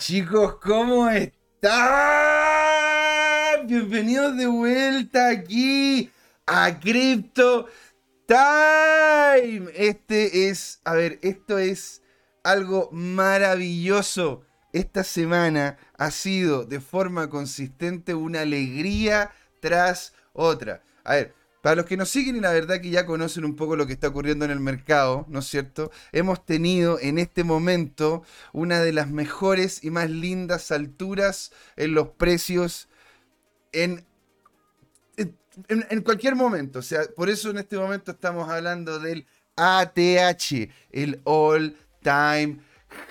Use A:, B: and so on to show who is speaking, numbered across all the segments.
A: chicos, ¿cómo están? Bienvenidos de vuelta aquí a Crypto Time. Este es, a ver, esto es algo maravilloso. Esta semana ha sido de forma consistente una alegría tras otra. A ver, para los que nos siguen y la verdad que ya conocen un poco lo que está ocurriendo en el mercado, ¿no es cierto? Hemos tenido en este momento una de las mejores y más lindas alturas en los precios en, en, cualquier momento. O sea, por eso en este momento estamos hablando del ATH, el All Time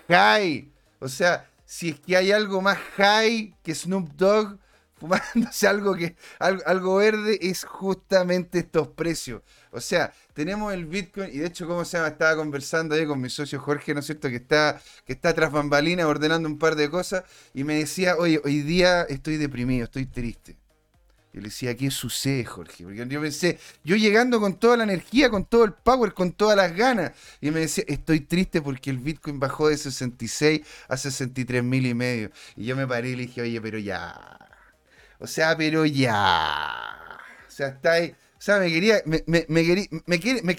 A: High. O sea, si es que hay algo más high que Snoop Dogg fumándose algo que algo, verde es justamente estos precios. O sea, tenemos el Bitcoin y de hecho, como se llama? Estaba conversando ahí con mi socio Jorge, ¿no es cierto? Que está, que está tras bambalinas ordenando un par de cosas y me decía, oye, hoy día estoy deprimido, estoy triste. Y le decía, ¿qué sucede, Jorge? Porque yo pensé, yo llegando con toda la energía, con todo el power, con todas las ganas. Y me decía, estoy triste porque el Bitcoin bajó de 66 a 63 mil y medio. Y yo me paré y le dije, oye, pero ya, o sea, pero ya. O sea, está ahí. O sea, me quería. Me, me, me, me,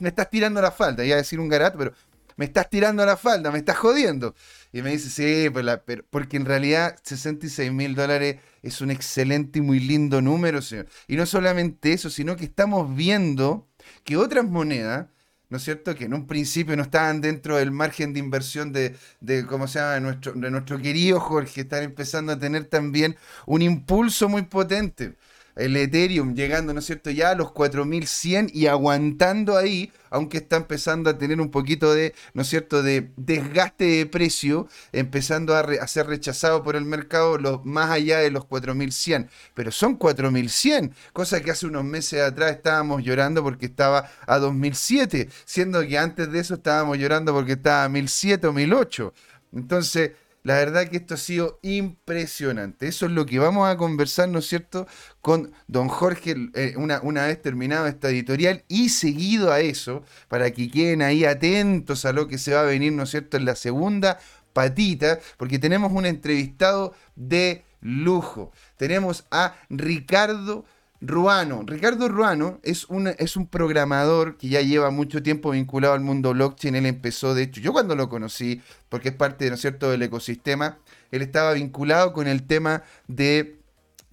A: me, estás tirando la falda. Iba a decir un garato, pero me estás tirando la falda, me estás jodiendo. Y me dice, sí, pues pero, porque en realidad 66 mil dólares es un excelente y muy lindo número, señor. Y no solamente eso, sino que estamos viendo que otras monedas ¿no es cierto? Que en un principio no estaban dentro del margen de inversión de, de ¿cómo se llama?, de nuestro, de nuestro querido Jorge, están empezando a tener también un impulso muy potente el Ethereum llegando, ¿no es cierto?, ya a los 4100 y aguantando ahí, aunque está empezando a tener un poquito de, ¿no es cierto?, de desgaste de precio, empezando a, ser rechazado por el mercado los, más allá de los 4100. Pero son 4100, cosa que hace unos meses atrás estábamos llorando porque estaba a 2007, siendo que antes de eso estábamos llorando porque estaba a 1007 o 1008. Entonces, la verdad que esto ha sido impresionante. Eso es lo que vamos a conversar, ¿no es cierto?, con don Jorge eh, una, una, vez terminado esta editorial y seguido a eso, para que queden ahí atentos a lo que se va a venir, ¿no es cierto?, en la segunda patita, porque tenemos un entrevistado de lujo. Tenemos a Ricardo Ruano. Ricardo Ruano es un, es un programador que ya lleva mucho tiempo vinculado al mundo blockchain. Él empezó, de hecho, yo cuando lo conocí, porque es parte, ¿no es cierto?, del ecosistema, él estaba vinculado con el tema de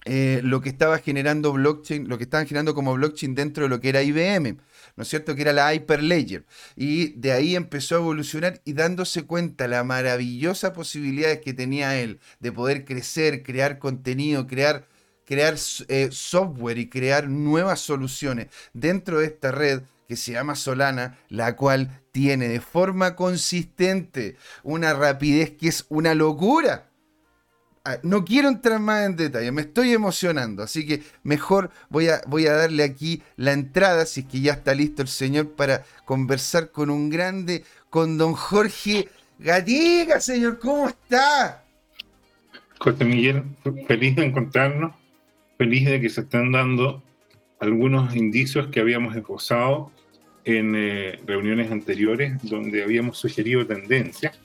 A: eh, lo que estaba generando blockchain, lo que estaban generando como blockchain dentro de lo que era IBM, ¿no es cierto? Que era la Hyperledger. Y de ahí empezó a evolucionar y dándose cuenta la maravillosa posibilidades que tenía él de poder crecer, crear contenido, crear crear eh, software y crear nuevas soluciones dentro de esta red que se llama Solana, la cual tiene de forma consistente una rapidez que es una locura. Ah, no quiero entrar más en detalle, me estoy emocionando, así que mejor voy a, voy a darle aquí la entrada, si es que ya está listo el señor, para conversar con un grande, con don Jorge Gatiga, señor, ¿cómo está?
B: José Miguel, feliz de encontrarnos feliz de que se están dando algunos indicios que habíamos esbozado en eh, reuniones anteriores donde habíamos sugerido tendencias.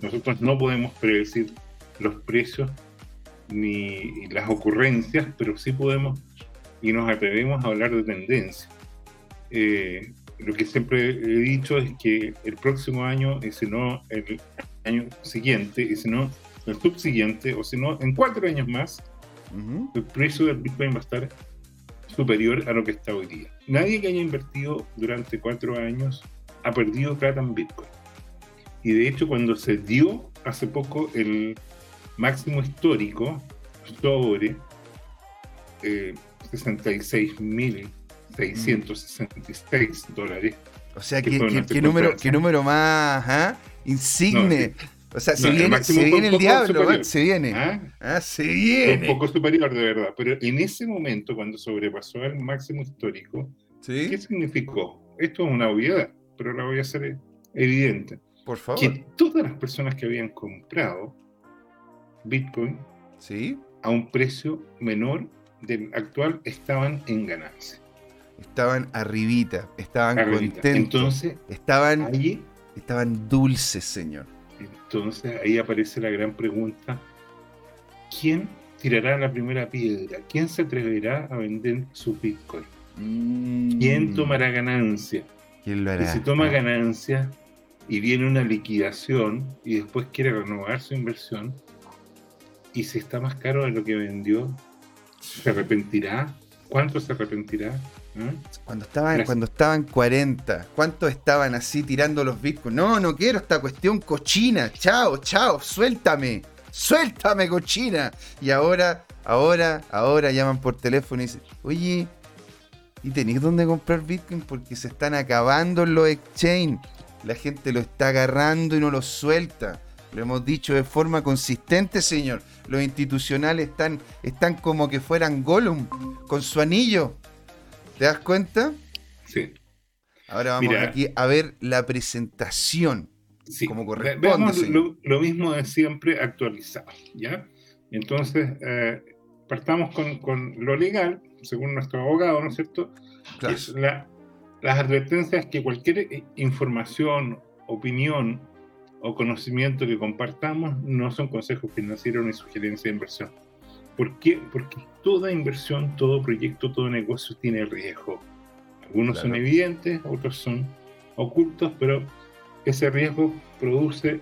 B: Nosotros no podemos predecir los precios ni las ocurrencias, pero sí podemos y nos atrevemos a hablar de tendencias. Eh, lo que siempre he dicho es que el próximo año, y si no el año siguiente, y si no el subsiguiente, o si no en cuatro años más, el precio del Bitcoin va a estar superior a lo que está hoy día. Nadie que haya invertido durante cuatro años ha perdido plata en Bitcoin. Y de hecho, cuando se dio hace poco el máximo histórico sobre eh, 66.666 dólares.
A: O sea, ¿qué, número, qué número más ¿ah? insigne? O sea, se, viene, el diablo, se viene. ¿Ah?
B: ¿Ah? se viene. Un poco superior, de verdad. Pero en ese momento, cuando sobrepasó el máximo histórico, ¿qué significó? Esto es una obviedad, pero la voy a hacer evidente.
A: Por favor.
B: Que todas las personas que habían comprado Bitcoin
A: ¿Sí?
B: a un precio menor del actual estaban en ganancia.
A: Estaban arribita, estaban contentos.
B: Entonces,
A: estaban, allí, estaban dulces, señor
B: Entonces ahí aparece la gran pregunta, ¿quién tirará la primera piedra? ¿Quién se atreverá a vender su Bitcoin? ¿Quién mm. tomará ganancia?
A: ¿Quién lo hará?
B: Y si toma ganancia y viene una liquidación y después quiere renovar su inversión, y si está más caro de lo que vendió, ¿se arrepentirá? ¿Cuánto se arrepentirá?
A: ¿Mm? Cuando estaban, cuando estaban 40, ¿cuántos estaban así tirando los bitcoins? No, no quiero esta cuestión cochina. Chao, chao, suéltame. Suéltame, cochina. Y ahora, ahora, ahora llaman por teléfono y dicen, oye, ¿y tenéis dónde comprar bitcoin? Porque se están acabando los exchange. La gente lo está agarrando y no lo suelta. Lo hemos dicho de forma consistente, señor. Los institucionales están, están como que fueran Gollum con su anillo. ¿Te das cuenta?
B: Sí.
A: Ahora vamos aquí a ver la presentación. Sí. Como corresponde.
B: lo, mismo de siempre actualizado, ¿ya? Entonces, eh, partamos con, lo legal, según nuestro abogado, ¿no es cierto? Claro. las advertencias que cualquier eh, información, opinión o conocimiento que compartamos no son consejos financieros ni sugerencia de inversión. ¿Por qué? Porque toda inversión, todo proyecto, todo negocio tiene riesgo. Algunos son evidentes, otros son ocultos, pero ese riesgo produce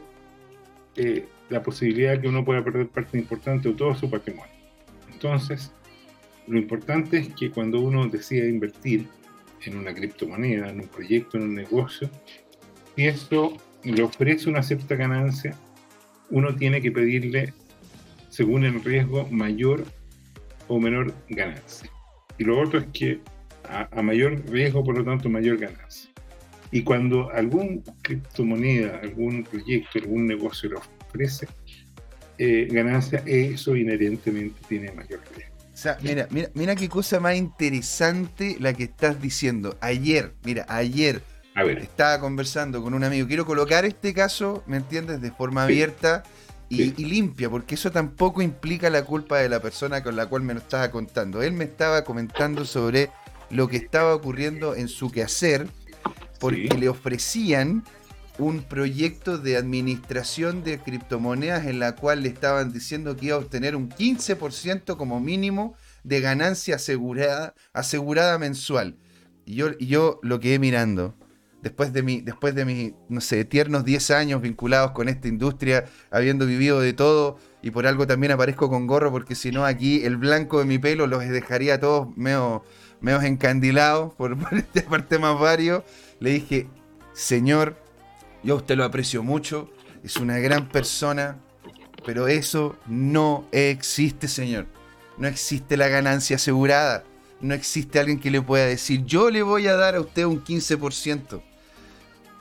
B: eh, la posibilidad de que uno pueda perder parte importante de todo su patrimonio. Entonces, lo importante es que cuando uno decida invertir en una criptomoneda, en un proyecto, en un negocio, y esto le ofrece una cierta ganancia, uno tiene que pedirle, según el riesgo, mayor o menor ganancia. Y lo otro es que a, mayor riesgo, por lo tanto, mayor ganancia. Y cuando algún criptomoneda, algún proyecto, algún negocio le ofrece eh, ganancia, eso inherentemente tiene mayor riesgo.
A: O sea, mira, mira, mira qué cosa más interesante la que estás diciendo. Ayer, mira, ayer estaba conversando con un amigo. Quiero colocar este caso, ¿me entiendes? De forma abierta y, limpia, porque eso tampoco implica la culpa de la persona con la cual me lo estaba contando. Él me estaba comentando sobre lo que estaba ocurriendo en su quehacer, porque le ofrecían un proyecto de administración de criptomonedas en la cual le estaban diciendo que iba a obtener un 15% como mínimo de ganancia asegurada, asegurada mensual. Y yo, yo lo quedé mirando después de mi, después de mis, no sé, tiernos 10 años vinculados con esta industria, habiendo vivido de todo, y por algo también aparezco con gorro, porque si no aquí el blanco de mi pelo los dejaría a todos medio, medio encandilados por, este parte más varios. Le dije, señor, yo a usted lo aprecio mucho, es una gran persona, pero eso no existe, señor. No existe la ganancia asegurada. No existe alguien que le pueda decir, yo le voy a dar a usted un 15%.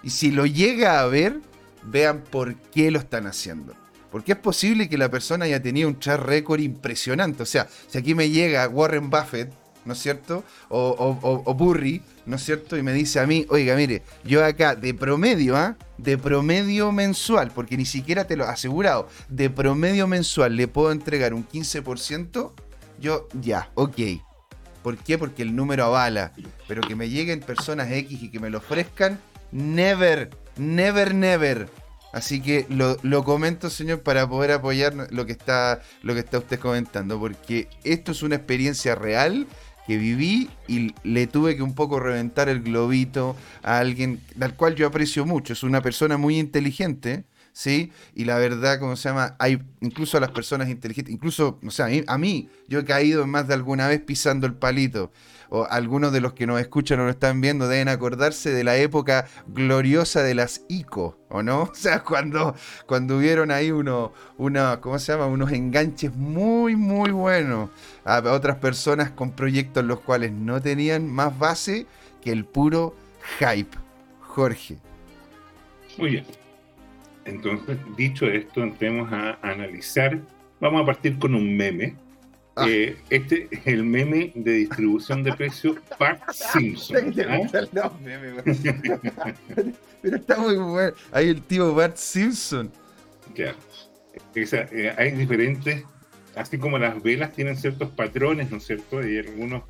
A: Y si lo llega a ver, vean por qué lo están haciendo. Porque es posible que la persona haya tenido un track record impresionante. O sea, si aquí me llega Warren Buffett, ¿no es cierto? O, o, Burry, ¿no es cierto? Y me dice a mí, oiga, mire, yo acá de promedio, ¿ah? De promedio mensual, porque ni siquiera te lo asegurado, de promedio mensual le puedo entregar un 15%, yo ya, ok. ¿Por qué? Porque el número avala. Pero que me lleguen personas X y que me lo ofrezcan, Never, never, never. Así que lo, comento, señor, para poder apoyar lo que, está, lo que está usted comentando, porque esto es una experiencia real que viví y le tuve que un poco reventar el globito a alguien al cual yo aprecio mucho. Es una persona muy inteligente, ¿sí? Y la verdad, ¿cómo se llama? Hay incluso a las personas inteligentes, incluso, o sea, a mí, yo he caído más de alguna vez pisando el palito o algunos de los que nos escuchan o nos están viendo deben acordarse de la época gloriosa de las ICO, ¿o no? O sea, cuando, cuando hubieron ahí uno, una, ¿cómo se llama? Unos enganches muy, muy buenos a otras personas con proyectos los cuales no tenían más base que el puro hype. Jorge.
B: Muy bien. Entonces, dicho esto, entremos a analizar. Vamos a partir con un meme Ah. Eh, este es el meme de distribución de precios Bart Simpson. ¿ah?
A: Pero está muy bueno. Hay el tío Bart Simpson.
B: Ya. Eh, hay diferentes, así como las velas tienen ciertos patrones, ¿no es cierto? Y algunos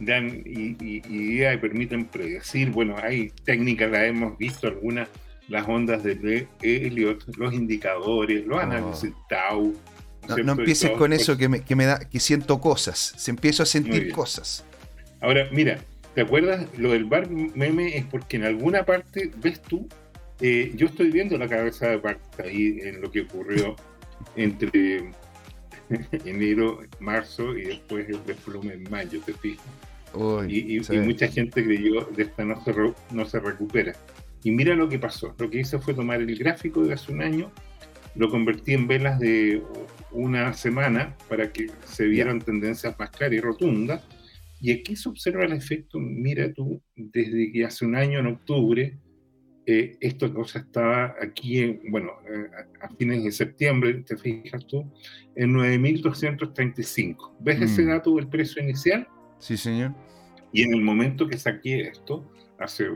B: dan ideas y, permiten predecir. Bueno, hay técnicas, las hemos visto algunas las ondas de Elliot, los indicadores, los análisis Tau.
A: No, empieces con eso que me, que me, da, que siento cosas, se empiezo a sentir cosas.
B: Ahora, mira, ¿te acuerdas? Lo del bar meme es porque en alguna parte, ves tú, eh, yo estoy viendo la cabeza de Bart ahí en lo que ocurrió entre enero, marzo y después el desplome en mayo, te fijas. y, mucha gente creyó de esta no se, no se recupera. Y mira lo que pasó. Lo que hice fue tomar el gráfico de hace un año, lo convertí en velas de una semana para que se vieran tendencias más claras y rotundas. Y aquí se observa el efecto, mira tú, desde que hace un año, en octubre, eh, esto cosa estaba aquí, en, bueno, eh, a fines de septiembre, te fijas tú, en 9.235. ¿Ves ese mm. dato del precio inicial?
A: Sí, señor.
B: Y en el momento que saqué esto, hace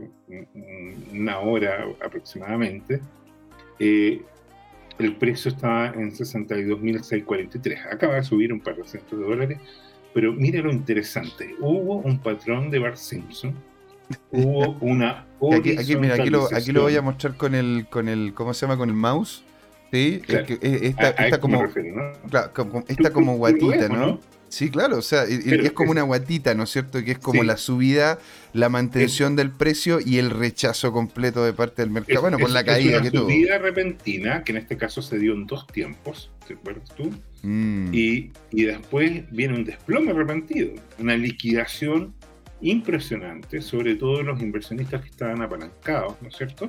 B: una hora aproximadamente, eh, el precio estaba en 62.643. Acaba de subir un par de cientos de dólares, pero mire lo interesante. Hubo un patrón de Bart Simpson, hubo una
A: aquí, aquí, mira, aquí, lo, aquí lo voy a mostrar con el, con el, ¿cómo se llama? Con el mouse. Sí, esta, como, esta como guatita, ¿no? Sí, claro, o sea, es como una guatita, ¿no es cierto? Que es como la subida, la mantención del precio y el rechazo completo de parte del mercado. bueno, con la caída que tuvo.
B: Una subida repentina, que en este caso se dio en dos tiempos, ¿te acuerdas tú? Mm. Y, y después viene un desplome repentino, una liquidación impresionante, sobre todo los inversionistas que estaban apalancados, ¿no es cierto?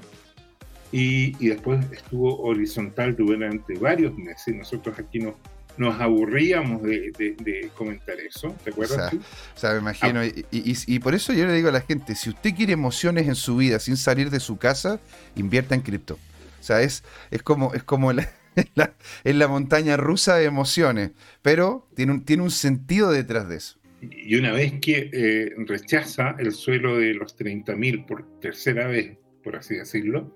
B: Y, y después estuvo horizontal durante varios meses. Nosotros aquí nos nos aburríamos de, comentar eso, ¿te acuerdas?
A: O sea, me imagino, ah. y, por eso yo le digo a la gente, si usted quiere emociones en su vida sin salir de su casa, invierta en cripto. O sea, es, es como, es como la, en la, montaña rusa de emociones, pero tiene un, tiene un sentido detrás de eso.
B: Y una vez que eh, rechaza el suelo de los 30.000 por tercera vez, por así decirlo,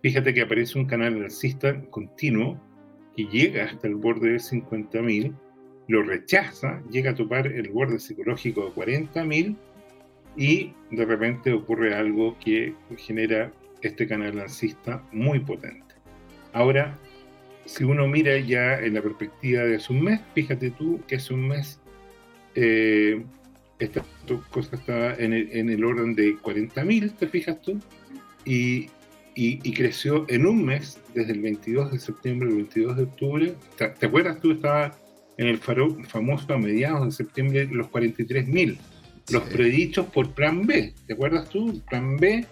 B: fíjate que aparece un canal alcista continuo que llega hasta el borde de 50.000, lo rechaza, llega a topar el borde psicológico de 40.000 y de repente ocurre algo que genera este canal lancista muy potente. Ahora, si uno mira ya en la perspectiva de hace un mes, fíjate tú que hace un mes eh, esta cosa estaba en el, en el orden de 40.000, te fijas tú, y y, creció en un mes, desde el 22 de septiembre al 22 de octubre. ¿Te, acuerdas tú? Estaba en el faro, famoso a mediados de septiembre los 43.000, los predichos por Plan B. ¿Te acuerdas tú? Plan B,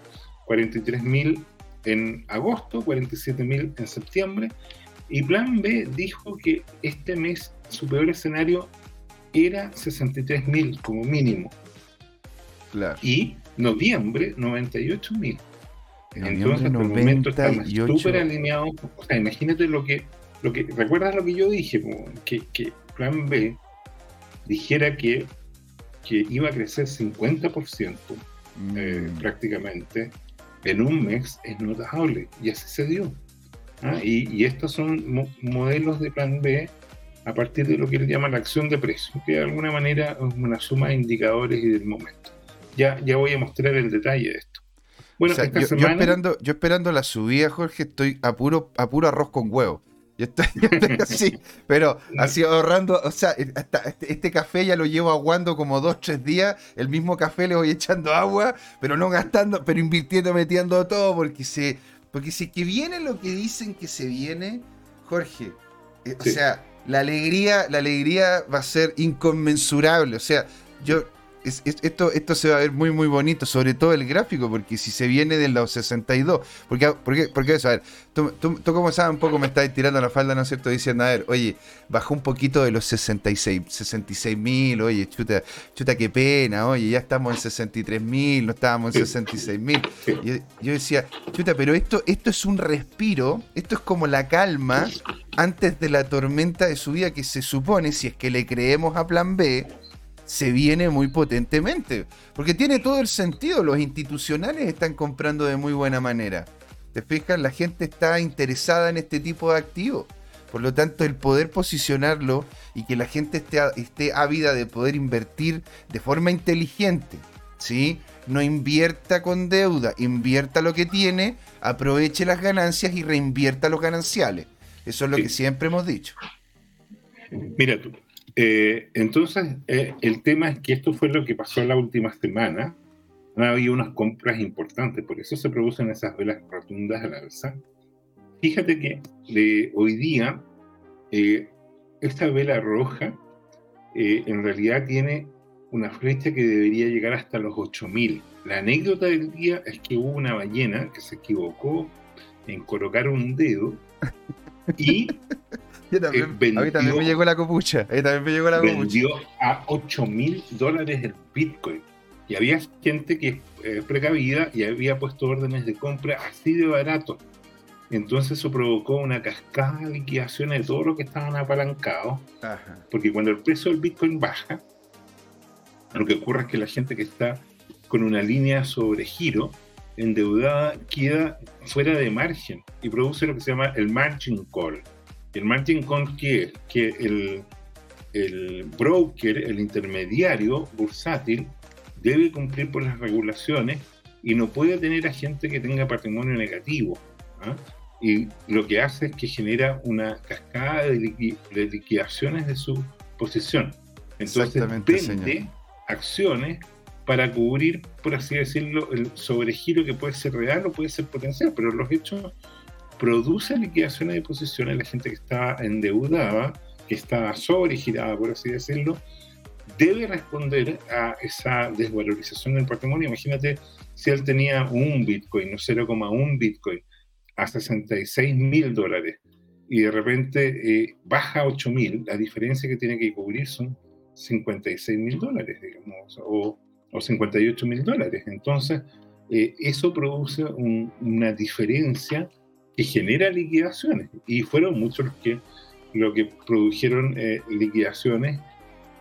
B: 43.000 en agosto, 47.000 en septiembre. Y Plan B dijo que este mes su peor escenario era 63.000 como mínimo. Claro. Y noviembre, 98.000. Entonces, el momento estamos súper alineados. O sea, imagínate lo que, lo que. ¿Recuerdas lo que yo dije? Que, que Plan B dijera que, que iba a crecer 50% eh, mm. prácticamente en un mes es notable. Y así se dio. ¿ah? Y, y, estos son modelos de Plan B a partir de lo que le llaman la acción de precio, que de alguna manera es una suma de indicadores y del momento. Ya, ya voy a mostrar el detalle de esto.
A: Bueno, yo, esperando, yo esperando la subida, Jorge, estoy a puro, arroz con huevo. Yo estoy, así, pero así ahorrando, o sea, este, este, café ya lo llevo aguando como dos, tres días, el mismo café le voy echando agua, pero no gastando, pero invirtiendo, metiendo todo, porque se, porque si que viene lo que dicen que se viene, Jorge, eh, o sea, la alegría, la alegría va a ser inconmensurable, o sea, yo esto, esto se va a ver muy, muy bonito, sobre todo el gráfico, porque si se viene de los 62, porque, porque, porque eso, a ver, tú, tú, como sabes, un poco me estás tirando la falda, ¿no es cierto? Diciendo, a ver, oye, bajó un poquito de los 66, 66 mil, oye, chuta, chuta, qué pena, oye, ya estamos en 63 mil, no estábamos en 66 mil. Yo, yo decía, chuta, pero esto, esto es un respiro, esto es como la calma antes de la tormenta de subida que se supone, si es que le creemos a plan B, se viene muy potentemente. Porque tiene todo el sentido, los institucionales están comprando de muy buena manera. ¿Te fijas? La gente está interesada en este tipo de activos. Por lo tanto, el poder posicionarlo y que la gente esté, esté ávida de poder invertir de forma inteligente ¿sí? No invierta con deuda, invierta lo que tiene, aproveche las ganancias y reinvierta los gananciales. Eso es lo que siempre hemos dicho.
B: Mira tú, eh, entonces eh, el tema es que esto fue lo que pasó la última semana. Ha habido unas compras importantes, por eso se producen esas velas rotundas al alza. Fíjate que hoy día eh, esta vela roja en realidad tiene una flecha que debería llegar hasta los 8000. La anécdota del día es que hubo una ballena que se equivocó en colocar un dedo y
A: vendió, a mí también me llegó la copucha. A también me llegó la
B: vendió a 8 mil dólares el Bitcoin. Y había gente que es precavida y había puesto órdenes de compra así de barato. Entonces eso provocó una cascada de liquidaciones de todo lo que estaban apalancados. Porque cuando el precio del Bitcoin baja, lo que ocurre es que la gente que está con una línea sobre giro, endeudada, queda fuera de margen y produce lo que se llama el margin call. El margin call que es que el, el broker, el intermediario bursátil, debe cumplir por las regulaciones y no puede tener a gente que tenga patrimonio negativo. ¿ah? Y lo que hace es que genera una cascada de, liquidaciones de su posición. Entonces vende acciones para cubrir, por así decirlo, el sobregiro que puede ser real o puede ser potencial, pero los hechos producen liquidaciones de posiciones, la gente que está endeudada, que está sobregirada, por así decirlo, debe responder a esa desvalorización del patrimonio. Imagínate si él tenía un Bitcoin, no 0,1 Bitcoin, a 66 mil dólares y de repente eh, baja a 8 mil, la diferencia que tiene que cubrir son 56 mil dólares, digamos, o, o 58 mil dólares. Entonces, eh, eso produce una diferencia que genera liquidaciones. Y fueron muchos los que, lo que produjeron eh, liquidaciones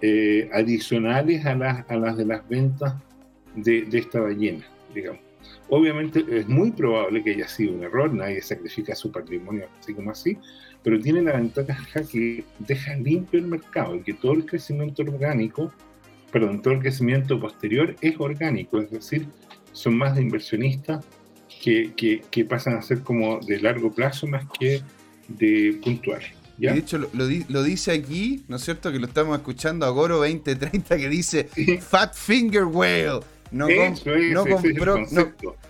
B: eh, adicionales a las, a las de las ventas de, de esta ballena, digamos. Obviamente es muy probable que haya sido un error, nadie sacrifica su patrimonio así como así, pero tiene la ventaja que deja limpio el mercado y que todo el crecimiento orgánico, perdón, todo el crecimiento posterior es orgánico, es decir, son más de inversionistas que, que, pasan a ser como de largo plazo más que de puntuales.
A: ¿ya? De hecho, lo, lo, dice aquí, ¿no es cierto? Que lo estamos escuchando a Goro 2030 que dice Fat Finger Whale no, no compró,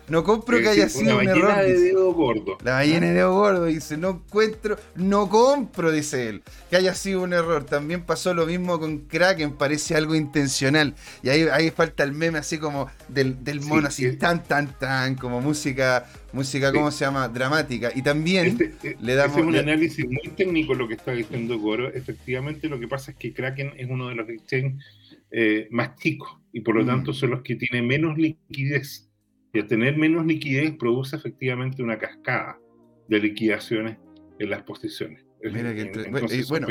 A: no, compro que haya sido un error.
B: De dedo gordo.
A: La ballena de dedo gordo dice, no encuentro, no compro, dice él, que haya sido un error. También pasó lo mismo con Kraken, parece algo intencional. Y ahí, ahí falta el meme así como del, del mono, así tan, tan, tan, como música, música, ¿cómo se llama? Dramática. Y también este,
B: eh, le damos... Es un análisis muy técnico lo que está diciendo Goro. Efectivamente, lo que pasa es que Kraken es uno de los exchanges eh, más chicos y por lo mm. tanto son los que tienen menos liquidez. Y al tener menos liquidez produce efectivamente una cascada de liquidaciones en las posiciones. Mira que
A: bueno,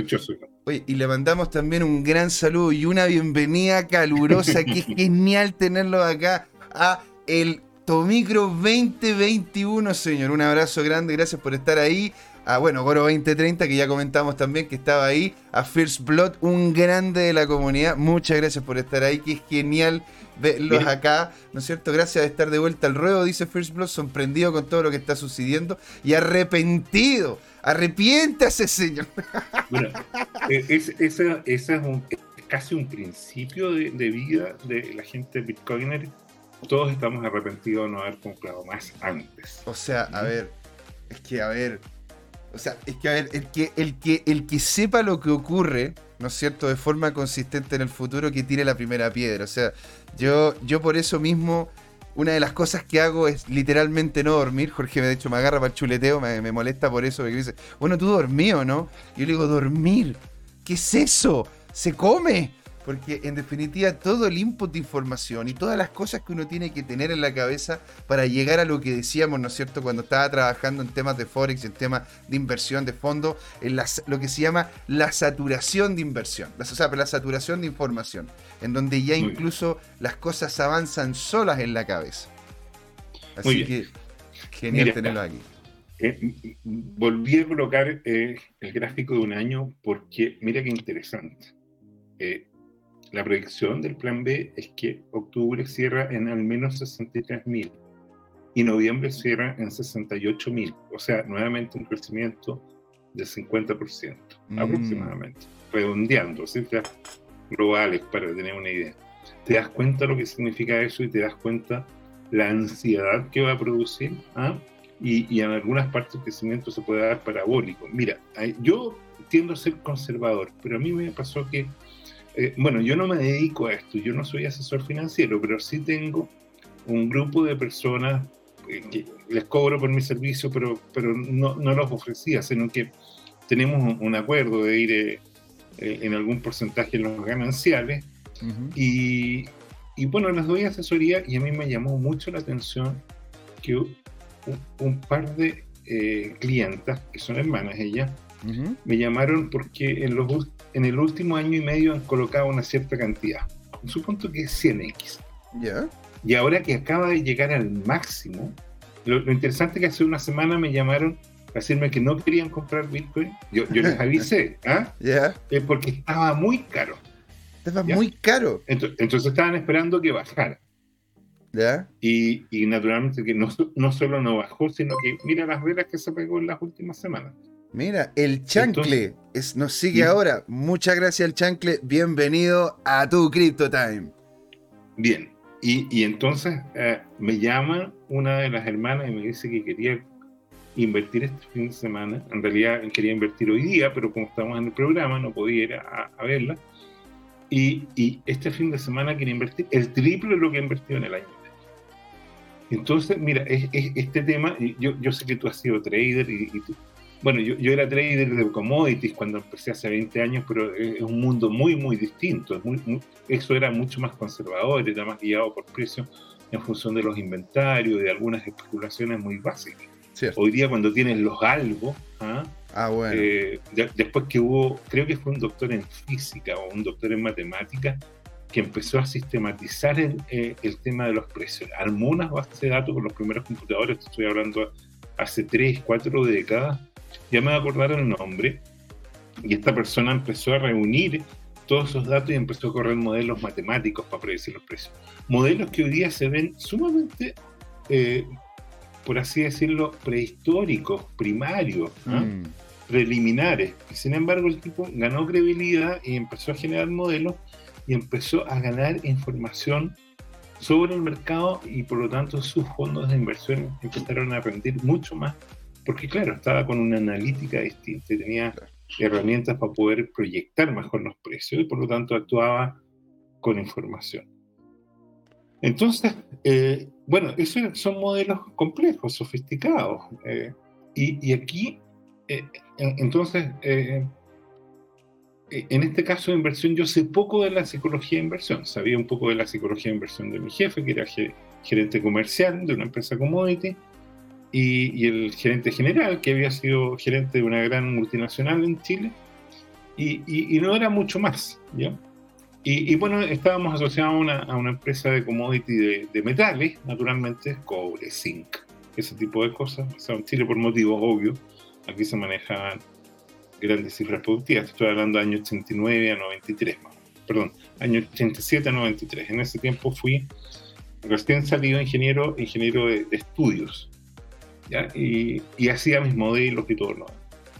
A: y le mandamos también un gran saludo y una bienvenida calurosa, que es genial tenerlo acá a el Tomicro 2021, señor. Un abrazo grande, gracias por estar ahí a, bueno, Goro 2030, que ya comentamos también que estaba ahí, a First Blood, un grande de la comunidad. Muchas gracias por estar ahí, que es genial verlos acá, ¿no es cierto? Gracias de estar de vuelta al ruedo, dice First Blood, sorprendido con todo lo que está sucediendo y arrepentido. Arrepiéntase, señor.
B: Bueno, eh, es, esa, es casi un principio de, vida de la gente bitcoiner. Todos estamos arrepentidos de no haber comprado más antes.
A: O sea, a ver, es que, a ver, o sea, es que a ver, el que, el que, el que sepa lo que ocurre, ¿no es cierto?, de forma consistente en el futuro, que tire la primera piedra. O sea, yo, yo por eso mismo, una de las cosas que hago es literalmente no dormir. Jorge me de hecho me agarra para el chuleteo, me, molesta por eso, porque dice, bueno, tú dormí o no. Yo le digo, dormir. ¿Qué es eso? ¿Se come? Porque en definitiva todo el input de información y todas las cosas que uno tiene que tener en la cabeza para llegar a lo que decíamos, ¿no es cierto?, cuando estaba trabajando en temas de Forex, en temas de inversión de fondo, en lo que se llama la saturación de inversión, o sea, la saturación de información, en donde ya incluso las cosas avanzan solas en la cabeza. Así que genial tenerlo aquí.
B: Eh, volví a colocar eh, el gráfico de un año porque mira qué interesante. Eh, la predicción del plan B es que octubre cierra en al menos 63.000 y noviembre cierra en 68.000. O sea, nuevamente un crecimiento de 50% mm. aproximadamente, redondeando cifras globales para tener una idea. Te das cuenta lo que significa eso y te das cuenta la ansiedad que va a producir. ¿ah? Y, en algunas partes el crecimiento se puede dar parabólico. Mira, yo tiendo a ser conservador, pero a mí me pasó que, eh, bueno, yo no me dedico a esto, yo no soy asesor financiero, pero sí tengo un grupo de personas eh, que les cobro por mi servicio, pero, pero no, no los ofrecía, sino que tenemos un, acuerdo de ir eh, en algún porcentaje en los gananciales. y, y, bueno, les doy asesoría y a mí me llamó mucho la atención que un, par de eh, clientas, que son hermanas ellas, me llamaron porque en, los, en el último año y medio han colocado una cierta cantidad. Supongo que es 100x.
A: ¿Ya?
B: Y ahora que acaba de llegar al máximo, lo, interesante es que hace una semana me llamaron a decirme que no querían comprar Bitcoin. Yo, yo les avisé, ¿ah? Es porque estaba muy caro.
A: Estaba muy caro.
B: Entonces, estaban esperando que bajara. Y, naturalmente que no, no, solo no bajó, sino que mira las velas que se pegó en las últimas semanas.
A: Mira, el chancle es, nos sigue ahora. Muchas gracias, el chancle. Bienvenido a tu Crypto Time.
B: Bien, y, y entonces eh, me llama una de las hermanas y me dice que quería invertir este fin de semana. En realidad quería invertir hoy día, pero como estamos en el programa no podía ir a, a verla. Y, y, este fin de semana quería invertir el triple de lo que invertido en el año. Entonces, mira, es, este tema, yo, yo sé que tú has sido trader y, bueno, yo, yo, era trader de commodities cuando empecé hace 20 años, pero es un mundo muy, muy distinto. eso era mucho más conservador, era más guiado por precios en función de los inventarios, de algunas especulaciones muy básicas. Hoy día cuando tienes los algo, ¿ah?
A: ah bueno.
B: Eh, después que hubo, creo que fue un doctor en física o un doctor en matemáticas, que empezó a sistematizar eh, el, tema de los precios. Armó unas bases de datos con los primeros computadores, estoy hablando hace tres, cuatro décadas, ya me voy a acordar el nombre, y esta persona empezó a reunir todos esos datos y empezó a correr modelos matemáticos para predecir los precios. Modelos que hoy día se ven sumamente, eh, por así decirlo, prehistóricos, primarios, mm. preliminares. Y sin embargo, el tipo ganó credibilidad y empezó a generar modelos y empezó a ganar información sobre el mercado y por lo tanto sus fondos de inversión empezaron a rendir mucho más porque claro, estaba con una analítica distinta y tenía herramientas para poder proyectar mejor los precios y por lo tanto actuaba con información. Entonces, eh, bueno, esos son modelos complejos, sofisticados. Eh, y, aquí, eh, entonces, eh, en este caso de inversión, yo sé poco de la psicología de inversión. Sabía un poco de la psicología de inversión de mi jefe, que era gerente comercial de una empresa commodity, y, y el gerente general, que había sido gerente de una gran multinacional en Chile, y, y, no era mucho más. ¿ya? Y, bueno, estábamos asociados a una, a una empresa de commodity de, de, metales, naturalmente, cobre, zinc, ese tipo de cosas. O sea, en Chile por motivos obvios, aquí se manejaban grandes cifras productivas. Estoy hablando de año 89 a 93, perdón, año 87 a 93. En ese tiempo fui recién salido ingeniero, ingeniero de, estudios, ¿ya? Y, y, hacía mis modelos y todo lo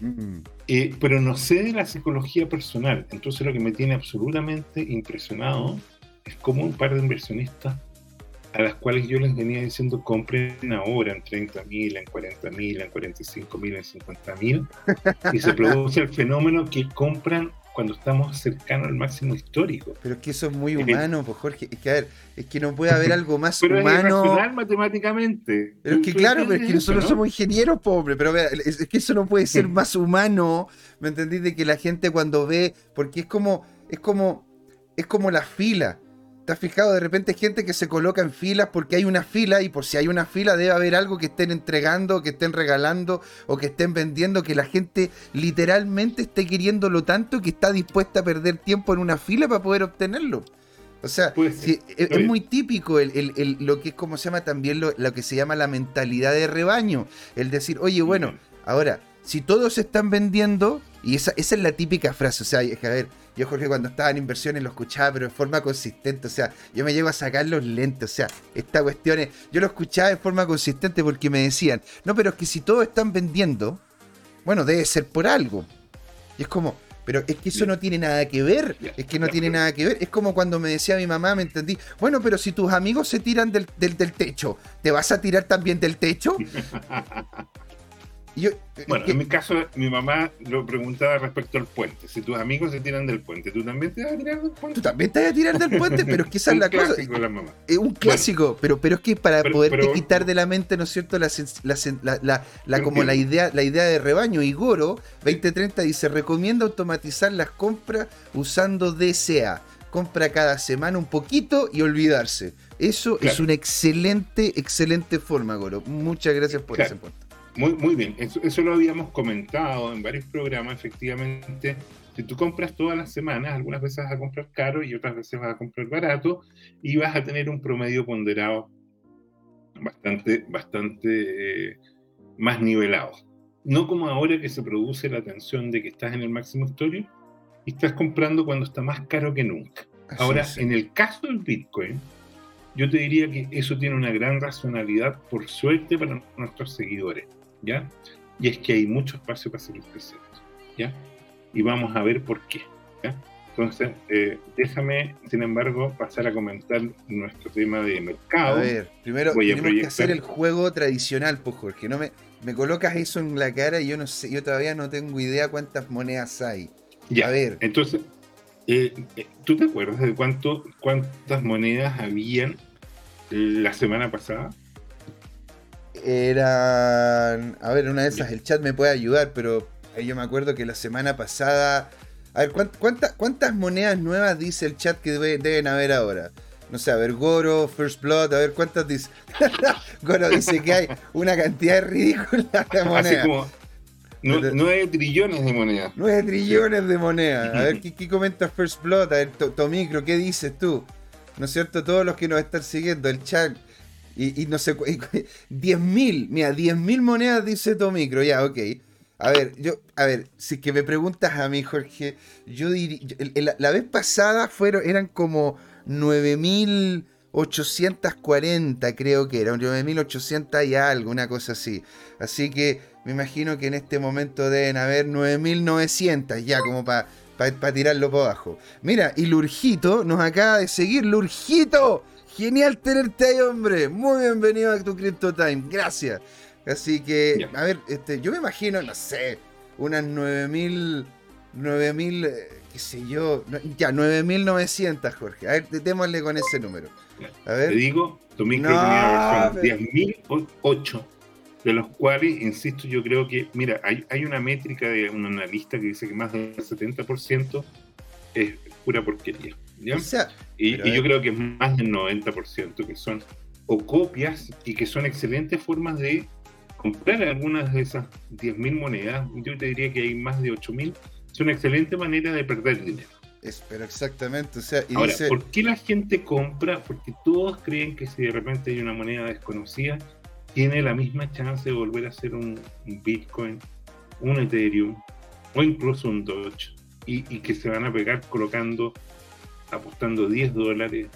B: mm. eh, pero no sé de la psicología personal, entonces lo que me tiene absolutamente impresionado es cómo un par de inversionistas a las cuales yo les venía diciendo compren ahora en 30 mil, en 40 mil, en 45 mil, en 50 mil, y se produce el fenómeno que compran cuando estamos cercanos al máximo histórico.
A: Pero es que eso es muy humano, pues Jorge. Es que, a ver, es que no puede haber algo más
B: pero
A: humano.
B: Es matemáticamente.
A: Pero es que, claro, pero es que nosotros somos ingenieros, pobre. Pero ver, es, que eso no puede ser más humano. ¿Me entendís? De que la gente cuando ve. Porque es como. Es como. Es como la fila. ¿Te has fijado? De repente hay gente que se coloca en filas porque hay una fila y por si hay una fila debe haber algo que estén entregando, que estén regalando o que estén vendiendo, que la gente literalmente esté queriéndolo tanto que está dispuesta a perder tiempo en una fila para poder obtenerlo. O sea, es, muy típico lo que es como se llama también lo, lo, que se llama la mentalidad de rebaño. El decir, oye, bueno, ahora, si todos están vendiendo Y esa, esa es la típica frase, o sea, es que, a ver, yo Jorge cuando estaba en inversiones lo escuchaba, pero de forma consistente, o sea, yo me llego a sacar los lentes, o sea, esta cuestión es, yo lo escuchaba de forma consistente porque me decían, no, pero es que si todos están vendiendo, bueno, debe ser por algo. Y es como, pero es que eso no tiene nada que ver. Es que no tiene nada que ver. Es como cuando me decía mi mamá, me entendí. Bueno, pero si tus amigos se tiran del, del, del techo, ¿te vas a tirar también del techo?
B: bueno, en mi caso, mi mamá lo preguntaba respecto al puente. Si tus amigos se tiran del puente, ¿tú también te vas a tirar del puente?
A: Tú también te vas a tirar del puente, pero es que esa es la cosa. La mamá. Un clásico, pero, pero es que para poderte quitar de la mente, ¿no es cierto? La, la, la, como la idea, la idea de rebaño. Y Goro 2030 dice: recomienda automatizar las compras usando DCA. Compra cada semana un poquito y olvidarse. Eso es una excelente, excelente forma, Goro. Muchas gracias por ese punto.
B: Muy, muy bien, eso, lo habíamos comentado en varios programas, efectivamente. Si tú compras todas las semanas, algunas veces vas a comprar caro y otras veces vas a comprar barato y vas a tener un promedio ponderado bastante, bastante eh, más nivelado. No como ahora que se produce la tensión de que estás en el máximo histórico y estás comprando cuando está más caro que nunca. ahora, en el caso del Bitcoin, yo te diría que eso tiene una gran racionalidad, por suerte, para nuestros seguidores. ¿Ya? Y es que hay mucho espacio para seguir creciendo, ¿ya? Y vamos a ver por qué, ¿ya? Entonces, eh, déjame, sin embargo, pasar a comentar nuestro tema de mercado.
A: A ver, primero tenemos que hacer el juego tradicional, pues Jorge, no me, me colocas eso en la cara y yo no sé, yo todavía no tengo idea cuántas monedas hay.
B: Ya, a ver. Entonces, eh, eh, ¿tú te acuerdas de cuánto, cuántas monedas habían la semana pasada?
A: Eran. A ver, una de esas, el chat me puede ayudar, pero yo me acuerdo que la semana pasada. A ver, ¿cuántas, cuántas monedas nuevas dice el chat que deben haber ahora? No sé, a ver, Goro, First Blood, a ver cuántas dice. Goro dice que hay una cantidad ridícula de monedas. Así como
B: 9 trillones de monedas.
A: 9 trillones de monedas. A ver, ¿qué, qué comenta First Blood? A ver, Tomicro, ¿qué dices tú? ¿No es cierto? Todos los que nos están siguiendo, el chat, y, no sé, 10.000, mira, 10.000 monedas dice Tomicro, ya, ok. A ver, yo, a ver, si que me preguntas a mí, Jorge, yo diría, la, vez pasada fueron, eran como 9.840, creo que era, 9.800 y algo, una cosa así. Así que me imagino que en este momento deben haber 9.900, ya, como para pa, tirarlo por abajo. Mira, y Lurjito nos acaba de seguir, Lurjito. Genial tenerte ahí, hombre. Muy bienvenido a tu Crypto Time. Gracias. Así que, a ver, este, yo me imagino, no sé, unas 9000, 9000, eh, qué sé yo, ya, 9900, Jorge. A ver, démosle con ese número.
B: A ver. Te digo, tu micro no, tenía 10.008, de los cuales, insisto, yo creo que, mira, hay, hay una métrica de un analista que dice que más del 70% es pura porquería y, yo creo que es más del 90% que son o copias y que son excelentes formas de comprar algunas de esas 10.000 monedas. Yo te diría que hay más de 8.000. Es una excelente manera de perder dinero.
A: pero exactamente. O sea,
B: Ahora, ¿por qué la gente compra? Porque todos creen que si de repente hay una moneda desconocida, tiene la misma chance de volver a ser un, Bitcoin, un Ethereum o incluso un Doge. Y, y, que se van a pegar colocando apostando 10 dólares,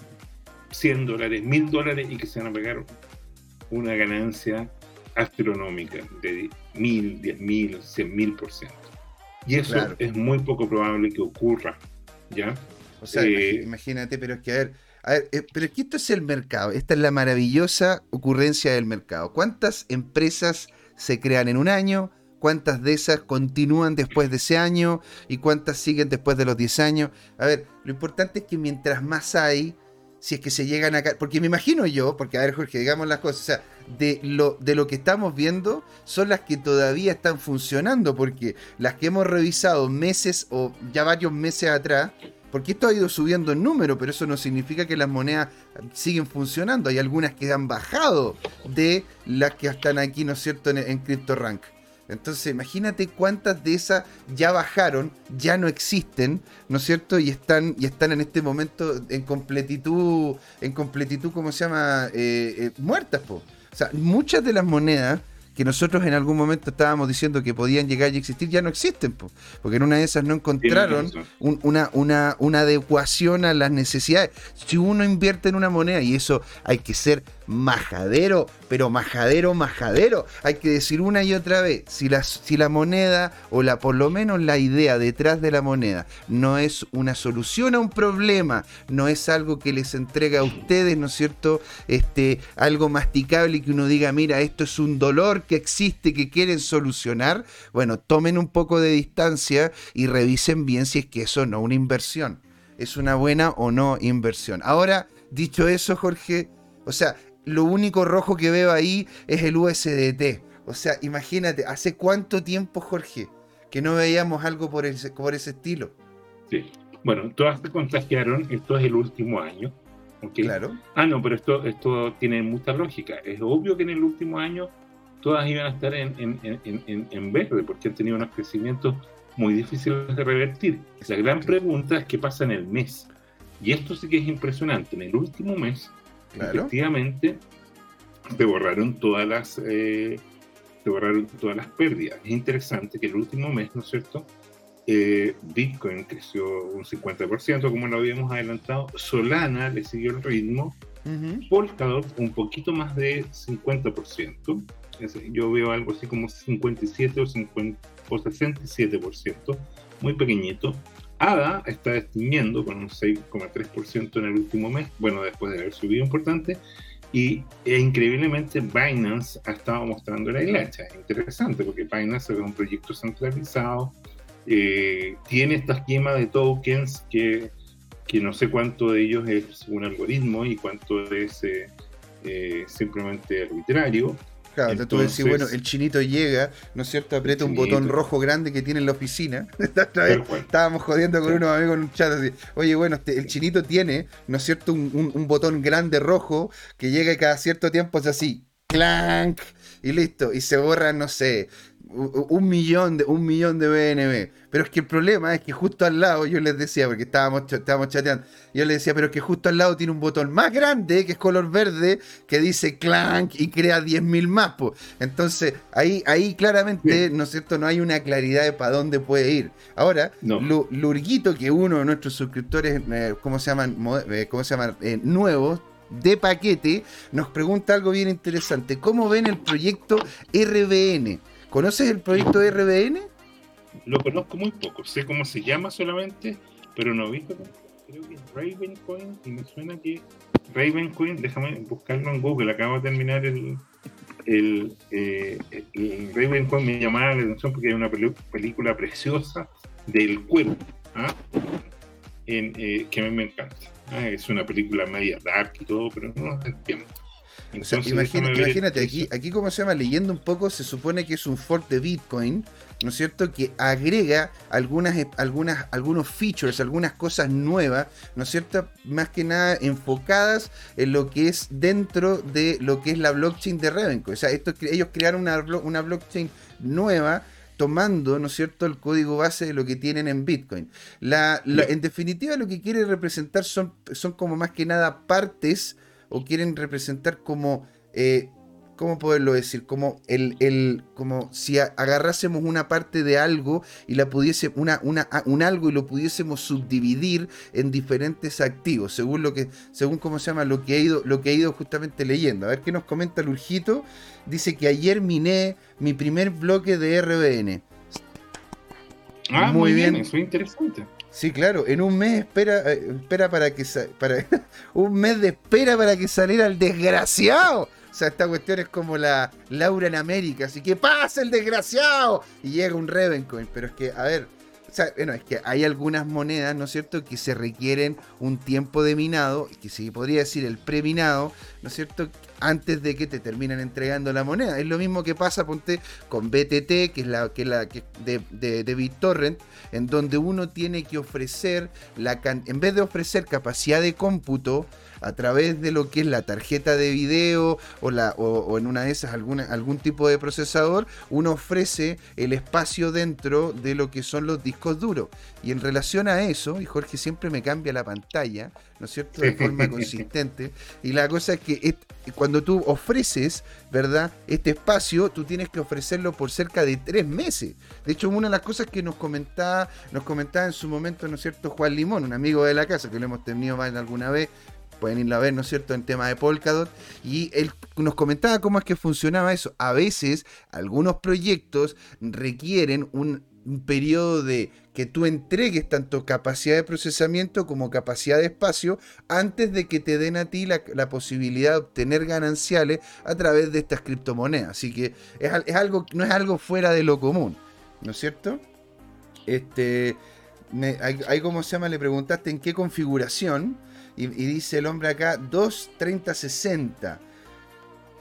B: 100 dólares, 1000 dólares y que se van a pegar una ganancia astronómica de 1000, 10.000, 100.000 por ciento. Y eso es muy poco probable que ocurra, ¿ya?
A: O sea, eh, imagínate, pero es que a ver, a ver, eh, pero es que esto es el mercado, esta es la maravillosa ocurrencia del mercado. ¿Cuántas empresas se crean en un año? Cuántas de esas continúan después de ese año y cuántas siguen después de los 10 años. A ver, lo importante es que mientras más hay, si es que se llegan acá, porque me imagino yo, porque a ver Jorge, digamos las cosas, o sea, de lo, de lo que estamos viendo son las que todavía están funcionando, porque las que hemos revisado meses o ya varios meses atrás, porque esto ha ido subiendo en número, pero eso no significa que las monedas siguen funcionando. Hay algunas que han bajado de las que están aquí, ¿no es cierto?, en, en CryptoRank. Entonces, imagínate cuántas de esas ya bajaron, ya no existen, ¿no es cierto? Y están, y están en este momento en completitud, en completitud, ¿cómo se llama? Eh, eh, muertas, po. O sea, muchas de las monedas que nosotros en algún momento estábamos diciendo que podían llegar y existir, ya no existen, porque en una de esas no encontraron una, una, una adecuación a las necesidades. Si uno invierte en una moneda, y eso hay que ser majadero, pero majadero, majadero. Hay que decir una y otra vez, si la, si la moneda, o la, por lo menos la idea detrás de la moneda, no es una solución a un problema, no es algo que les entrega a ustedes, ¿no es cierto? Este, algo masticable y que uno diga, mira, esto es un dolor que existe, que quieren solucionar. Bueno, tomen un poco de distancia y revisen bien si es que eso no una inversión. Es una buena o no inversión. Ahora, dicho eso, Jorge, o sea, lo único rojo que veo ahí es el USDT. O sea, imagínate, ¿hace cuánto tiempo, Jorge, que no veíamos algo por ese, por ese estilo?
B: Sí. Bueno, todas se contagiaron, esto es el último año.
A: Claro.
B: Ah, no, pero esto, esto tiene mucha lógica. Es obvio que en el último año todas iban a estar en, en, verde, porque han tenido unos crecimientos muy difíciles de revertir. La gran pregunta es qué pasa en el mes. Y esto sí que es impresionante. En el último mes, efectivamente se borraron todas las eh, se borraron todas las pérdidas. Es interesante que el último mes, ¿no es cierto? Eh, Bitcoin creció un 50%, como lo habíamos adelantado. Solana le siguió el ritmo. Polkadot un poquito más de 50%. yo veo algo así como 57 o, 50, o 67%, muy pequeñito. ADA está extinguiendo con un 6,3% en el último mes, bueno, después de haber subido importante, y e increíblemente Binance ha estado mostrando la hilacha. Es interesante porque Binance es un proyecto centralizado, eh, tiene esta esquema de tokens que, que, no sé cuánto de ellos es un algoritmo y cuánto es eh, eh, simplemente arbitrario.
A: Claro, tú decís, bueno, el chinito llega, ¿no es cierto? Aprieta un botón rojo grande que tiene en la oficina. estábamos jodiendo con unos amigos en un chat así. Oye, bueno, este, el chinito tiene, ¿no es cierto? Un, botón grande rojo que llega cada cierto tiempo, es así, clank, y listo. Y se borra, no sé, un millón de, un millón de BNB. Pero es que el problema es que justo al lado, yo les decía, porque estábamos, estábamos chateando, yo les decía, pero es que justo al lado tiene un botón más grande, que es color verde, que dice clank y crea 10.000 más. Entonces, ahí, ahí claramente, ¿no es cierto? No hay una claridad de para dónde puede ir. Ahora, Lurguito, que uno de nuestros suscriptores, eh, ¿cómo se llaman? Eh, ¿Cómo se llaman? Eh, nuevos, de paquete, nos pregunta algo bien interesante. ¿Cómo ven el proyecto RBN? ¿Conoces el proyecto de RBN?
B: Lo conozco muy poco, sé cómo se llama solamente, pero no he visto. Creo que es Ravencoin y me suena que Ravencoin, déjame buscarlo en Google, acabo de terminar el, el, eh, Ravencoin, me llamaba la atención porque hay una película preciosa del cuerpo, ¿ah? eh, que a mí me encanta. ¿ah? Es una película media dark y todo, pero no entiendo
A: imagínate, aquí, aquí como se llama, leyendo un poco, se supone que es un fork de Bitcoin, ¿no es cierto? Que agrega algunas, algunas, algunos features, algunas cosas nuevas, ¿no es cierto? Más que nada enfocadas en lo que es dentro de lo que es la blockchain de Ravencoin. O sea, esto, ellos crearon una, una blockchain nueva tomando, ¿no es cierto?, el código base de lo que tienen en Bitcoin. La, en definitiva, lo que quiere representar son, son como más que nada partes o quieren representar como, eh, ¿cómo poderlo decir? Como, el, el, como si agarrásemos una parte de algo y la pudiese, una, una, un algo y lo pudiésemos subdividir en diferentes activos, según lo que, según cómo se llama, lo que he ido, lo que he ido justamente leyendo. A ver qué nos comenta Lurjito. Dice que ayer miné mi primer bloque de RBN.
B: Ah, muy, bien. bien. Eso es interesante.
A: Sí, claro, en un mes espera, eh, espera para que para un mes de espera para que saliera el desgraciado. O sea, esta cuestión es como la Laura en América, así que pasa el desgraciado y llega un Revencoin, pero es que a ver, o sea, bueno, es que hay algunas monedas, ¿no es cierto?, que se requieren un tiempo de minado, que se podría decir el preminado, ¿no es cierto?, antes de que te terminen entregando la moneda. Es lo mismo que pasa, ponte, con BTT, que es la, que la de, de, de, BitTorrent, en donde uno tiene que ofrecer, la en vez de ofrecer capacidad de cómputo, a través de lo que es la tarjeta de video o, la, o, en una de esas alguna, algún tipo de procesador, uno ofrece el espacio dentro de lo que son los discos duros. Y en relación a eso, y Jorge siempre me cambia la pantalla, ¿no es cierto?, de forma consistente. Y la cosa es que cuando tú ofreces, ¿verdad?, este espacio, tú tienes que ofrecerlo por cerca de tres meses. De hecho, una de las cosas que nos comentaba, nos comentaba en su momento, ¿no es cierto?, Juan Limón, un amigo de la casa, que lo hemos tenido más de alguna vez, pueden irlo a ver, ¿no es cierto?, en tema de Polkadot. Y él nos comentaba cómo es que funcionaba eso. A veces, algunos proyectos requieren un un periodo de que tú entregues tanto capacidad de procesamiento como capacidad de espacio antes de que te den a ti la, posibilidad de obtener gananciales a través de estas criptomonedas. Así que es, algo, no es algo fuera de lo común, ¿no es cierto? Este, ahí, como se llama, le preguntaste en qué configuración y, y dice el hombre acá 23060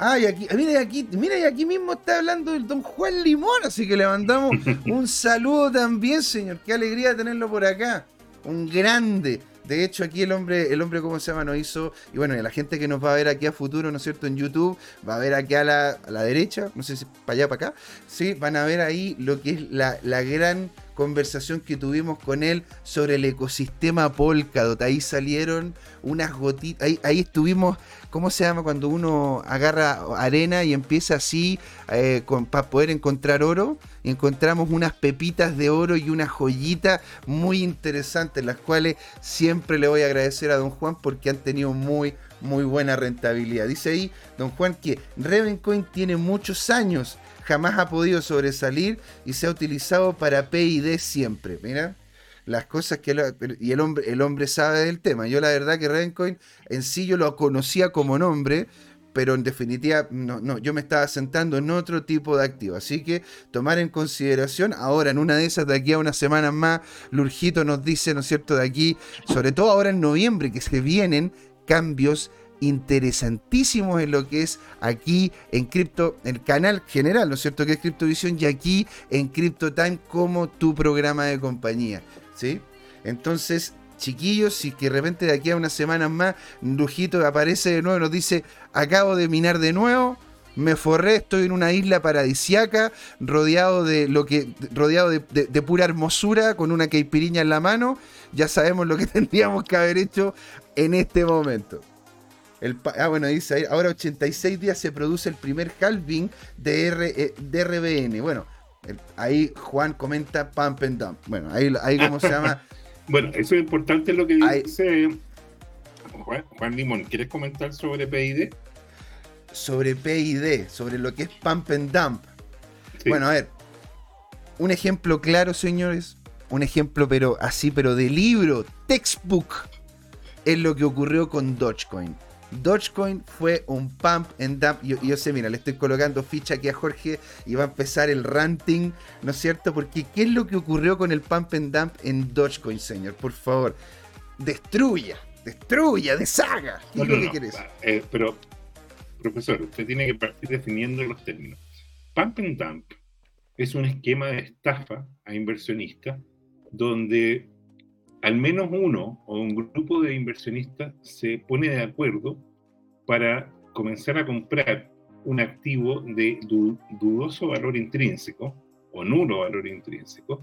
A: Ah, y aquí, mira, y aquí, mira, y aquí mismo está hablando el don Juan Limón, así que le mandamos un saludo también, señor. Qué alegría tenerlo por acá. Un grande. De hecho, aquí el hombre, el hombre, ¿cómo se llama? Nos hizo. Y bueno, y la gente que nos va a ver aquí a futuro, ¿no es cierto? En YouTube, va a ver aquí a la, a la derecha, no sé si para allá, para acá. Sí, van a ver ahí lo que es la, la gran conversación que tuvimos con él sobre el ecosistema Polkadot. Ahí salieron unas gotitas, ahí, estuvimos, ¿cómo se llama? Cuando uno agarra arena y empieza así eh, para poder encontrar oro. Encontramos unas pepitas de oro y una joyita muy interesantes, las cuales siempre le voy a agradecer a don Juan porque han tenido muy, muy buena rentabilidad. Dice ahí don Juan que Revencoin tiene muchos años jamás ha podido sobresalir y se ha utilizado para PID siempre. Mira, las cosas que... y el hombre, el hombre sabe del tema. Yo la verdad que Rencoin en sí yo lo conocía como nombre, pero en definitiva no, no, yo me estaba sentando en otro tipo de activo. Así que tomar en consideración, ahora en una de esas, de aquí a unas semanas más, Lurjito nos dice, ¿no es cierto?, de aquí, sobre todo ahora en noviembre, que se vienen cambios interesantísimos en lo que es aquí en Crypto, el canal general, ¿no es cierto? Que es CryptoVision y aquí en CryptoTime como tu programa de compañía, ¿sí? Entonces, chiquillos, si que de repente de aquí a unas semanas más, Lujito aparece de nuevo nos dice, acabo de minar de nuevo, me forré, estoy en una isla paradisiaca, rodeado de lo que. rodeado de, de, pura hermosura, con una caipiriña en la mano. Ya sabemos lo que tendríamos que haber hecho en este momento ah, bueno, dice ahí, ahora 86 días se produce el primer halving de, R, de RBN. Bueno, ahí Juan comenta pump and dump. Bueno, ahí, ahí cómo se llama.
B: bueno, eso es importante lo que dice Juan, Limón. ¿Quieres comentar sobre PID?
A: Sobre PID, sobre lo que es pump and dump. Bueno, a ver, un ejemplo claro, señores. Un ejemplo, pero así, pero de libro, textbook, es lo que ocurrió con Dogecoin. Dogecoin fue un pump and dump. Yo, yo sé, mira, le estoy colocando ficha aquí a Jorge y va a empezar el ranting, ¿no es cierto? Porque ¿qué es lo que ocurrió con el pump and dump en Dogecoin, señor? Por favor, destruya, destruya, deshaga.
B: ¿Qué es lo que quieres? Eh, pero, profesor, usted tiene que partir definiendo los términos. Pump and dump es un esquema de estafa a inversionistas donde al menos uno o un grupo de inversionistas se pone de acuerdo para comenzar a comprar un activo de dudoso valor intrínseco o nulo valor intrínseco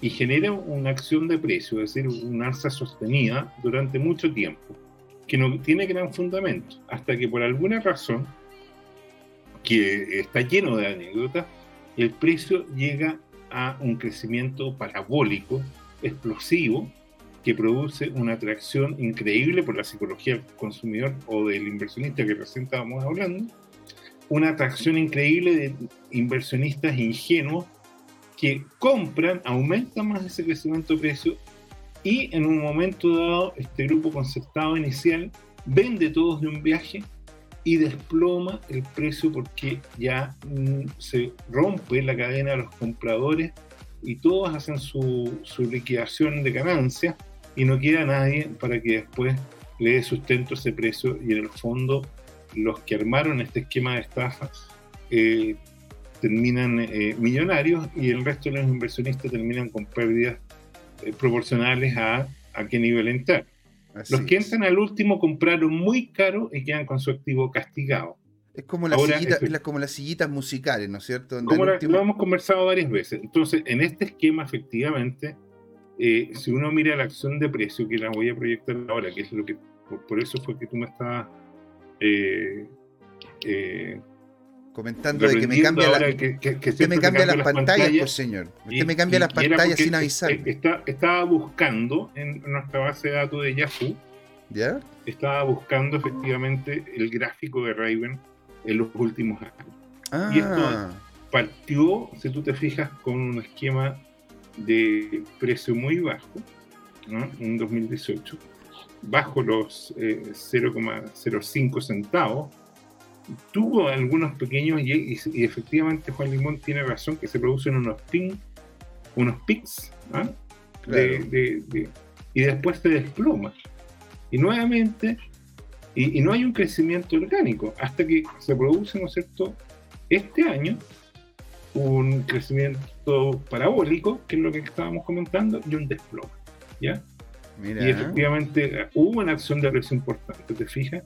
B: y genera una acción de precio, es decir, una alza sostenida durante mucho tiempo, que no tiene gran fundamento, hasta que por alguna razón, que está lleno de anécdotas, el precio llega a un crecimiento parabólico, explosivo, que produce una atracción increíble por la psicología del consumidor o del inversionista que recién estábamos hablando, una atracción increíble de inversionistas ingenuos que compran, aumentan más ese crecimiento de precio y en un momento dado este grupo concertado inicial vende todos de un viaje y desploma el precio porque ya mm, se rompe la cadena de los compradores y todos hacen su, su liquidación de ganancias y no queda nadie para que después le dé sustento a ese precio y en el fondo los que armaron este esquema de estafa eh, terminan eh, millonarios y el resto de los inversionistas terminan con pérdidas eh, proporcionales a, a qué nivel entrar. Los que entran al último compraron muy caro y quedan con su activo castigado.
A: Es como, las sillitas, como las sillitas musicales, ¿no es cierto?
B: Como lo hemos conversado varias veces. Entonces, en este esquema, efectivamente, eh, si uno mira la acción de precio, que la voy a proyectar ahora, que es lo que, por, eso fue que tú me estabas
A: eh, eh, comentando de que me cambia, la, que, usted me cambia las, pantallas, pues señor. Usted me cambia las pantallas sin avisar.
B: estaba buscando en nuestra base de datos de Yahoo,
A: ¿Ya?
B: estaba buscando efectivamente el gráfico de Raven en los últimos años. Y esto ah. partió, si tú te fijas, con un esquema de precio muy bajo, en 2018, bajo los 0,05 eh, centavos, tuvo algunos pequeños, y, efectivamente Juan Limón tiene razón, que se producen unos ping, unos pics, ¿ah? y después se desploma. Y nuevamente y, no hay un crecimiento orgánico hasta que se produce, ¿no es cierto?, este año un crecimiento parabólico, que es lo que estábamos comentando, y un desplome, ¿ya? Y efectivamente hubo una acción de precio importante, ¿te fijas?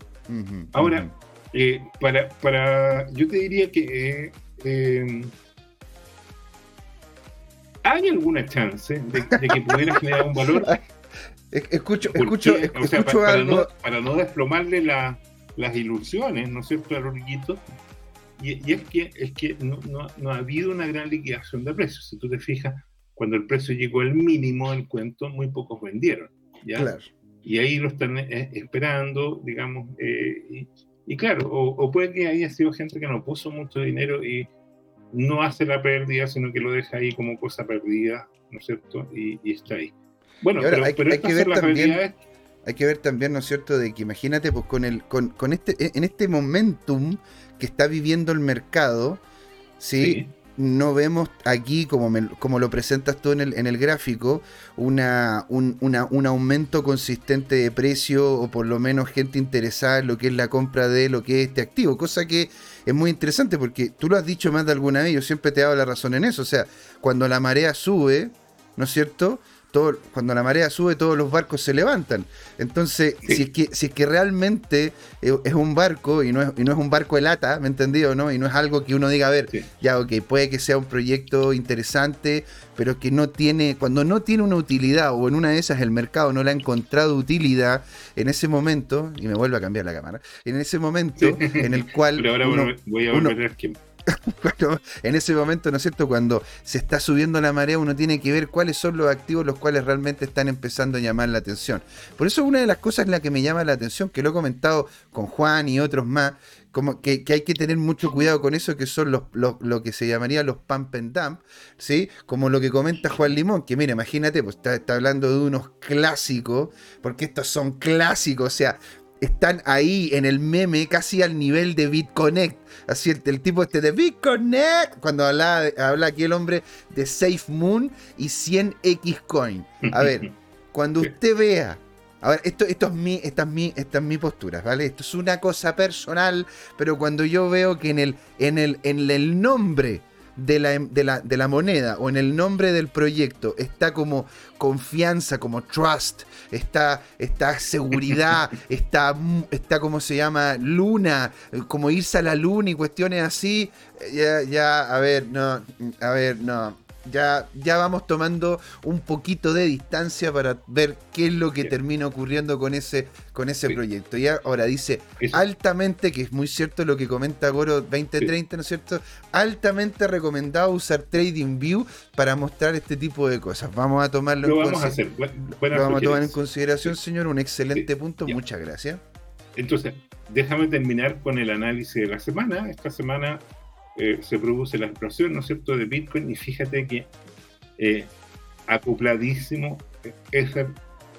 B: Ahora, eh, para, para, yo te diría que eh, em, hay alguna chance de, de que pudiera generar un valor
A: Escucho, escucho, escucho algo.
B: Para no, desplomarle las ilusiones, ¿no es cierto?, al. Y, es que, es que no, no, ha habido una gran liquidación de precios. Si tú te fijas, cuando el precio llegó al mínimo del cuento, muy pocos vendieron. ¿ya? Claro. Y ahí lo están eh, esperando, digamos. Eh, y, claro, o, puede que haya sido gente que no puso mucho dinero y no hace la pérdida, sino que lo deja ahí como cosa perdida, ¿no es cierto? y está ahí.
A: Bueno, pero, hay, que ver también, hay que ver también, ¿no es cierto?, de que imagínate, pues con el, con, con este, en este momentum que está viviendo el mercado, ¿sí? no vemos aquí, como, como lo presentas tú en el, en el gráfico, una, un, un, aumento consistente de precio o por lo menos gente interesada en lo que es la compra de lo que es este activo, cosa que es muy interesante porque tú lo has dicho más de alguna vez, yo siempre te he dado la razón en eso, o sea, cuando la marea sube, ¿no es cierto? Cuando la marea sube, todos los barcos se levantan. Entonces, si, es que, si es que realmente es un barco y no es, y no es un barco de lata, ¿me entendido? ¿no? Y no es algo que uno diga, a ver, ya, ok, puede que sea un proyecto interesante, pero que no tiene, cuando no tiene una utilidad o en una de esas el mercado no le ha encontrado utilidad en ese momento, y me vuelve a cambiar la cámara, en ese momento en el cual...
B: Pero ahora voy a volver a
A: en ese momento, ¿no es cierto? Cuando se está subiendo la marea, uno tiene que ver cuáles son los activos los cuales realmente están empezando a llamar la atención. Por eso una de las cosas en la que me llama la atención, que lo he comentado con Juan y otros más, como que, hay que tener mucho cuidado con eso, que son los, lo que se llamaría los pump and dump, ¿sí? Como lo que comenta Juan Limón, que mira, imagínate, pues está, está hablando de unos clásicos, porque estos son clásicos, o sea, están ahí en el meme casi al nivel de BitConnect. Así el, tipo este de BitConnect, cuando habla, habla aquí el hombre de Safe Moon y 100x Coin. A ver, cuando usted vea a ver, esto, esto es mi, esta es mi, esta es mi postura, ¿vale? Esto es una cosa personal, pero cuando yo veo que en el, en el, en el nombre de la, de, la, de la, moneda o en el nombre del proyecto está como confianza, como trust, está, está seguridad, está, está como se llama, luna, como irse a la luna y cuestiones así, ya, ya, a ver, no, a ver, no ya, ya vamos tomando un poquito de distancia para ver qué es lo que termina ocurriendo con ese, con ese proyecto. Y ahora dice altamente, que es muy cierto lo que comenta Goro 2030, ¿no es cierto? Altamente recomendado usar TradingView para mostrar este tipo de cosas. Vamos a tomarlo
B: en vamos
A: vamos a tomar en consideración, señor. Un excelente punto. Muchas gracias.
B: Entonces, déjame terminar con el análisis de la semana. Esta semana eh, se produce la explosión, ¿no es cierto?, de Bitcoin y fíjate que eh, acopladísimo Ether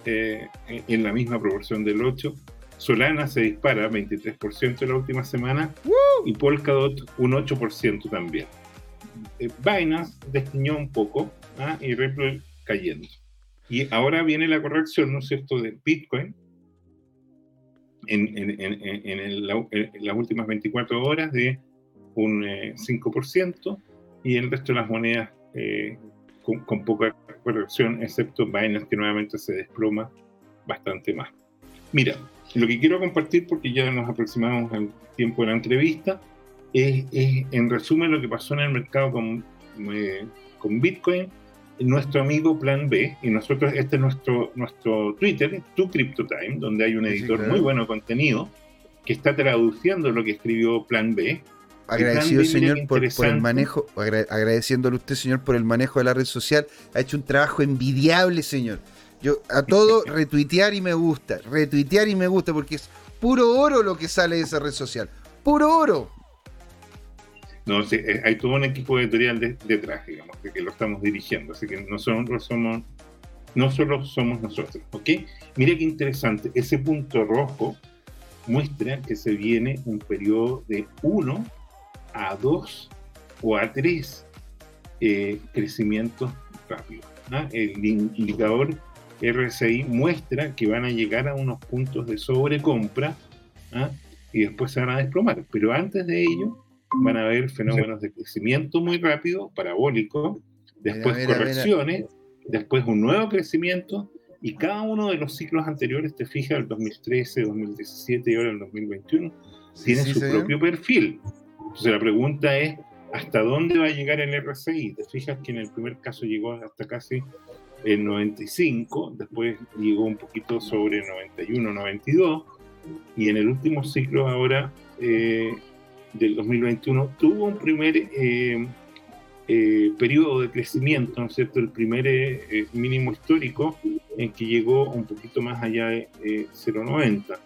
B: eh, en la misma proporción del 8, Solana se dispara 23% en la última semana y Polkadot un 8% también. Binance destiñó un poco ¿ah? y Ripple cayendo. Y ahora viene la corrección, ¿no es cierto?, de Bitcoin en, en, en, en las últimas 24 horas de un 5% eh, y el resto de las monedas eh, con, poca corrección, excepto Binance que nuevamente se desploma bastante más. Mira, lo que quiero compartir, porque ya nos aproximamos al tiempo de la entrevista, es, en resumen lo que pasó en el mercado con, eh, con Bitcoin, nuestro amigo Plan B, y nosotros, este es nuestro, nuestro Twitter, Tu CryptoTime, donde hay un editor muy bueno de contenido que está traduciendo lo que escribió Plan B.
A: Agradecido, señor, por, el manejo, agradeciéndole a usted, señor, por el manejo de la red social. Ha hecho un trabajo envidiable, señor. Yo a todo retuitear y me gusta, retuitear y me gusta, porque es puro oro lo que sale de esa red social. Puro oro.
B: No, sí, eh, hay todo un equipo editorial detrás, digamos, de que lo estamos dirigiendo, así que no somos, somos, no solo somos nosotros, ¿ok? Mire qué interesante, ese punto rojo muestra que se viene un periodo de 1 a 2 o a 3 eh, crecimientos rápidos. El indicador RSI muestra que van a llegar a unos puntos de sobrecompra y después se van a desplomar, pero antes de ello van a haber fenómenos de crecimiento muy rápido, parabólico, después correcciones, después un nuevo crecimiento, y cada uno de los ciclos anteriores, te fijas, el 2013, 2017 y ahora el 2021, tiene su propio perfil. Entonces la pregunta es, ¿hasta dónde va a llegar el RSI? Te fijas que en el primer caso llegó hasta casi el 95, después llegó un poquito sobre 91, 92, y en el último ciclo ahora eh, del 2021 tuvo un primer eh, eh, periodo de crecimiento, ¿no es cierto? El primer eh, mínimo histórico en que llegó un poquito más allá de 0,90.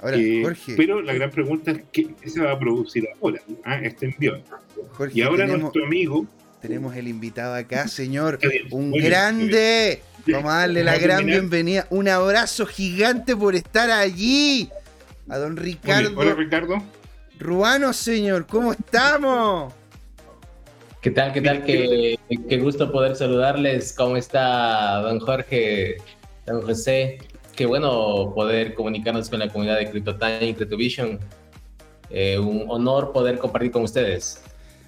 B: Ahora, Jorge, pero la gran pregunta es qué, se va a producir ahora, ¿ah? este envío. y ahora nuestro amigo...
A: Tenemos el invitado acá, señor, un grande. Vamos a darle la gran bienvenida. Un abrazo gigante por estar allí. A don Ricardo.
B: Hola, Ricardo.
A: Ruano, señor, ¿cómo estamos?
C: ¿Qué tal? ¿Qué tal? Qué, qué, gusto poder saludarles. ¿Cómo está don Jorge, don José? Qué bueno poder comunicarnos con la comunidad de CryptoTime y CryptoVision. Eh, un honor poder compartir con ustedes.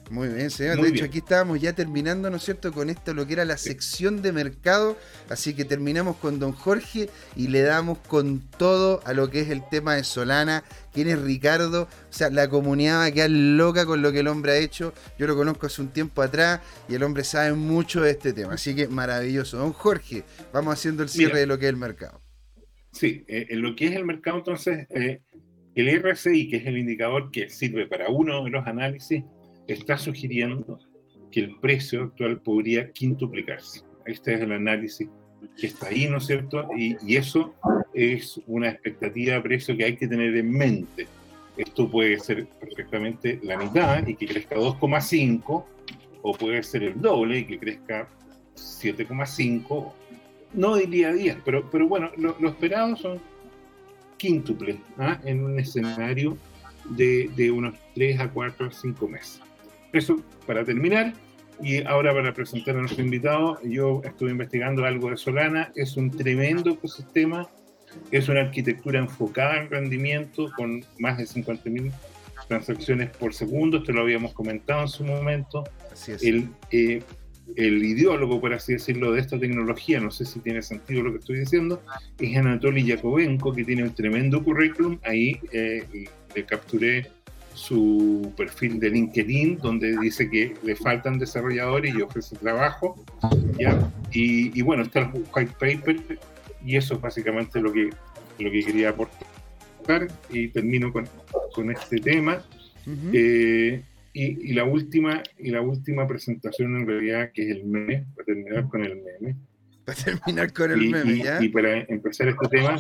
A: Muy bien, señor. de hecho, aquí estábamos ya terminando, ¿no es cierto?, con esto, lo que era la sección de mercado. Así que terminamos con don Jorge y le damos con todo a lo que es el tema de Solana. ¿Quién es Ricardo? O sea, la comunidad va a quedar loca con lo que el hombre ha hecho. Yo lo conozco hace un tiempo atrás y el hombre sabe mucho de este tema. Así que maravilloso. Don Jorge, vamos haciendo el cierre de lo que es el mercado.
B: Sí, eh, en lo que es el mercado, entonces, eh, el RSI, que es el indicador que sirve para uno de los análisis, está sugiriendo que el precio actual podría quintuplicarse. Este es el análisis que está ahí, ¿no es cierto? Y, eso es una expectativa de precio que hay que tener en mente. Esto puede ser perfectamente la mitad y que crezca 2,5, o puede ser el doble y que crezca 7,5. No diría 10, pero, pero bueno, lo, esperado son quíntuples ¿ah? en un escenario de, de unos 3 a 4 a 5 meses. Eso para terminar. Y ahora para presentar a nuestro invitado, yo estuve investigando algo de Solana. Es un tremendo ecosistema. Es una arquitectura enfocada en rendimiento con más de 50.000 transacciones por segundo. Esto lo habíamos comentado en su momento. Así es. El, eh, el ideólogo, por así decirlo, de esta tecnología, no sé si tiene sentido lo que estoy diciendo, es Anatoly Yakovenko, que tiene un tremendo currículum. Ahí eh, le capturé su perfil de LinkedIn, donde dice que le faltan desarrolladores y ofrece trabajo. ¿ya? Y, bueno, está el white paper y eso es básicamente lo que, lo que quería aportar y termino con, con este tema. Eh, y, la última, y la última presentación en realidad, que es el meme, para terminar con el meme.
A: Para terminar con el meme,
B: ¿ya? Y, para empezar este tema,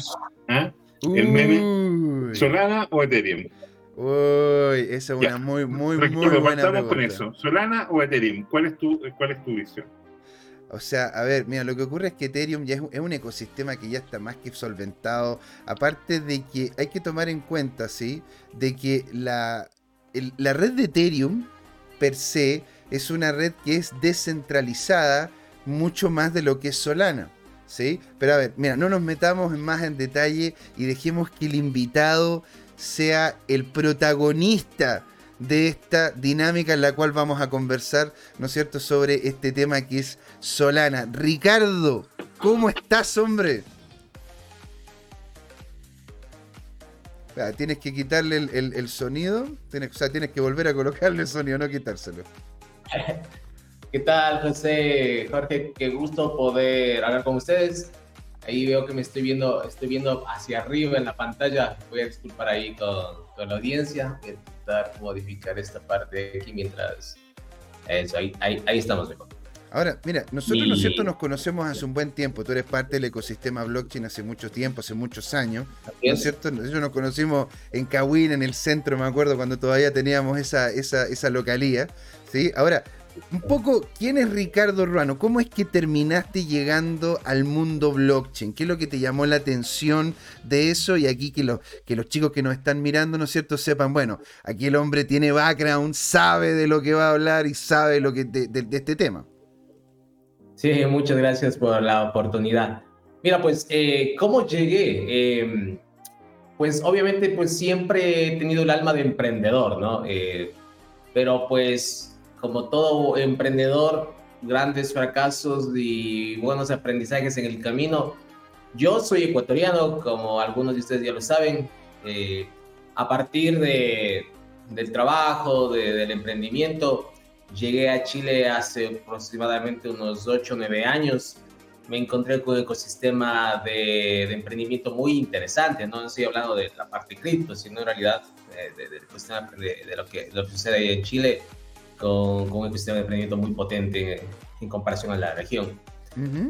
B: ¿ah? el meme, ¿Solana o Ethereum?
A: Uy, esa es una muy, muy, muy buena pregunta.
B: con eso. ¿Solana o Ethereum? ¿Cuál es, tu, ¿Cuál es tu visión?
A: O sea, a ver, mira, lo que ocurre es que Ethereum ya es un ecosistema que ya está más que solventado. Aparte de que hay que tomar en cuenta, ¿sí? De que la, la red de Ethereum per se es una red que es descentralizada mucho más de lo que es Solana. ¿Sí? Pero a ver, mira, no nos metamos más en detalle y dejemos que el invitado sea el protagonista de esta dinámica en la cual vamos a conversar, ¿no es cierto?, sobre este tema que es Solana. Ricardo, ¿cómo estás, hombre? Ah, tienes que quitarle el, sonido, tienes, o sea, tienes que volver a colocarle el sonido, no quitárselo.
C: ¿Qué tal, José? Jorge, qué gusto poder hablar con ustedes. Ahí veo que me estoy viendo, estoy viendo hacia arriba en la pantalla. Voy a disculpar ahí con, con la audiencia. Voy a intentar modificar esta parte aquí mientras... Eso, ahí, ahí, ahí estamos.
A: Ahora, mira, nosotros, ¿no es cierto?, nos conocemos hace un buen tiempo. Tú eres parte del ecosistema blockchain hace mucho tiempo, hace muchos años. ¿No es cierto? Nosotros nos conocimos en Cahuín, en el centro, me acuerdo, cuando todavía teníamos esa, esa, esa localía. ¿sí? Ahora, un poco, ¿quién es Ricardo Ruano? ¿Cómo es que terminaste llegando al mundo blockchain? ¿Qué es lo que te llamó la atención de eso? Y aquí que, los que los chicos que nos están mirando, ¿no es cierto?, sepan, bueno, aquí el hombre tiene background, sabe de lo que va a hablar y sabe lo que de este tema.
C: Sí, muchas gracias por la oportunidad. Mira, pues, eh, ¿cómo llegué? Em, pues obviamente, pues siempre he tenido el alma de emprendedor, ¿no? Eh, pero pues, como todo emprendedor, grandes fracasos y buenos aprendizajes en el camino. Yo soy ecuatoriano, como algunos de ustedes ya lo saben. Eh, a partir de, del trabajo, del emprendimiento, Llegué a Chile hace aproximadamente unos 8 o 9 años. Me encontré con un ecosistema de, emprendimiento muy interesante. No estoy hablando de la parte cripto, sino en realidad eh, de, lo, que, lo, que, sucede en Chile con, con, un ecosistema de emprendimiento muy potente en, comparación a la región.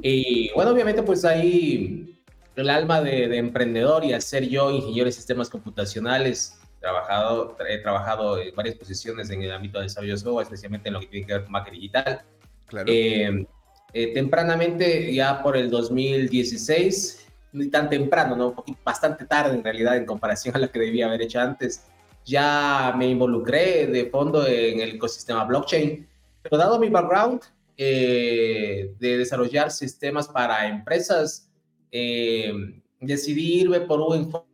C: Y bueno, obviamente pues ahí el alma de, emprendedor y hacer yo ingeniero de sistemas computacionales trabajado, he trabajado en varias posiciones en el ámbito de desarrollo de software, especialmente en lo que tiene que ver con marketing digital. Claro. Eh, eh, tempranamente, ya por el 2016, ni tan temprano, ¿no? bastante tarde en realidad en comparación a lo que debía haber hecho antes, ya me involucré de fondo en el ecosistema blockchain. Pero dado mi background eh, de desarrollar sistemas para empresas, decidí irme por un enfoque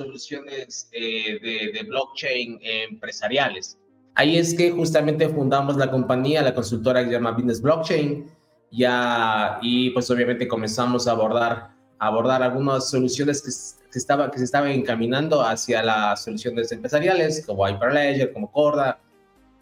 C: soluciones eh, de, blockchain empresariales. Ahí es que justamente fundamos la compañía, la consultora que se llama Business Blockchain, ya, y pues obviamente comenzamos a abordar, abordar algunas soluciones que, que, estaba, que se estaban encaminando hacia las soluciones empresariales, como Hyperledger, como Corda,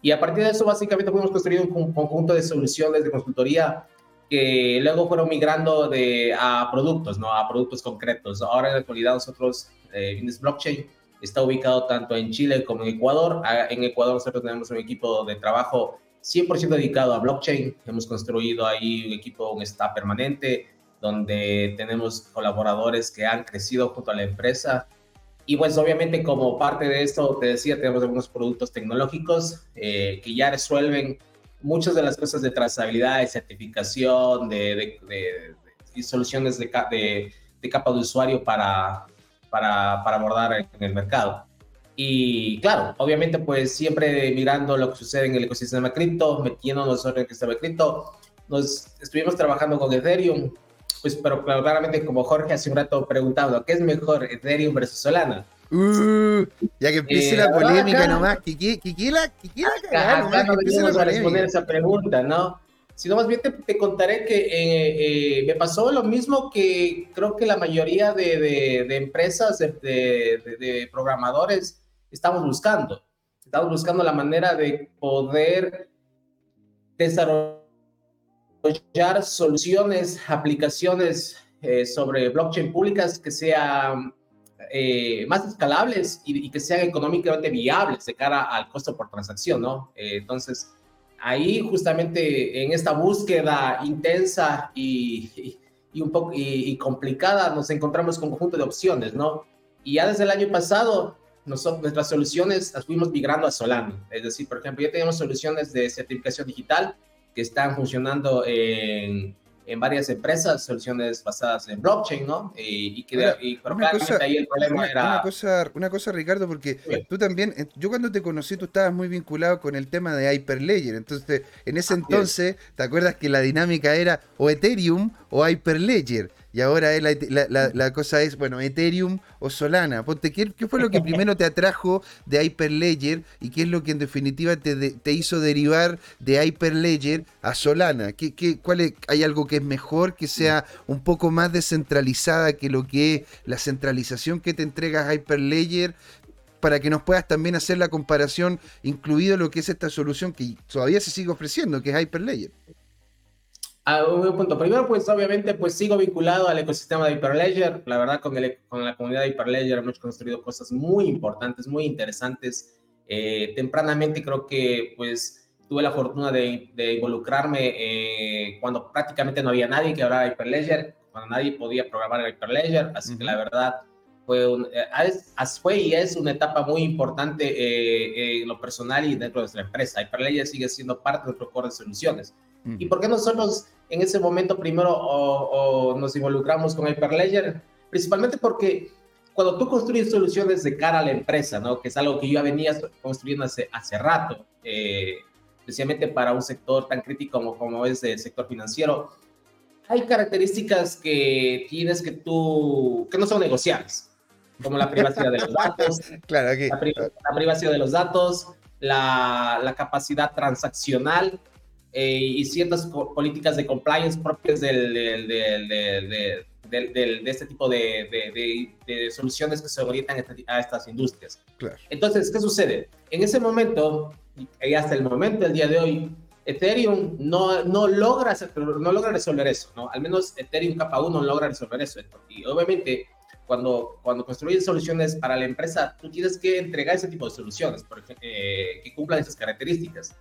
C: y a partir de eso básicamente fuimos construyendo un conjunto de soluciones de consultoría que luego fueron migrando de, a productos, ¿no? A productos concretos. Ahora en la actualidad nosotros, eh, Blockchain, está ubicado tanto en Chile como en Ecuador. Ah, en Ecuador nosotros tenemos un equipo de trabajo 100% dedicado a blockchain. Hemos construido ahí un equipo, un staff permanente, donde tenemos colaboradores que han crecido junto a la empresa. Y pues obviamente como parte de esto, te decía, tenemos algunos productos tecnológicos eh, que ya resuelven muchas de las cosas de trazabilidad, de certificación, de, soluciones de, capa de usuario para, para, abordar en el mercado. Y claro, obviamente pues siempre mirando lo que sucede en el ecosistema cripto, metiéndonos en el ecosistema cripto, nos estuvimos trabajando con Ethereum, pues pero claramente como Jorge hace un rato preguntado, ¿qué es mejor Ethereum versus Solana?
A: Uh, ya que empiece la polémica nomás, que quiera
C: cagar no responder esa pregunta, ¿no? Sino más bien te, contaré que eh, eh, me pasó lo mismo que creo que la mayoría de, empresas, de, programadores, estamos buscando. Estamos buscando la manera de poder desarrollar soluciones, aplicaciones eh, sobre blockchain públicas que sean más escalables y, que sean económicamente viables de cara al costo por transacción, ¿no? Entonces, ahí justamente en esta búsqueda intensa y, un poco y, complicada nos encontramos con un conjunto de opciones, ¿no? Y ya desde el año pasado, nosotros, nuestras soluciones las fuimos migrando a Solana. Es decir, por ejemplo, ya tenemos soluciones de certificación digital que están funcionando en en varias empresas soluciones basadas en blockchain, ¿no? Y, que
A: una cosa, ahí el problema era... Una cosa, una cosa, Ricardo, porque tú también, eh, yo cuando te conocí, tú estabas muy vinculado con el tema de Hyperledger, entonces, en ese entonces, ¿te acuerdas que la dinámica era o Ethereum o Hyperledger? Y ahora la, cosa es, bueno, Ethereum o Solana. Ponte, ¿qué, fue lo que primero te atrajo de Hyperledger y qué es lo que en definitiva te, hizo derivar de Hyperledger a Solana? ¿Qué, qué, cuál ¿Hay algo que es mejor, que sea un poco más descentralizada que lo que es la centralización que te entrega Hyperledger? Para que nos puedas también hacer la comparación, incluido lo que es esta solución que todavía se sigue ofreciendo, que es Hyperledger
C: un punto. Primero, pues obviamente, pues sigo vinculado al ecosistema de Hyperledger. La verdad, con, el, con la comunidad de Hyperledger hemos construido cosas muy importantes, muy interesantes. Eh, tempranamente creo que pues tuve la fortuna de, de involucrarme eh, cuando prácticamente no había nadie que hablara de Hyperledger, cuando nadie podía programar Hyperledger. Así que la verdad fue, un, eh, fue y es una etapa muy importante en lo personal y dentro de nuestra empresa. Hyperledger sigue siendo parte de nuestro core de soluciones. ¿Y por qué nosotros en ese momento primero o, nos involucramos con Hyperledger? Principalmente porque cuando tú construyes soluciones de cara a la empresa, ¿no? que es algo que yo ya venía construyendo hace, hace rato, eh, especialmente para un sector tan crítico como, como es el sector financiero, hay características que tienes que tú, que no son negociables, como la privacidad de los datos,
A: claro,
C: la, privacidad de los datos, la, la capacidad transaccional eh, y ciertas políticas de compliance propias del, del, del, de este tipo de, soluciones que se orientan a estas industrias. Entonces, ¿qué sucede? En ese momento, y hasta el momento, el día de hoy, Ethereum no, no, logra, no logra resolver eso, ¿no? Al menos Ethereum capa 1 no logra resolver eso. Y obviamente, cuando, cuando construyes soluciones para la empresa, tú tienes que entregar ese tipo de soluciones por eh, que cumplan esas características.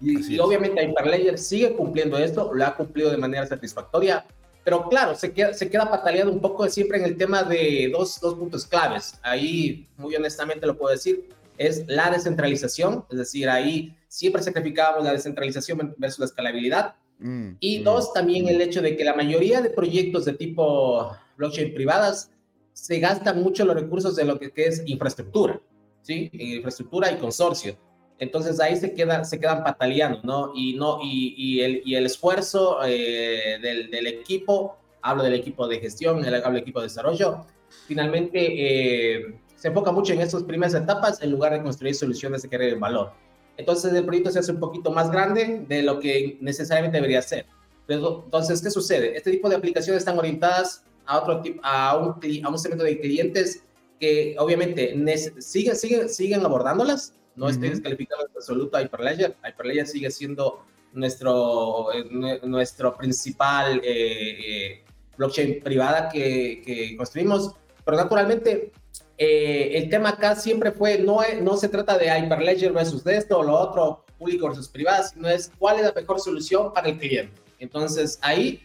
C: Y, obviamente Hyperledger sigue cumpliendo esto, lo ha cumplido de manera satisfactoria, pero claro, se queda, se queda pataleando un poco siempre en el tema de dos, dos puntos claves. Ahí, muy honestamente lo puedo decir, es la descentralización, es decir, ahí siempre sacrificábamos la descentralización versus la escalabilidad. Mm, y mm. dos, también el hecho de que la mayoría de proyectos de tipo blockchain privadas se gastan mucho los recursos de lo que, que es infraestructura, ¿sí? Infraestructura y consorcio. Entonces ahí se, queda, se quedan pataleando, ¿no? Y, no, y, y, el, y el, esfuerzo eh, del, del, equipo, hablo del equipo de gestión, hablo del equipo de desarrollo, finalmente eh, se enfoca mucho en estas primeras etapas en lugar de construir soluciones de querer valor. Entonces el proyecto se hace un poquito más grande de lo que necesariamente debería ser. Entonces, ¿qué sucede? Este tipo de aplicaciones están orientadas a, otro tipo, a, un, a un segmento de clientes que obviamente siguen, siguen, siguen abordándolas, no estoy descalificando en absoluto a Hyperledger. Hyperledger sigue siendo nuestro, eh, nuestro principal eh, eh, blockchain privada que, construimos, pero naturalmente el tema acá siempre fue, no, no se trata de Hyperledger versus esto o lo otro, público versus privado, sino es cuál es la mejor solución para el cliente. Entonces ahí,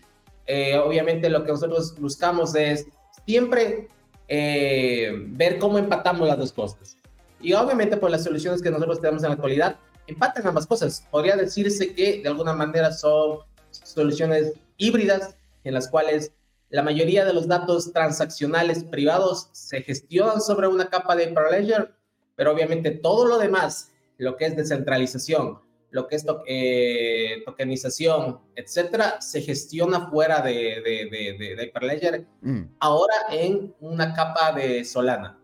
C: obviamente lo que nosotros buscamos es siempre ver cómo empatamos las dos cosas. Y obviamente, por pues, las soluciones que nosotros tenemos en la actualidad empatan ambas cosas. Podría decirse que de alguna manera son soluciones híbridas en las cuales la mayoría de los datos transaccionales privados se gestionan sobre una capa de Hyperledger, pero obviamente todo lo demás, lo que es descentralización, lo que es eh, tokenización, etcétera, se gestiona fuera de, de, de, Hyperledger, mm. ahora en una capa de Solana.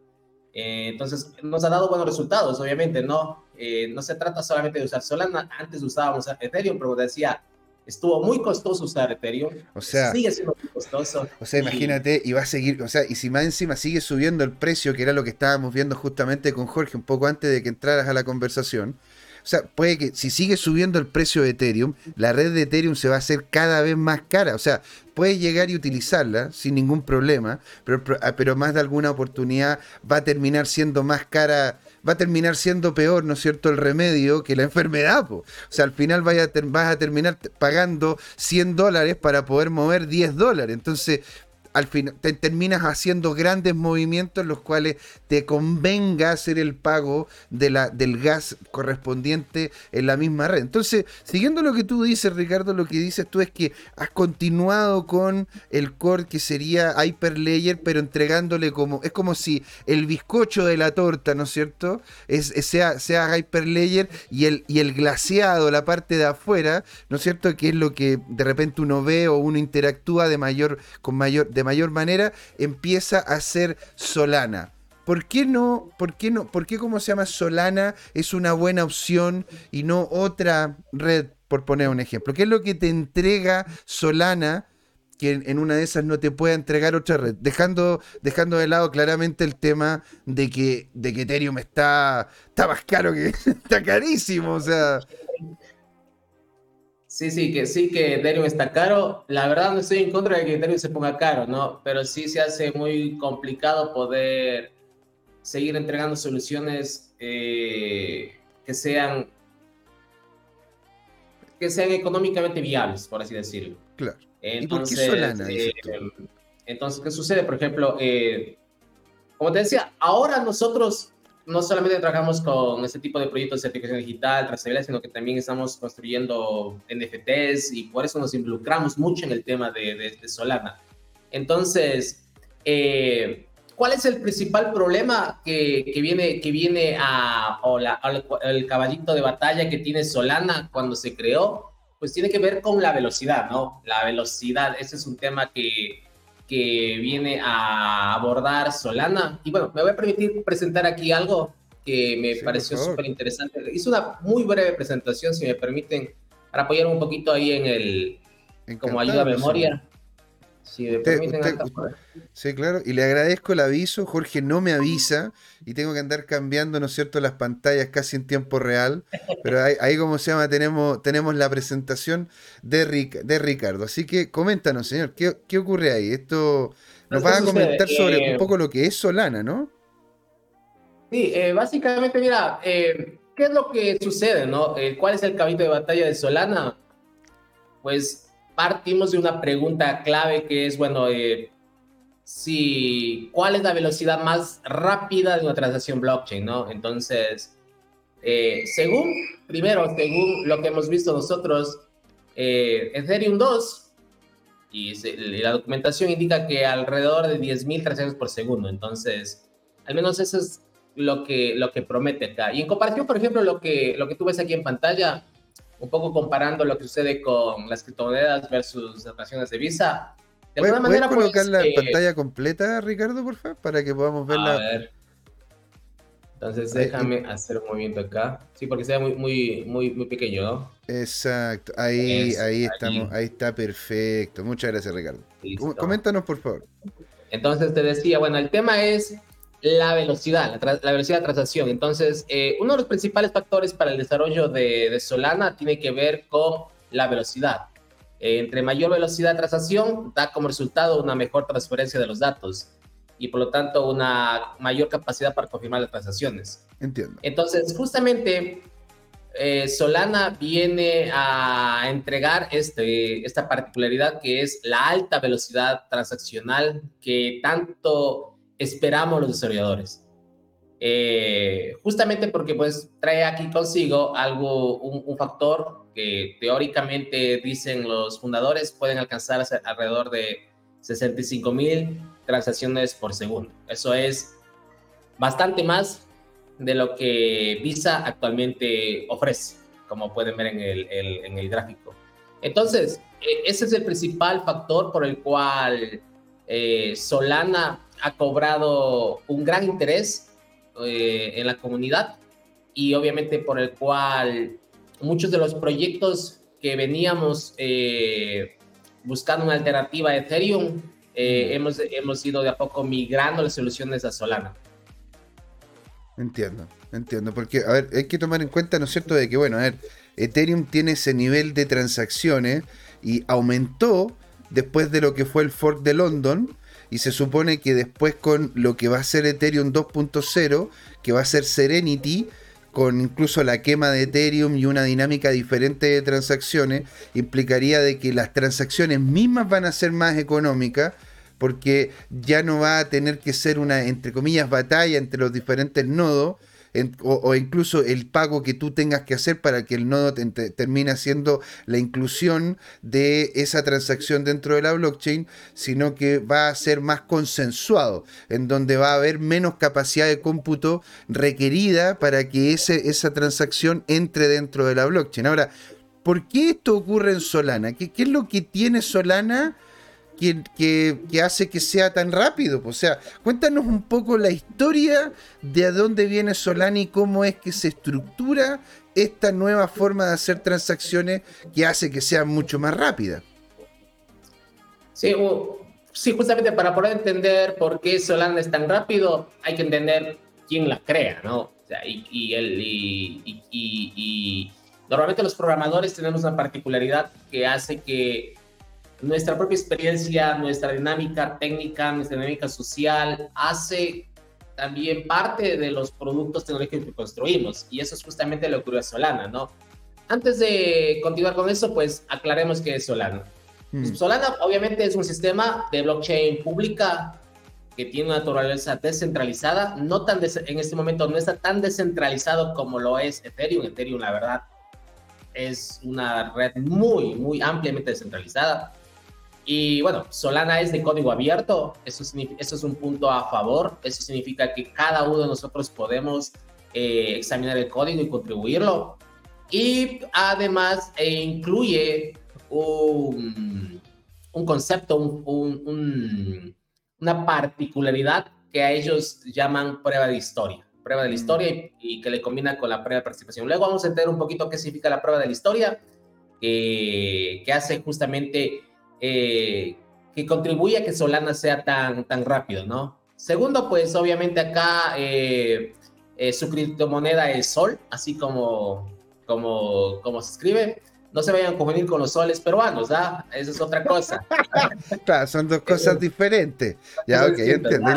C: Eh, entonces, nos ha dado buenos resultados, obviamente, ¿no? Eh, no se trata solamente de usar Solana, antes usábamos Ethereum, pero decía, estuvo muy costoso usar Ethereum.
A: O sea,
C: sigue siendo muy costoso.
A: O sea, imagínate, y va a seguir, o sea, y si más encima sigue subiendo el precio, que era lo que estábamos viendo justamente con Jorge un poco antes de que entraras a la conversación. O sea, puede que si sigue subiendo el precio de Ethereum, la red de Ethereum se va a hacer cada vez más cara. O sea, puedes llegar y utilizarla sin ningún problema, pero, ah, pero más de alguna oportunidad va a terminar siendo más cara va a terminar siendo peor, ¿no es cierto?, el remedio que la enfermedad. O sea, al final vaya vas a terminar pagando 100 dólares para poder mover 10 dólares. Entonces, al final te terminas haciendo grandes movimientos en los cuales te convenga hacer el pago de la, del gas correspondiente en la misma red. Entonces, siguiendo lo que tú dices, Ricardo, lo que dices tú es que has continuado con el core que sería Hyperlayer, pero entregándole como, es como si el bizcocho de la torta, ¿no es cierto? Es, sea, sea Hyperlayer y el, y el glaseado, la parte de afuera, ¿no es cierto? Que es lo que de repente uno ve o uno interactúa de mayor, con mayor, de mayor manera, empieza a ser Solana. ¿Por qué no? ¿Por qué no? ¿Por qué como se llama Solana es una buena opción y no otra red, por poner un ejemplo? ¿Qué es lo que te entrega Solana? que en, una de esas no te pueda entregar otra red, dejando, dejando de lado claramente el tema de que, de que Ethereum está, está más caro que está carísimo, o sea.
C: Sí, sí, que sí que Ethereum está caro. La verdad no estoy en contra de que Ethereum se ponga caro, ¿no? Pero sí se hace muy complicado poder seguir entregando soluciones eh, que sean que sean económicamente viables, por así decirlo.
A: Claro.
C: Entonces, ¿Y por qué Solana? Eh, entonces, ¿qué sucede? Por ejemplo, eh, como te decía, ahora nosotros no solamente trabajamos con este tipo de proyectos de certificación digital, trazabilidad, sino que también estamos construyendo NFTs y por eso nos involucramos mucho en el tema de, Solana. Entonces, eh, ¿Cuál es el principal problema que, viene, que viene a, o el caballito de batalla que tiene Solana cuando se creó? Pues tiene que ver con la velocidad, ¿no? La velocidad, ese es un tema que, que viene a abordar Solana. Y bueno, me voy a permitir presentar aquí algo que me pareció súper interesante. Hice una muy breve presentación, si me permiten, para apoyar un poquito ahí en el, como ayuda a memoria. Si
A: Sí, claro. Y le agradezco el aviso. Jorge no me avisa y tengo que andar cambiando, ¿no es cierto?, las pantallas casi en tiempo real. Pero ahí, como se llama, tenemos, tenemos la presentación de, de Ricardo. Así que coméntanos, señor, ¿qué, ocurre ahí? Esto nos va a comentar sobre un eh, poco lo que es Solana, ¿no?
C: Sí, eh, básicamente, mira, eh, ¿qué es lo que sucede, no? ¿Cuál es el cabito de batalla de Solana? Pues partimos de una pregunta clave que es, bueno, eh, si, ¿cuál es la velocidad más rápida de una transacción blockchain, no? Entonces, eh, según, primero, según lo que hemos visto nosotros, eh, Ethereum 2 y, la documentación indica que alrededor de 10.000 transacciones por segundo. Entonces, al menos eso es lo que, lo que promete acá. Y en comparación, por ejemplo, lo que, lo que tú ves aquí en pantalla, un poco comparando lo que sucede con las criptomonedas versus las operaciones de Visa.
A: De alguna manera, ¿Puedes colocar la pues, pantalla completa, Ricardo, por favor? Para que podamos verla. A ver.
C: Entonces déjame hacer un movimiento acá. Sí, porque sea muy, muy, muy, muy pequeño, ¿no?
A: Exacto. Ahí, ahí estamos. Ahí. está perfecto. Muchas gracias, Ricardo. Coméntanos, por favor.
C: Entonces te decía, bueno, el tema es la velocidad, la, velocidad de transacción. Entonces, eh, uno de los principales factores para el desarrollo de, Solana tiene que ver con la velocidad. Eh, entre mayor velocidad de transacción da como resultado una mejor transferencia de los datos y por lo tanto una mayor capacidad para confirmar las transacciones.
A: Entiendo.
C: Entonces, justamente eh, Solana viene a entregar este, esta particularidad que es la alta velocidad transaccional que tanto esperamos los desarrolladores. Eh, justamente porque pues trae aquí consigo algo, un, factor que teóricamente dicen los fundadores pueden alcanzar alrededor de 65 mil transacciones por segundo. Eso es bastante más de lo que Visa actualmente ofrece, como pueden ver en el, en el gráfico. Entonces, e, ese es el principal factor por el cual eh, Solana ha cobrado un gran interés eh, en la comunidad y obviamente por el cual muchos de los proyectos que veníamos eh, buscando una alternativa a Ethereum, eh, hemos, hemos ido de a poco migrando las soluciones a Solana.
A: Entiendo, entiendo, porque, a ver, hay que tomar en cuenta, ¿no es cierto?, de que, bueno, a ver, Ethereum tiene ese nivel de transacciones y aumentó después de lo que fue el fork de London, y se supone que después con lo que va a ser Ethereum 2.0, que va a ser Serenity, con incluso la quema de Ethereum y una dinámica diferente de transacciones, implicaría de que las transacciones mismas van a ser más económicas, porque ya no va a tener que ser una, entre comillas, batalla entre los diferentes nodos, o, incluso el pago que tú tengas que hacer para que el nodo termine haciendo la inclusión de esa transacción dentro de la blockchain, sino que va a ser más consensuado, en donde va a haber menos capacidad de cómputo requerida para que ese, esa transacción entre dentro de la blockchain. Ahora, ¿por qué esto ocurre en Solana? ¿Qué, qué es lo que tiene Solana? Que, hace que sea tan rápido. O sea, cuéntanos un poco la historia de a dónde viene Solana y cómo es que se estructura esta nueva forma de hacer transacciones que hace que sea mucho más rápida.
C: Sí, sí, justamente para poder entender por qué Solana es tan rápido, hay que entender quién la crea, ¿no? O sea, y, y, el, y, y normalmente los programadores tenemos una particularidad que hace que nuestra propia experiencia, nuestra dinámica técnica, nuestra dinámica social, hace también parte de los productos tecnológicos que construimos. Y eso es justamente lo que ocurrió a Solana, ¿no? Antes de continuar con eso, pues aclaremos qué es Solana. Mm. Solana obviamente es un sistema de blockchain pública que tiene una naturaleza descentralizada, no tan en este momento no está tan descentralizado como lo es Ethereum. Ethereum, la verdad, es una red muy, muy ampliamente descentralizada. Y bueno, Solana es de código abierto, eso, eso es un punto a favor, eso significa que cada uno de nosotros podemos eh, examinar el código y contribuirlo. Y además eh, incluye un, un concepto, un, una particularidad que a ellos llaman prueba de historia. Prueba de la mm. historia y, que le combina con la prueba de participación. Luego vamos a entender un poquito qué significa la prueba de la historia, que hace justamente eh, que contribuye a que Solana sea tan, tan rápido, ¿no? Segundo, pues obviamente acá eh, eh, su criptomoneda es Sol, así como, como, como se escribe. No se vayan a confundir con los soles peruanos, ¿ah? Esa es otra cosa.
A: claro, son dos cosas diferentes. Ya, ok,
C: entendí.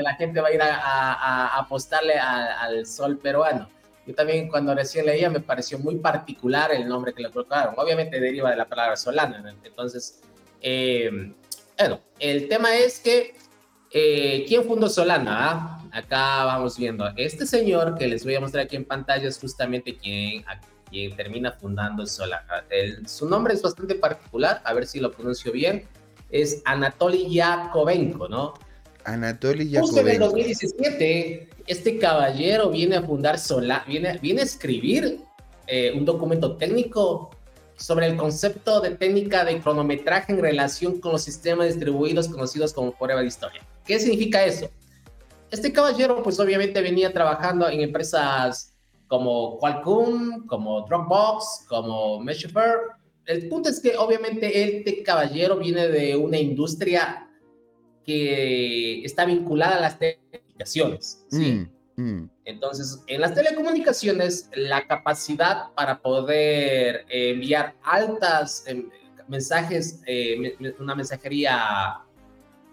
C: La gente va a ir a, apostarle al sol peruano. Yo también cuando recién leía me pareció muy particular el nombre que le colocaron. Obviamente deriva de la palabra solana, entonces eh, bueno, el tema es que, eh, ¿quién fundó Solana? Ah, acá vamos viendo. Este señor que les voy a mostrar aquí en pantalla es justamente quien, quien termina fundando Solana. su nombre es bastante particular, a ver si lo pronuncio bien. Es Anatoly Yakovenko, ¿no?
A: Anatoly Yakovenko. Justo en el
C: 2017, este caballero viene a fundar Solana, viene, viene a escribir eh, un documento técnico sobre el concepto de técnica de cronometraje en relación con los sistemas distribuidos conocidos como prueba de historia. ¿Qué significa eso? Este caballero, pues obviamente venía trabajando en empresas como Qualcomm, como Dropbox, como Meshifer. El punto es que obviamente este caballero viene de una industria que está vinculada a las telecomunicaciones. ¿sí? Mm. Mm. Entonces, en las telecomunicaciones, la capacidad para poder eh, enviar altas em, mensajes, eh, una mensajería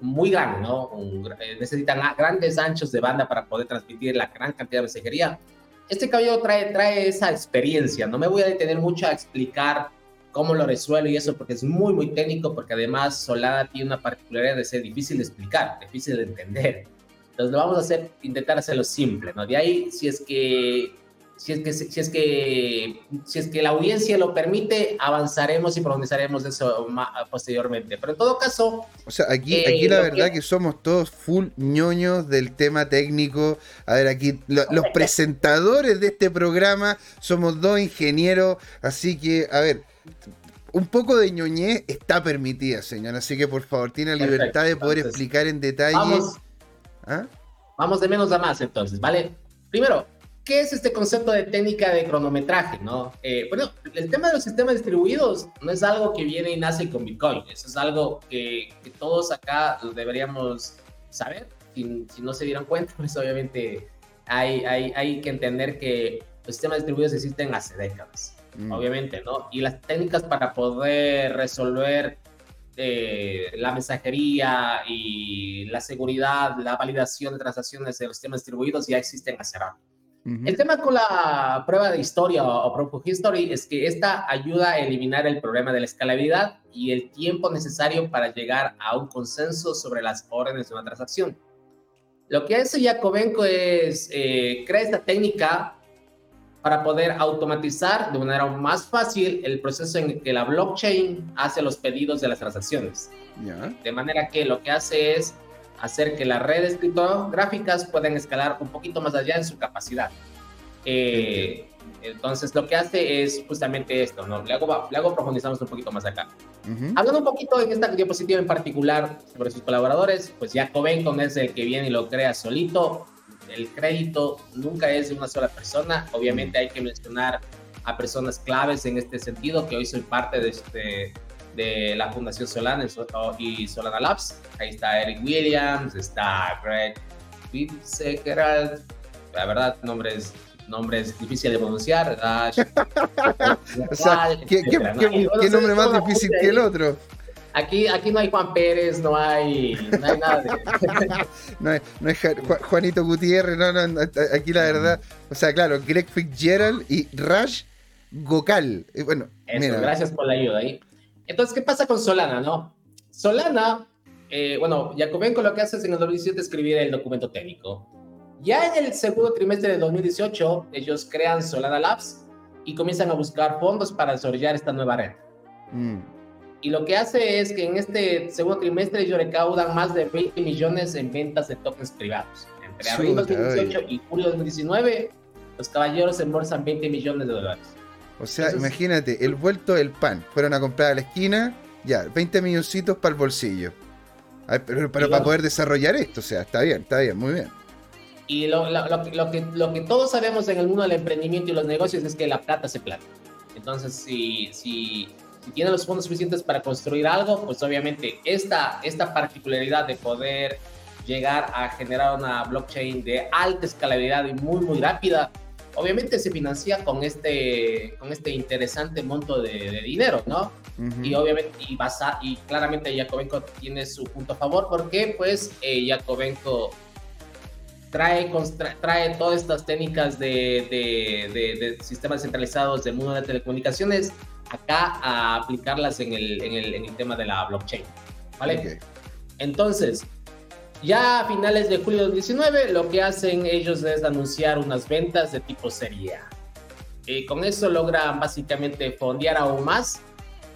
C: muy grande, ¿no? Eh, necesitan grandes anchos de banda para poder transmitir la gran cantidad de mensajería. Este cabello trae, trae esa experiencia. No me voy a detener mucho a explicar cómo lo resuelve y eso, porque es muy, muy técnico, porque además Solana tiene una particularidad de ser difícil de explicar, difícil de entender. Entonces lo vamos a hacer, intentar hacerlo simple, ¿no? De ahí, si es que si es que si es que si es que la audiencia lo permite avanzaremos y profundizaremos eso posteriormente pero en todo caso
A: o sea aquí eh, aquí la verdad que... somos todos full ñoños del tema técnico a ver aquí los presentadores de este programa somos dos ingenieros así que a ver un poco de ñoñez está permitida, señor. Así que por favor, tiene la libertad de poder explicar en detalle.
C: ¿Ah? Vamos de menos a más entonces, ¿vale? Primero, ¿qué es este concepto de técnica de cronometraje? ¿no? Eh, bueno, el tema de los sistemas distribuidos no es algo que viene y nace con Bitcoin, eso es algo que, todos acá deberíamos saber. Si, no se dieron cuenta, pues obviamente hay, hay, hay que entender que los sistemas distribuidos existen hace décadas, mm. obviamente, ¿no? Y las técnicas para poder resolver eh, la mensajería y la seguridad, la validación de transacciones de los sistemas distribuidos ya existen hace rato. El tema con la prueba de historia o, Proof of History es que esta ayuda a eliminar el problema de la escalabilidad y el tiempo necesario para llegar a un consenso sobre las órdenes de una transacción. Lo que hace Yakovenko es eh, crear esta técnica para poder automatizar de manera más fácil el proceso en que la blockchain hace los pedidos de las transacciones. De manera que lo que hace es hacer que las redes criptográficas puedan escalar un poquito más allá en su capacidad. Eh, entonces, lo que hace es justamente esto, ¿no? Le hago, le hago profundizamos un poquito más acá. Hablando un poquito en esta diapositiva en particular sobre sus colaboradores, pues Jacobenko es el que viene y lo crea solito. El crédito nunca es de una sola persona. Obviamente hay que mencionar a personas claves en este sentido, que hoy soy parte de, este, de la Fundación Solana y Solana Labs. Ahí está Eric Williams, está Greg Fitzgerald, la verdad, nombres nombres difíciles de pronunciar.
A: o sea, ¿qué, nombre más difícil que el otro?
C: Aquí, aquí no hay Juan Pérez, no hay, no hay nada
A: de... no, hay, no hay Juanito Gutiérrez, no, no, aquí la verdad, o sea, claro, Greg Fitzgerald y Raj Gokal. Bueno,
C: gracias por la ayuda ahí. Entonces, ¿qué pasa con Solana, no? Solana, eh, bueno, Jacobenco lo que hace es en el 2017 escribir el documento técnico. Ya en el segundo trimestre de 2018, ellos crean Solana Labs y comienzan a buscar fondos para desarrollar esta nueva red. Mm. Y lo que hace es que en este segundo trimestre ellos recaudan más de 20 millones en ventas de tokens privados. Entre abril 2018 y julio 2019, los caballeros embolsan 20 millones de dólares.
A: O sea, imagínate, el vuelto del pan. Fueron a comprar a la esquina, ya, 20 milloncitos para el bolsillo. pero, para poder desarrollar esto, o sea, está bien, está bien, muy bien.
C: Y lo, que, lo que todos sabemos en el mundo del emprendimiento y los negocios es que la plata se plata. Entonces, si, si, si tiene los fondos suficientes para construir algo, pues obviamente esta, esta particularidad de poder llegar a generar una blockchain de alta escalabilidad y muy, muy rápida, obviamente se financia con este, con este interesante monto de, dinero, ¿no? Y obviamente, y, basa, y claramente Yakovenko tiene su punto a favor porque pues eh, trae, trae todas estas técnicas de, de, sistemas centralizados del mundo de telecomunicaciones acá a aplicarlas en el, en el, en el tema de la blockchain. ¿Vale? Entonces, ya a finales de julio de 2019, lo que hacen ellos es anunciar unas ventas de tipo serie A. Y con eso logran básicamente fondear aún más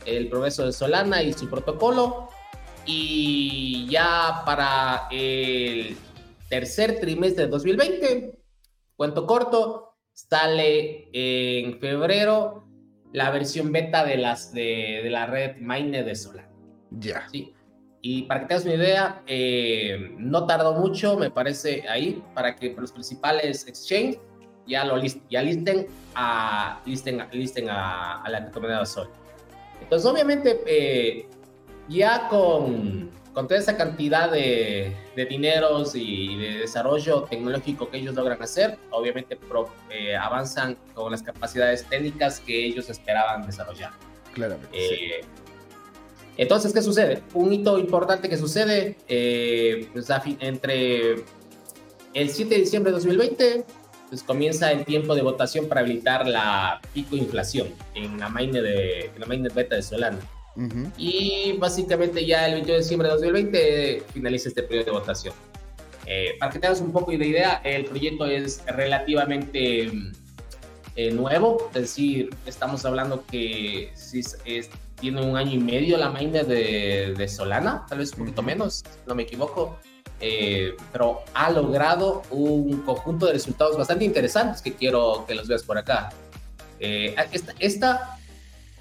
C: el progreso de Solana y su protocolo. Y ya para el tercer trimestre de 2020, cuento corto, sale en febrero la versión beta de, las, de, la red Mine de Solana.
A: Ya.
C: Sí. Y para que tengas una idea, eh, no tardó mucho, me parece, ahí, para que los principales exchange ya lo ya listen a, listen, listen a, a la criptomoneda Sol. Entonces, obviamente, eh, ya con con toda esa cantidad de, de dineros y de desarrollo tecnológico que ellos logran hacer, obviamente eh, avanzan con las capacidades técnicas que ellos esperaban desarrollar.
A: Claramente.
C: Eh, entonces, ¿qué sucede? Un hito importante que sucede eh, pues, entre el 7 de diciembre de 2020 pues comienza el tiempo de votación para habilitar la pico inflación en la mainnet de en la mainnet beta de Solana. Y básicamente ya el 21 de diciembre de 2020 finaliza este periodo de votación. Eh, para que tengas un poco de idea, el proyecto es relativamente eh, nuevo, es decir, estamos hablando que si es, tiene un año y medio la mainnet de, de, Solana, tal vez un poquito menos, no me equivoco, eh, pero ha logrado un conjunto de resultados bastante interesantes que quiero que los veas por acá. esta, esta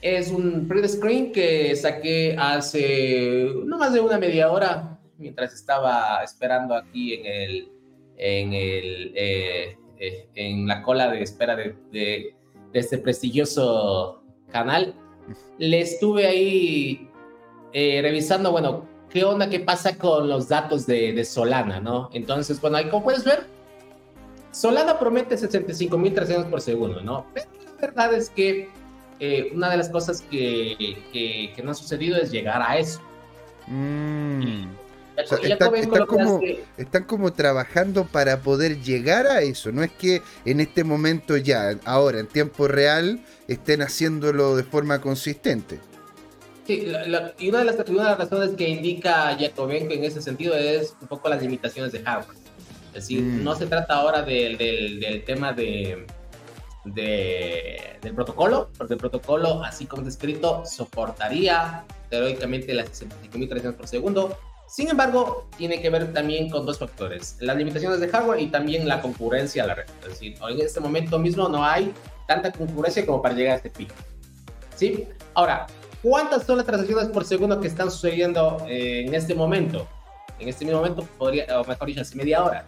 C: es un print screen que saqué hace no más de una media hora mientras estaba esperando aquí en el en el eh, eh, en la cola de espera de, este prestigioso canal. Le estuve ahí eh, revisando, bueno, qué onda, qué pasa con los datos de, de Solana, ¿no? Entonces, bueno, ahí como puedes ver, Solana promete 65 mil por segundo, ¿no? Pero la verdad es que eh, una de las cosas que, que, no ha sucedido es llegar a eso.
A: Mm. están, como, trabajando para poder llegar a eso. No es que en este momento ya, ahora, en tiempo real, estén haciéndolo de forma consistente.
C: Sí, y una de, las, razones que indica Jacobenko en ese sentido es un poco las limitaciones de hardware. Es decir, mm. no se trata ahora del, del tema de, de, del protocolo, porque el protocolo, así como descrito, soportaría teóricamente las 65.000 transacciones por segundo, Sin embargo, tiene que ver también con dos factores, las limitaciones de hardware y también la concurrencia a la red. Es decir, en este momento mismo no hay tanta concurrencia como para llegar a este pico. ¿Sí? Ahora, ¿cuántas son las transacciones por segundo que están sucediendo eh, en este momento? En este mismo momento, podría, o mejor dicho, hace media hora.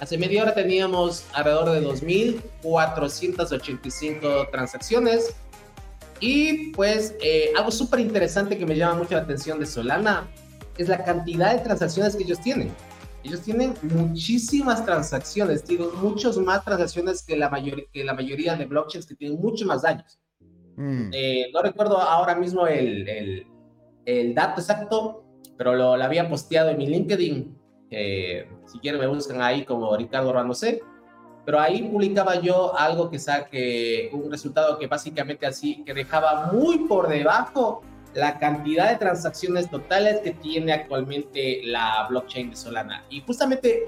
C: Hace media hora teníamos alrededor de 2.485 transacciones. Y pues eh, algo súper interesante que me llama mucho la atención de Solana es la cantidad de transacciones que ellos tienen. Ellos tienen muchísimas transacciones, tienen muchos más transacciones que la, mayoría que la mayoría de blockchains que tienen muchos más años. Mm. Eh, no recuerdo ahora mismo el, el, el dato exacto, pero lo, lo, había posteado en mi LinkedIn. Si quieren me buscan ahí como Ricardo C Pero ahí publicaba yo algo que saque un resultado que básicamente así, que dejaba muy por debajo la cantidad de transacciones totales que tiene actualmente la blockchain de Solana. Y justamente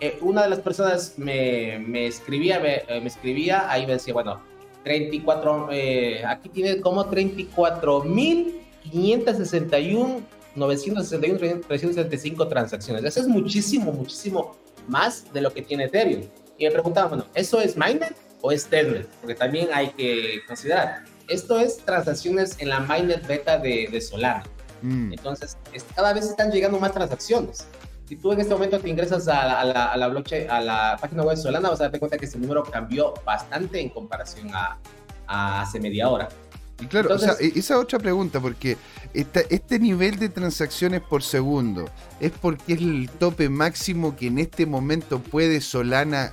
C: eh, una de las personas me, me escribía, me, eh, me, escribía, ahí me decía, bueno, 34, eh, aquí tiene como 34.561, 961, 375 transacciones. Eso es muchísimo, muchísimo más de lo que tiene Ethereum. Y me preguntaba, bueno, ¿eso es mainnet o es Teznet? Porque también hay que considerar esto es transacciones en la mainnet beta de, Solana. Mm. Entonces, cada vez están llegando más transacciones. Si tú en este momento te ingresas a la, blockchain, a la página web de Solana, vas a darte cuenta que ese número cambió bastante en comparación a, hace media hora.
A: Y claro, o sea, e-, esa otra pregunta, porque este nivel de transacciones por segundo es porque es el tope máximo que en este momento puede Solana,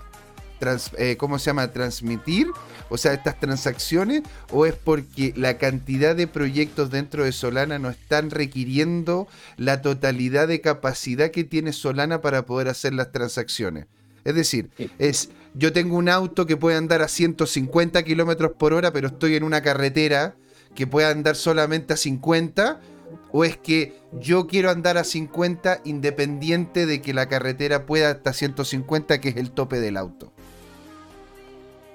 A: eh, ¿cómo se llama?, transmitir o sea, estas transacciones, o es porque la cantidad de proyectos dentro de Solana no están requiriendo la totalidad de capacidad que tiene Solana para poder hacer las transacciones. Es decir, es yo tengo un auto que puede andar a 150 kilómetros por hora, pero estoy en una carretera que puede andar solamente a 50, o es que yo quiero andar a 50 independiente de que la carretera pueda hasta 150, que es el tope del auto.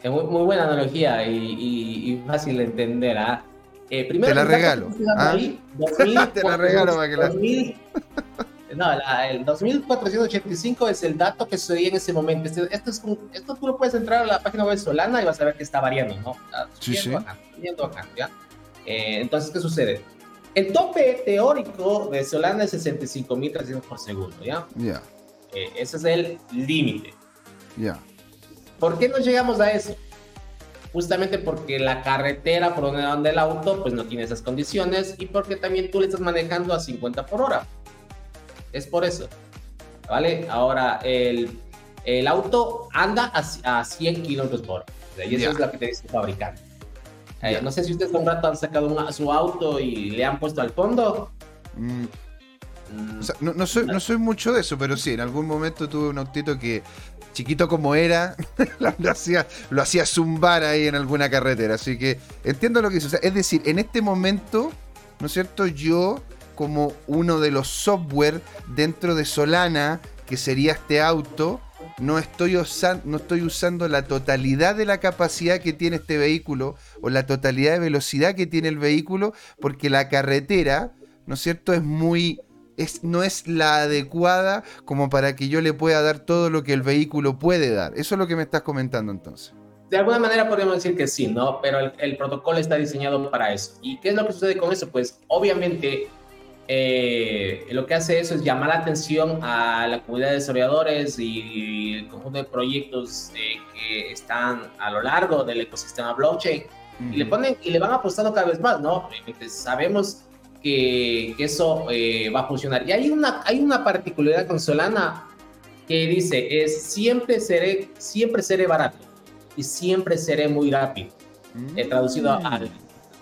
C: Muy, muy buena analogía y, fácil de entender. ¿ah?
A: Eh, primero, Te la regalo. ¿ah?
C: Te la regalo para que la... no, el 2485 es el dato que sucedía en ese momento. Este, esto, es, esto tú lo puedes entrar a la página web de Solana y vas a ver que está variando, ¿no? Está
A: sí, sí.
C: acá, subiendo acá, ¿ya? Eh, entonces, ¿qué sucede? El tope teórico de Solana es 65.300 por segundo, ¿ya?
A: Ya.
C: Eh, ese es el límite.
A: Ya.
C: ¿Por qué no llegamos a eso? Justamente porque la carretera por donde anda el auto pues no tiene esas condiciones y porque también tú le estás manejando a 50 por hora. Es por eso. ¿Vale? Ahora, el, el auto anda a, a 100 kilómetros por hora. Y eso es lo que te dice el fabricante. Eh, no sé si ustedes un rato han sacado su auto y le han puesto al fondo.
A: Mm. Mm. no, soy, no soy mucho de eso, pero sí, en algún momento tuve un autito que chiquito como era, lo, hacía, lo hacía zumbar ahí en alguna carretera. Así que entiendo lo que dice. es decir, en este momento, ¿no es cierto? Yo, como uno de los software dentro de Solana, que sería este auto, no estoy, no estoy usando la totalidad de la capacidad que tiene este vehículo o la totalidad de velocidad que tiene el vehículo, porque la carretera, ¿no es cierto?, es muy no es la adecuada como para que yo le pueda dar todo lo que el vehículo puede dar. Eso es lo que me estás comentando entonces.
C: De alguna manera podríamos decir que sí, ¿no? Pero el, protocolo está diseñado para eso. ¿Y qué es lo que sucede con eso? Pues obviamente eh, lo que hace eso es llamar la atención a la comunidad de desarrolladores y el conjunto de proyectos eh, que están a lo largo del ecosistema blockchain y le ponen y le van apostando cada vez más, ¿no? sabemos que, eso eh, va a funcionar. Y hay una, hay una particularidad con Solana que dice, es siempre seré, siempre seré barato y siempre seré muy rápido. He traducido mm. al,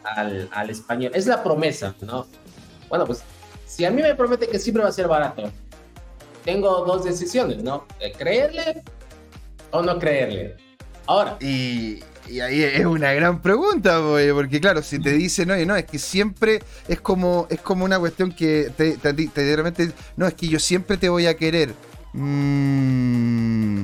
C: al, al, español. Es la promesa, ¿no? Bueno, pues si a mí me promete que siempre va a ser barato, tengo dos decisiones, ¿no? creerle o no creerle. Ahora.
A: Y, y ahí es una gran pregunta, porque claro, si te dicen, no, no, es que siempre es como, es como una cuestión que te, te, no, es que yo siempre te voy a querer. Mm,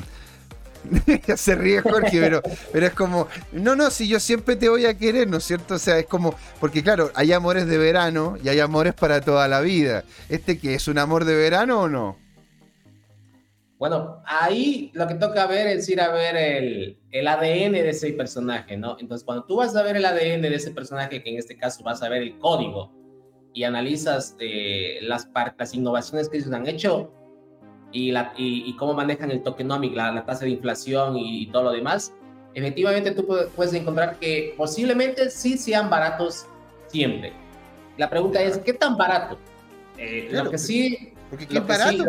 A: se ríe Jorge, pero, pero es como, no, no, si yo siempre te voy a querer, ¿no es cierto? O sea, es como, porque claro, hay amores de verano y hay amores para toda la vida. ¿Este qué es un amor de verano o no?
C: Bueno, ahí lo que toca ver es ir a ver el, el, ADN de ese personaje, ¿no? Entonces, cuando tú vas a ver el ADN de ese personaje, que en este caso vas a ver el código y analizas eh, las, las innovaciones que ellos han hecho y, la, y, cómo manejan el tokenomic, la, la tasa de inflación y, todo lo demás, efectivamente tú puedes encontrar que posiblemente sí sean baratos siempre. La pregunta es, ¿qué tan barato?
A: Eh, lo que sí... Porque ¿qué barato?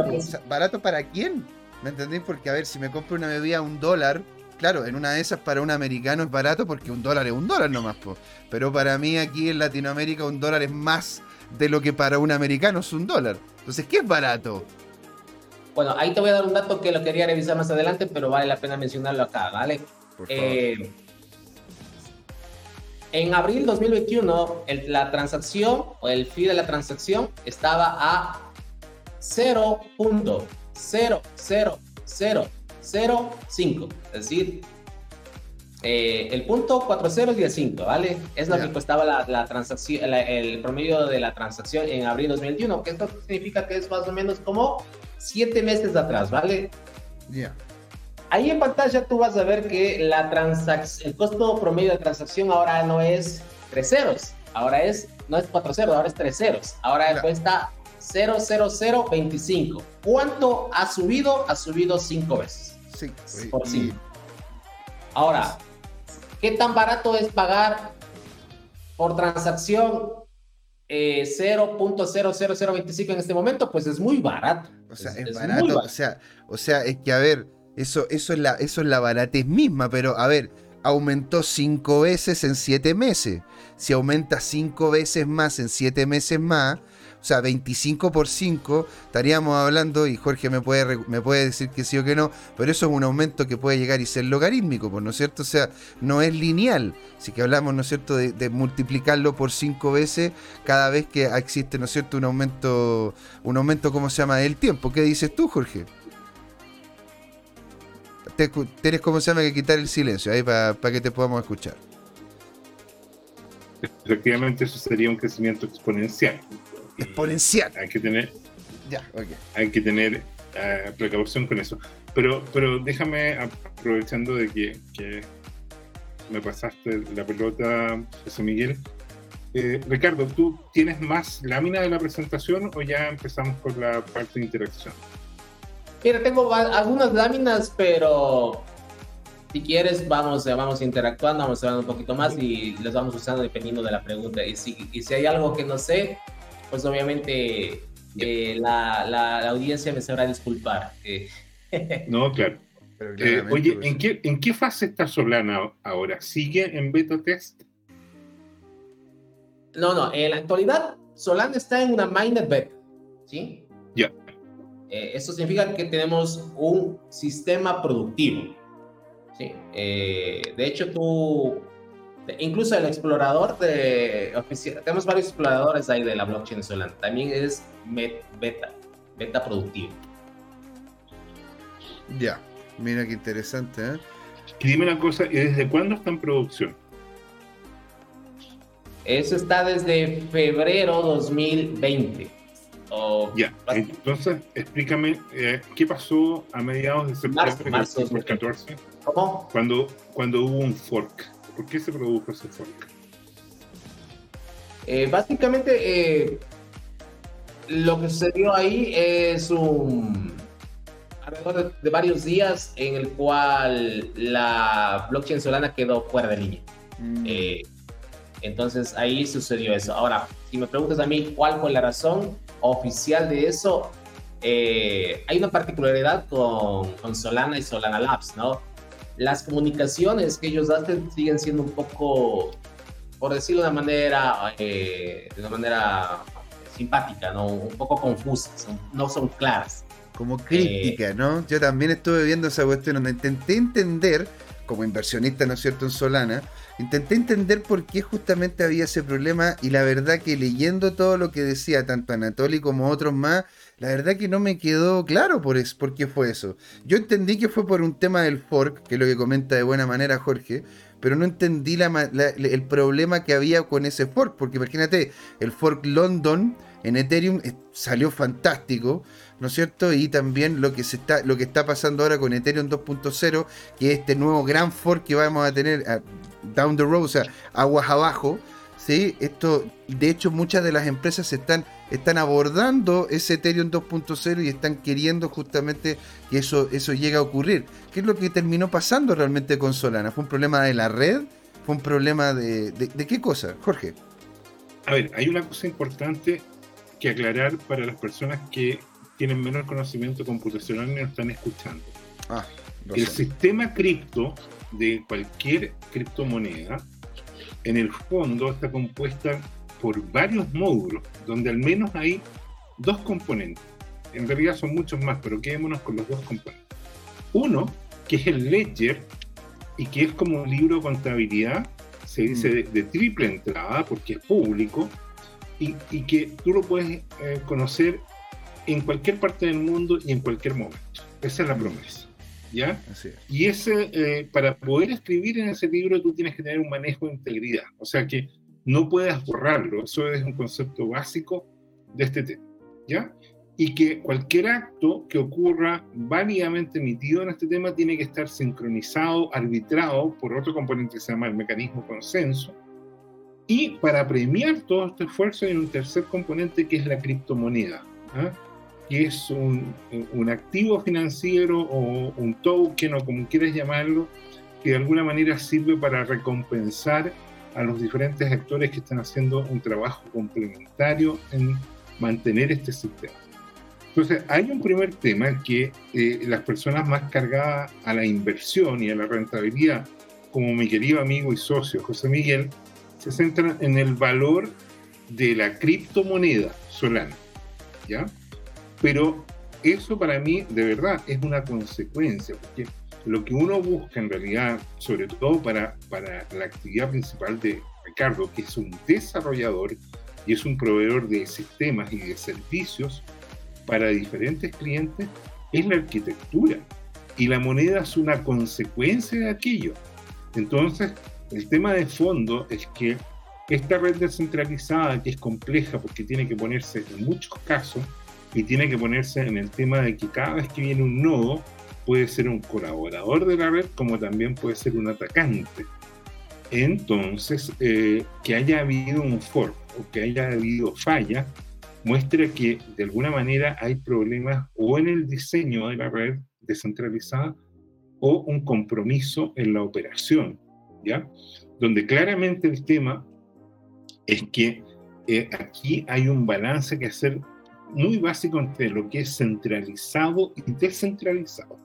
A: ¿Barato para quién? ¿Me entendéis? Porque, a ver, si me compro una bebida a un dólar, claro, en una de esas para un americano es barato porque un dólar es un dólar nomás, po. pero para mí aquí en Latinoamérica un dólar es más de lo que para un americano es un dólar. Entonces, ¿qué es barato?
C: Bueno, ahí te voy a dar un dato que lo quería revisar más adelante, pero vale la pena mencionarlo acá, ¿vale? Eh, en abril 2021, la transacción o el fee de la transacción estaba a 0.0 0, 0, 0, 0, 5. Es decir, eh, el punto 4 ceros y el 5, ¿vale? Es lo que costaba la, transacción, el promedio de la transacción en abril 2021, que esto significa que es más o menos como 7 meses atrás, ¿vale? Ya. Ahí en pantalla tú vas a ver que la el costo promedio de transacción ahora no es 3 ceros, ahora es, no es 4 ceros, ahora es 3 ceros. Ahora cuesta 00025. ¿Cuánto ha subido? Ha subido 5 veces. Sí. Por 5. Ahora, ¿qué tan barato es pagar por transacción eh, 0.00025 en este momento? Pues es muy barato.
A: O sea, es, barato, O, sea, o sea, es que a ver, eso, eso, es la, eso es la baratez misma, pero a ver, aumentó 5 veces en 7 meses. Si aumenta 5 veces más en 7 meses más, sea, 25 por 5, estaríamos hablando, y Jorge me puede, me puede decir que sí o que no, pero eso es un aumento que puede llegar y ser logarítmico, pues, ¿no es cierto? O sea, no es lineal. Así que hablamos, ¿no es cierto?, de, multiplicarlo por 5 veces cada vez que existe, ¿no es cierto?, un aumento, un aumento, ¿cómo se llama?, del tiempo. ¿Qué dices tú, Jorge? tienes, ¿cómo se llama?, que quitar el silencio ahí para que te podamos escuchar.
B: Efectivamente, eso sería un crecimiento exponencial
A: exponencial.
B: Hay que tener, ya, hay que tener uh, precaución con eso. Pero, pero déjame, aprovechando de que, me pasaste la pelota, José Miguel. Eh, Ricardo, ¿tú tienes más lámina de la presentación o ya empezamos con la parte de interacción?
C: Mira, tengo algunas láminas, pero si quieres, vamos, vamos interactuando, vamos hablando un poquito más y les vamos usando dependiendo de la pregunta. Y si, y si hay algo que no sé, pues obviamente eh, la, audiencia me sabrá disculpar. Eh.
B: No, claro. Eh, oye, pues, ¿en qué, ¿en qué fase está Solana ahora? ¿Sigue en beta test?
C: No, no, en la actualidad Solana está en una mainnet beta, ¿sí?
B: Ya.
C: eso significa que tenemos un sistema productivo. ¿sí? de hecho, tú incluso el explorador de oficial, tenemos varios exploradores ahí de la blockchain Solana, también es beta, beta productivo.
A: Ya, mira qué interesante, ¿eh?
B: dime una cosa, ¿y desde cuándo está en producción?
C: Eso está desde febrero 2020.
B: ya, entonces explícame eh, qué pasó a mediados de septiembre marzo, 2014. ¿Cómo? Cuando, cuando hubo un fork. ¿Por qué se produjo ese fork?
C: Eh, básicamente, eh, lo que sucedió ahí es un alrededor de, varios días en el cual la blockchain Solana quedó fuera de línea. Mm. Eh, entonces ahí sucedió eso. Ahora, si me preguntas a mí cuál fue la razón oficial de eso, hay una particularidad con, con Solana y Solana Labs, ¿no? Las comunicaciones que ellos hacen siguen siendo un poco, por decirlo de una manera, eh, de una manera simpática, ¿no? Un poco confusas, no son claras.
A: Como crítica, ¿no? Yo también estuve viendo esa cuestión donde intenté entender, como inversionista, ¿no es cierto?, en Solana, intenté entender por qué justamente había ese problema y la verdad que leyendo todo lo que decía tanto Anatoly como otros más, la verdad que no me quedó claro por, es, por qué fue eso. Yo entendí que fue por un tema del fork, que es lo que comenta de buena manera Jorge, pero no entendí el problema que había con ese fork, porque imagínate, el fork London en Ethereum salió fantástico, ¿no es cierto? Y también lo que, se está, lo que está pasando ahora con Ethereum 2.0, que es este nuevo gran fork que vamos a tener ah, down the road, o sea, aguas abajo, ¿sí? Esto, de hecho, muchas de las empresas están, están abordando ese Ethereum 2.0 y están queriendo justamente que eso, eso llegue a ocurrir. ¿Qué es lo que terminó pasando realmente con Solana? ¿Fue un problema de la red? ¿Fue un problema de, de qué cosa? Jorge.
B: A ver, hay una cosa importante que aclarar para las personas que tienen menor conocimiento computacional y nos están escuchando. Ah, el sistema cripto de cualquier criptomoneda, en el fondo está compuesta por varios módulos, donde al menos hay dos componentes. En realidad son muchos más, pero quedémonos con los dos componentes. Uno, que es el ledger, y que es como un libro de contabilidad, se dice de triple entrada, porque es público, y, que tú lo puedes eh, conocer en cualquier parte del mundo y en cualquier momento. Esa es la promesa. ¿Ya? Y ese, eh, para poder escribir en ese libro tú tienes que tener un manejo de integridad, o sea que no puedas borrarlo, eso es un concepto básico de este tema, ¿ya? Y que cualquier acto que ocurra válidamente emitido en este tema tiene que estar sincronizado, arbitrado por otro componente que se llama el mecanismo consenso, y para premiar todo este esfuerzo hay un tercer componente que es la criptomoneda, ¿ah? Es un, un, activo financiero o un token o como quieras llamarlo, que de alguna manera sirve para recompensar a los diferentes actores que están haciendo un trabajo complementario en mantener este sistema. Entonces, hay un primer tema que eh, las personas más cargadas a la inversión y a la rentabilidad, como mi querido amigo y socio José Miguel, se centran en el valor de la criptomoneda Solana, ¿ya? Pero eso para mí, de verdad, es una consecuencia, porque lo que uno busca en realidad, sobre todo para, para la actividad principal de Ricardo, que es un desarrollador y es un proveedor de sistemas y de servicios para diferentes clientes, es la arquitectura. Y la moneda es una consecuencia de aquello. Entonces, el tema de fondo es que esta red descentralizada, que es compleja porque tiene que ponerse en muchos casos, y tiene que ponerse en el tema de que cada vez que viene un nodo, puede ser un colaborador de la red como también puede ser un atacante. Entonces, eh, que haya habido un fork o que haya habido falla, muestra que de alguna manera hay problemas o en el diseño de la red descentralizada o un compromiso en la operación ¿ya? Donde claramente el tema es que eh, aquí hay un balance que hacer muy básico entre lo que es centralizado y descentralizado.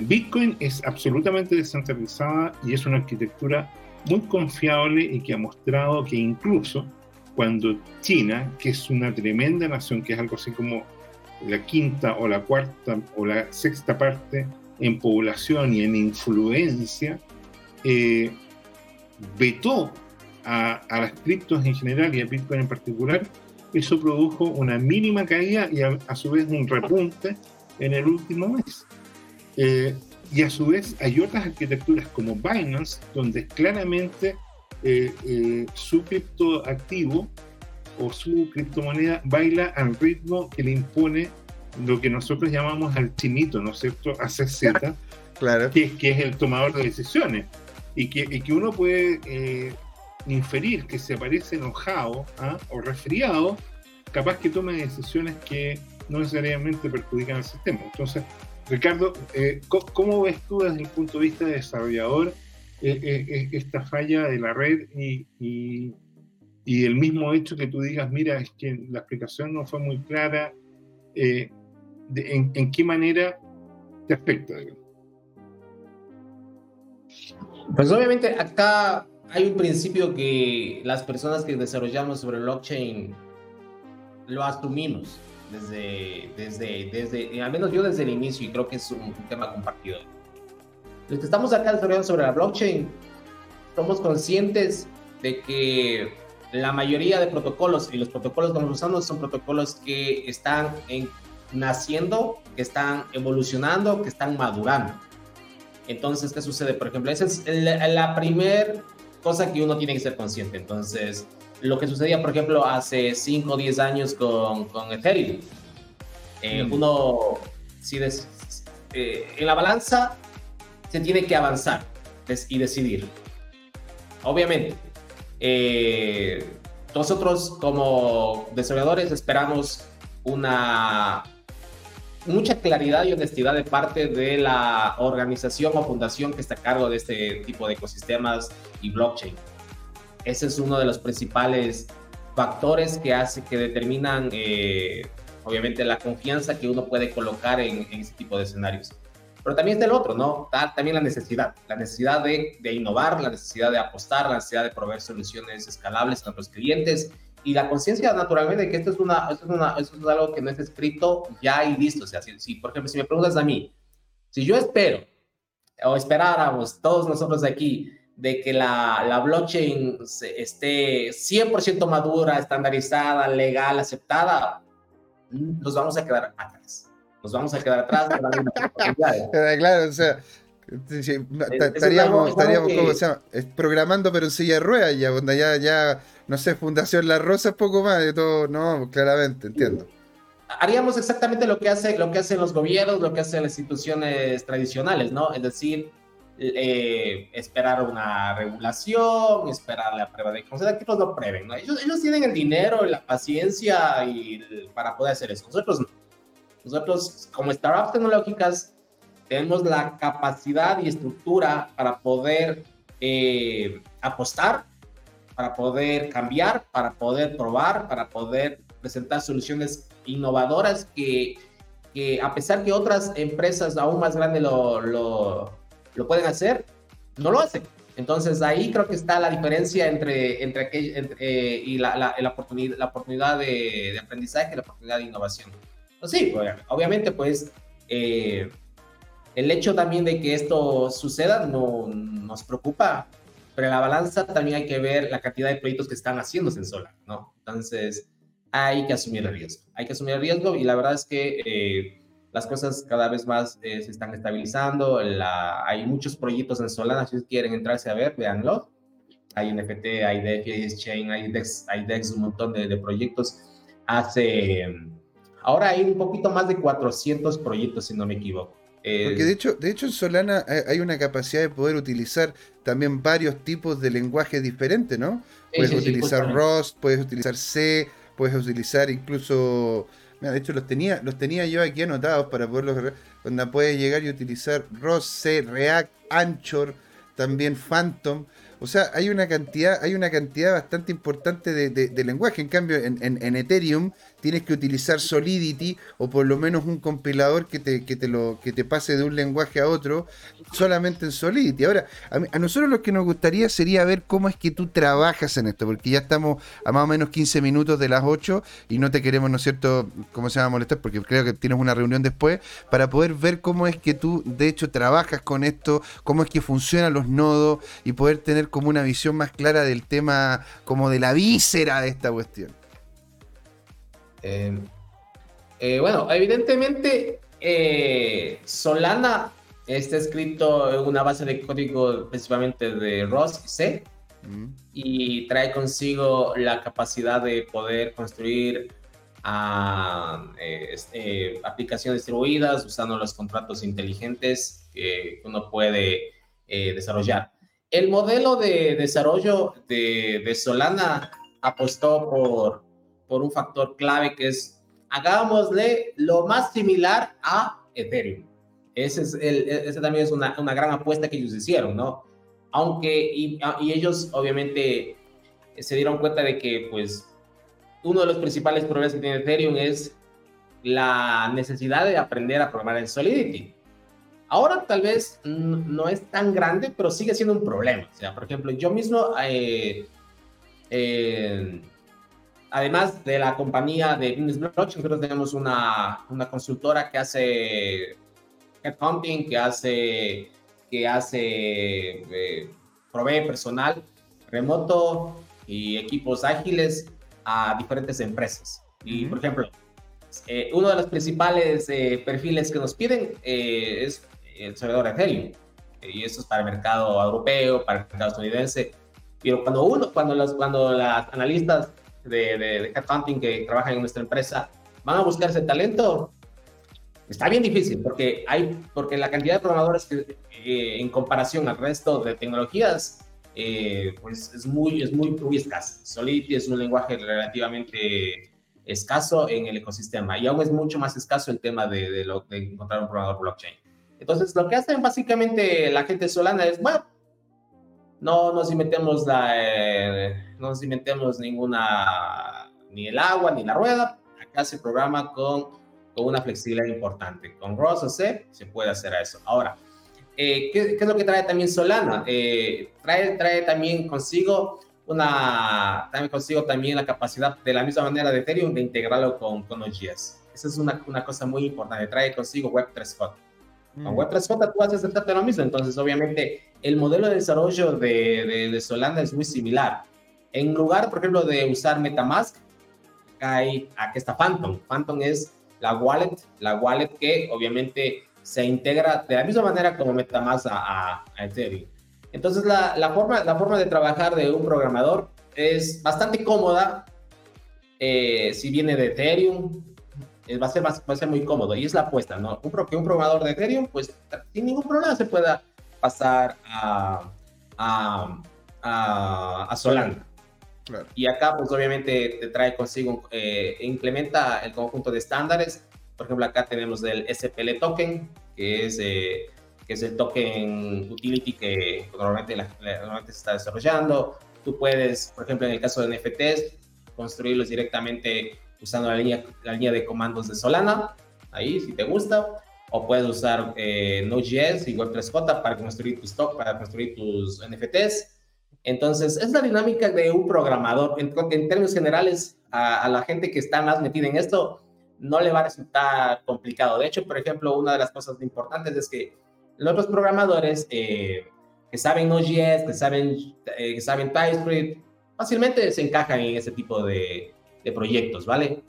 B: Bitcoin es absolutamente descentralizada y es una arquitectura muy confiable y que ha mostrado que incluso cuando China, que es una tremenda nación, que es algo así como la quinta o la cuarta o la sexta parte en población y en influencia, eh, vetó a, las criptos en general y a Bitcoin en particular, eso produjo una mínima caída y a, su vez un repunte en el último mes. Eh, y a su vez hay otras arquitecturas como Binance, donde claramente eh, su criptoactivo o su criptomoneda baila al ritmo que le impone lo que nosotros llamamos al chinito, ¿no es cierto? ACZ, claro. que, que es el tomador de decisiones y que, que uno puede eh, inferir que se aparece enojado ¿ah? o resfriado, capaz que tome decisiones que no necesariamente perjudican al sistema. Entonces, Ricardo, eh, ¿cómo ves tú desde el punto de vista de desarrollador eh, esta falla de la red y, el mismo hecho que tú digas, mira, es que la explicación no fue muy clara, en, qué manera te afecta?
C: Pues obviamente acá hay un principio que las personas que desarrollamos sobre blockchain lo asumimos desde, desde, desde, al menos yo desde el inicio y creo que es un, tema compartido. Los que estamos acá desarrollando sobre la blockchain somos conscientes de que la mayoría de protocolos y los protocolos que estamos usando son protocolos que están en naciendo, que están evolucionando, que están madurando. Entonces, ¿qué sucede? Por ejemplo, esa es la, la primera cosa que uno tiene que ser consciente. Entonces, lo que sucedía, por ejemplo, hace 5 o 10 años con, con Ethereum. Eh, mm. Uno, si eh, en la balanza se tiene que avanzar y decidir. Obviamente, eh, nosotros como desarrolladores esperamos una mucha claridad y honestidad de parte de la organización o fundación que está a cargo de este tipo de ecosistemas y blockchain. Ese es uno de los principales factores que hace que determinan eh, obviamente la confianza que uno puede colocar en, en este tipo de escenarios. Pero también está el otro, ¿no? Está también la necesidad, la necesidad de, de, innovar, la necesidad de apostar, la necesidad de proveer soluciones escalables a nuestros clientes y la conciencia naturalmente de que esto es, una, esto, es una, esto es algo que no es escrito ya y listo. O sea, si, si, por ejemplo, si me preguntas a mí, si yo espero o esperáramos todos nosotros aquí de que la, la blockchain esté 100% madura, estandarizada, legal, aceptada, nos vamos a quedar atrás. Nos vamos a quedar atrás.
A: claro, o sea, estaríamos, estaríamos ¿cómo se llama? programando pero en silla de ruedas ya, ya, ya, no sé, Fundación La Rosa, poco más de todo, no, claramente, entiendo.
C: Haríamos exactamente lo que, hace, lo que hacen los gobiernos, lo que hacen las instituciones tradicionales, ¿no? Es decir, eh, esperar una regulación, esperar la prueba de concepto, que no prueben, ¿no? Ellos, ellos tienen el dinero, la paciencia y para poder hacer eso. Nosotros nosotros, como startups tecnológicas, tenemos la capacidad y estructura para poder eh, apostar, para poder cambiar, para poder probar, para poder presentar soluciones innovadoras que, que a pesar que otras empresas aún más grandes lo, lo, lo, pueden hacer, no lo hacen. Entonces ahí creo que está la diferencia entre, entre, aquel, eh, y la, la, la, oportunidad, la oportunidad de, de aprendizaje y la oportunidad de innovación. Pues sí, obviamente, pues eh, el hecho también de que esto suceda no, nos preocupa, pero en la balanza también hay que ver la cantidad de proyectos que están haciéndose en solar, ¿no? Entonces, hay que asumir el riesgo. Hay que asumir el riesgo y la verdad es que eh, las cosas cada vez más eh, se están estabilizando. Hay muchos proyectos en Solana, si quieren entrarse a ver, véanlo. Hay NFT, hay DeFi, hay Exchange, hay DEX, hay DEX, un montón de, de proyectos. Hace Ahora hay un poquito más de 400 proyectos, si no me equivoco.
A: Porque de hecho, de hecho en Solana hay una capacidad de poder utilizar también varios tipos de lenguajes diferentes, ¿no? puedes utilizar Rust, puedes utilizar C, puedes utilizar incluso... Mira, de hecho los tenía, los tenía yo aquí anotados para poderlos... Donde puedes llegar y utilizar Rust, C, React, Anchor, también Phantom. O sea, hay una cantidad, hay una cantidad bastante importante de, lenguaje. En cambio, en, Ethereum tienes que utilizar Solidity o por lo menos un compilador que te, que te, lo, que te pase de un lenguaje a otro solamente en Solidity. Ahora, a, nosotros lo que nos gustaría sería ver cómo es que tú trabajas en esto, porque ya estamos a más o menos 15 minutos de las 8 y no te queremos, ¿no es cierto?, cómo se llama molestar, porque creo que tienes una reunión después, para poder ver cómo es que tú, de hecho, trabajas con esto, cómo es que funcionan los nodos y poder tener como una visión más clara del tema, como de la víscera de esta cuestión.
C: Eh, eh, bueno, evidentemente eh, Solana está escrito en una base de código principalmente de ROS y C mm. y trae consigo la capacidad de poder construir ah, este, aplicaciones distribuidas usando los contratos inteligentes que uno puede desarrollar. El modelo de desarrollo de, de Solana apostó por por un factor clave que es hagámosle lo más similar a Ethereum. Ese, es el, ese también es una, una, gran apuesta que ellos hicieron, ¿no? Aunque, y, y, ellos obviamente se dieron cuenta de que, pues, uno de los principales problemas que tiene Ethereum es la necesidad de aprender a programar en Solidity. Ahora tal vez no es tan grande, pero sigue siendo un problema. O sea, por ejemplo, yo mismo eh, eh, además de la compañía de Business Blockchain, nosotros tenemos una, una consultora que hace headhunting, que hace, que hace, eh, provee personal remoto y equipos ágiles a diferentes empresas. Y, por ejemplo, Eh, uno de los principales eh, perfiles que nos piden eh, es el servidor Ethereum. y esto es para el mercado europeo, para el mercado estadounidense. Pero cuando uno, cuando los, cuando las analistas de, de, de headhunting que trabajan en nuestra empresa van a buscar ese talento, está bien difícil porque hay, porque la cantidad de programadores que, en comparación al resto de tecnologías, pues es muy, es muy, muy escasa. Solidity es un lenguaje relativamente escaso en el ecosistema y aún es mucho más escaso el tema de, de, lo, de encontrar un programador blockchain. Entonces, lo que hacen básicamente la gente solana es, bueno, no nos inventemos, la, eh, no inventemos ninguna, ni el agua, ni la rueda. Acá se programa con, con una flexibilidad importante. Con ROS o C se puede hacer eso. Ahora, eh, ¿qué, ¿qué, es lo que trae también Solana? Eh, trae, trae también consigo una, también consigo también la capacidad de la misma manera de Ethereum de integrarlo con, con OGS. Esa es una, una cosa muy importante, trae consigo Web3J. Mm. Con Web3J tú haces exactamente lo mismo, entonces obviamente el modelo de desarrollo de, de, de, Solana es muy similar. En lugar, por ejemplo, de usar Metamask, hay, aquí está Phantom. Phantom es la wallet, la wallet que obviamente se integra de la misma manera como Metamask a, a, a Ethereum. Entonces, la, la, forma, la forma de trabajar de un programador es bastante cómoda. Eh, si viene de Ethereum, eh, va, a ser, va a ser muy cómodo. Y es la apuesta, ¿no? Un, que un programador de Ethereum, pues sin ningún problema se pueda pasar a, a, a, a Solana. Claro. Y acá, pues obviamente te trae consigo, eh, implementa el conjunto de estándares. Por ejemplo, acá tenemos el SPL token, que es eh, que es el token utility que normalmente, la, normalmente se está desarrollando. Tú puedes, por ejemplo, en el caso de NFTs, construirlos directamente usando la línea, la línea de comandos de Solana, ahí si te gusta, o puedes usar eh, Node.js y Web3J para construir tus para construir tus NFTs. Entonces, es la dinámica de un programador. En, términos generales, a, la gente que está más metida en esto, no le va a resultar complicado. De hecho, por ejemplo, una de las cosas importantes es que los programadores eh, que saben Node.js, que saben, eh, que saben TypeScript, fácilmente se encajan en ese tipo de, proyectos, ¿vale?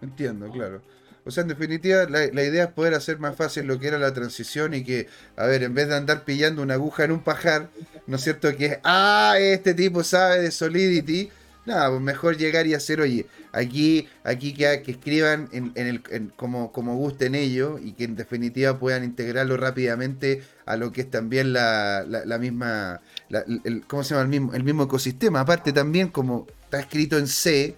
A: Entiendo, claro. O sea, en definitiva, la, idea es poder hacer más fácil lo que era la transición y que, a ver, en vez de andar pillando una aguja en un pajar, ¿no es cierto? Que es, ah, este tipo sabe de Solidity, nada, pues mejor llegar y hacer, oye, aquí, aquí que, que escriban en, en el, en, como, como gusten ellos y que en definitiva puedan integrarlo rápidamente a lo que es también la, misma, el, ¿cómo se llama? El mismo, el mismo ecosistema. Aparte también, como está escrito en C,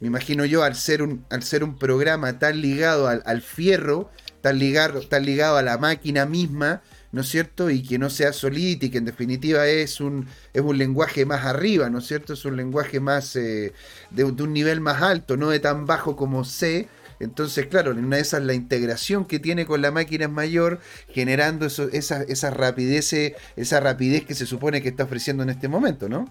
A: me imagino yo, al ser un, al ser un programa tan ligado al, al fierro, tan ligado, tan ligado a la máquina misma, ¿no es cierto? Y que no sea Solidity, que en definitiva es un, es un lenguaje más arriba, ¿no es cierto? Es un lenguaje más eh, de, un nivel más alto, no de tan bajo como C. Entonces, claro, una de esas la integración que tiene con la máquina es mayor, generando eso, esa, esa rapidez, esa rapidez que se supone que está ofreciendo en este momento, ¿no?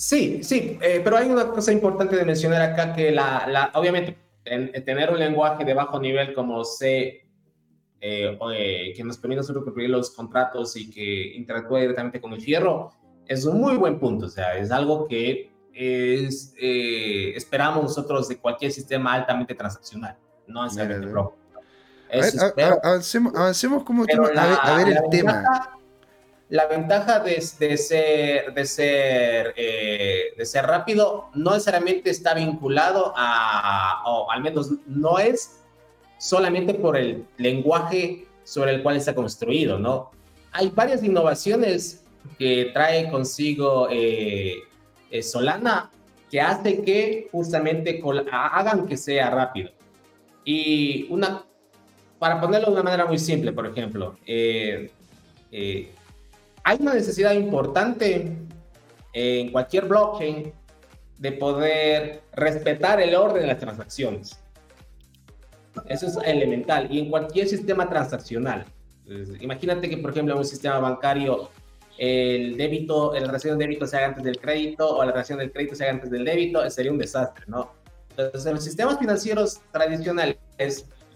C: Sí, sí, eh, pero hay una cosa importante de mencionar acá que la, la obviamente en, en tener un lenguaje de bajo nivel como C eh, eh, que nos permita cumplir los contratos y que interactúe directamente con el fierro, es un muy buen punto. O sea, es algo que es, eh, esperamos nosotros de cualquier sistema altamente transaccional, no necesariamente pro.
A: A ver, avancemos, avancemos como a ver, a ver el tema.
C: La ventaja de, ser, de, ser, eh, de ser rápido no necesariamente está vinculado a, o al menos no es solamente por el lenguaje sobre el cual está construido, ¿no? Hay varias innovaciones que trae consigo eh, eh, Solana que hace que justamente hagan que sea rápido. Y una, para ponerlo de una manera muy simple, por ejemplo, eh, eh, hay una necesidad importante en cualquier blockchain de poder respetar el orden de las transacciones. Eso es elemental. Y en cualquier sistema transaccional. Imagínate que, por ejemplo, en un sistema bancario el débito, la relación de débito se haga antes del crédito o la relación del crédito se haga antes del débito, sería un desastre, ¿no? Entonces, en los sistemas financieros tradicionales,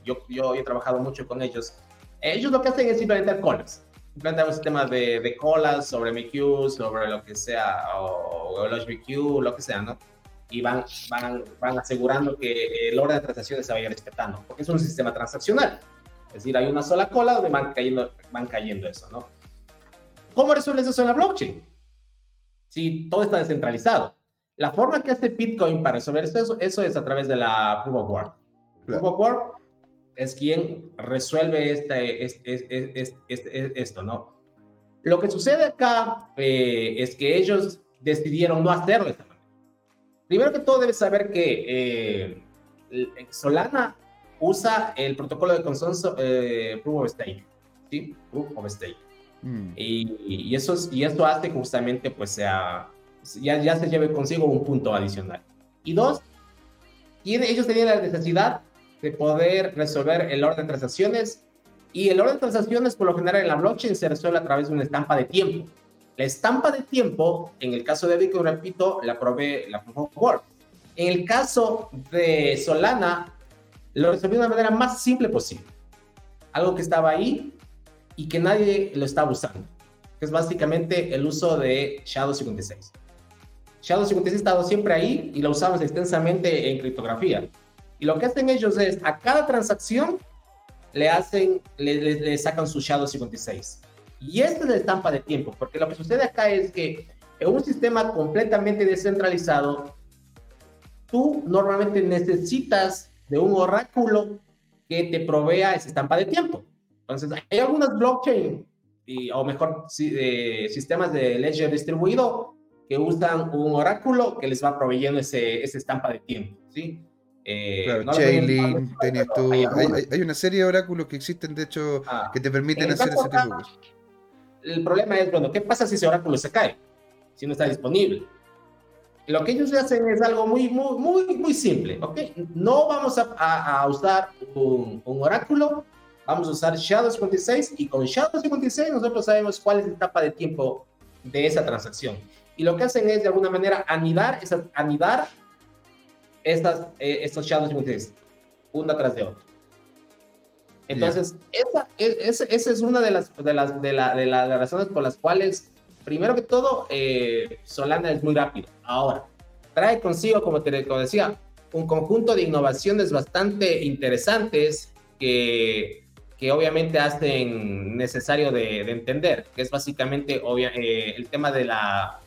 C: yo, yo, he trabajado mucho con ellos, ellos lo que hacen es implementar colas. Un sistema de, de colas sobre MQ, sobre lo que sea, o, o los BQ, lo que sea, ¿no? y van, van, van asegurando que el orden de transacciones se vaya respetando, porque es un sistema transaccional. Es decir, hay una sola cola donde van cayendo, van cayendo eso, ¿no? ¿Cómo resuelves eso en la blockchain? Si todo está descentralizado. La forma que hace Bitcoin para resolver eso, eso es a través de la Proof of Work. Proof of Work es quien resuelve este, este, esto, ¿no? Lo que sucede acá eh, es que ellos decidieron no hacerlo de esta manera. Primero que todo, debes saber que eh, Solana usa el protocolo de consenso eh, Proof of Stake, ¿sí? Proof of Stake. Mm. Y, y, eso, y esto hace que justamente pues sea, ya, ya se lleve consigo un punto adicional. Y dos, ellos tenían la necesidad de poder resolver el orden de transacciones y el orden de transacciones por lo general en la blockchain se resuelve a través de una estampa de tiempo. La estampa de tiempo, en el caso de Bitcoin, repito, la provee la Proof of Work. En el caso de Solana, lo resolvió de una manera más simple posible. Algo que estaba ahí y que nadie lo estaba usando, que es básicamente el uso de Shadow 56. Shadow 56 ha estado siempre ahí y lo usamos extensamente en criptografía. Y lo que hacen ellos es, a cada transacción le hacen, le, sacan su Shadow 56. Y esta es la estampa de tiempo, porque lo que sucede acá es que en un sistema completamente descentralizado, tú normalmente necesitas de un oráculo que te provea esa estampa de tiempo. Entonces, hay algunas blockchain, y, o mejor, sistemas de ledger distribuido que usan un oráculo que les va proveyendo ese, esa estampa de tiempo, ¿sí?
A: Eh, claro, Chainlink, tenías tú. Hay, una serie de oráculos que existen, de hecho, ah, que te permiten hacer ese tipo de cosas.
C: El problema es, bueno, ¿qué pasa si ese oráculo se cae? Si no está disponible. Lo que ellos hacen es algo muy, muy, muy, muy simple, ¿ok? No vamos a, a, usar un, un, oráculo, vamos a usar Shadow 56 y con Shadow 56 nosotros sabemos cuál es la etapa de tiempo de esa transacción. Y lo que hacen es, de alguna manera, anidar, esa, anidar estas, eh, estos shadows multis, una tras de otro. Entonces, esa, esa, esa, es una de las, de, las, de, la, de, las razones por las cuales, primero que todo, eh, Solana es muy rápido. Ahora, trae consigo, como te decía, un conjunto de innovaciones bastante interesantes que, que obviamente hacen necesario de, de entender, que es básicamente obvia, eh, el tema de la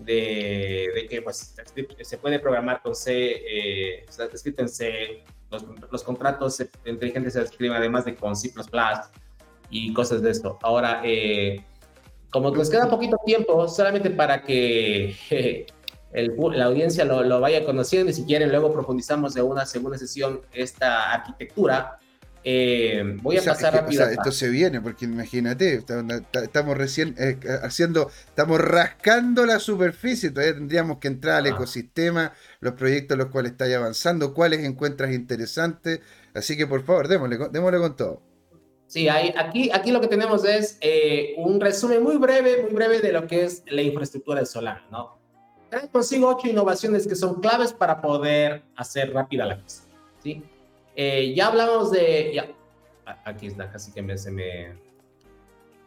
C: de, que pues, se puede programar con C, eh, escrito en C, los, los, contratos inteligentes se escriben además de con C++ y cosas de esto. Ahora, eh, como nos queda poquito tiempo, solamente para que el, la audiencia lo, lo, vaya conociendo y si quieren luego profundizamos de una segunda sesión esta arquitectura, eh, voy a pasar rápido.
A: O sea, esto se viene, porque imagínate, estamos recién eh, haciendo, estamos rascando la superficie, todavía tendríamos que entrar al ah. ecosistema, los proyectos los cuales estáis avanzando, cuáles encuentras interesantes. Así que por favor, démosle, démosle con todo.
C: Sí, hay, aquí, aquí lo que tenemos es eh, un resumen muy breve, muy breve de lo que es la infraestructura de Solana, ¿no? Trae consigo ocho innovaciones que son claves para poder hacer rápida la cosa, ¿sí? Eh, ya hablamos de. Ya, aquí está, casi que me, se, me,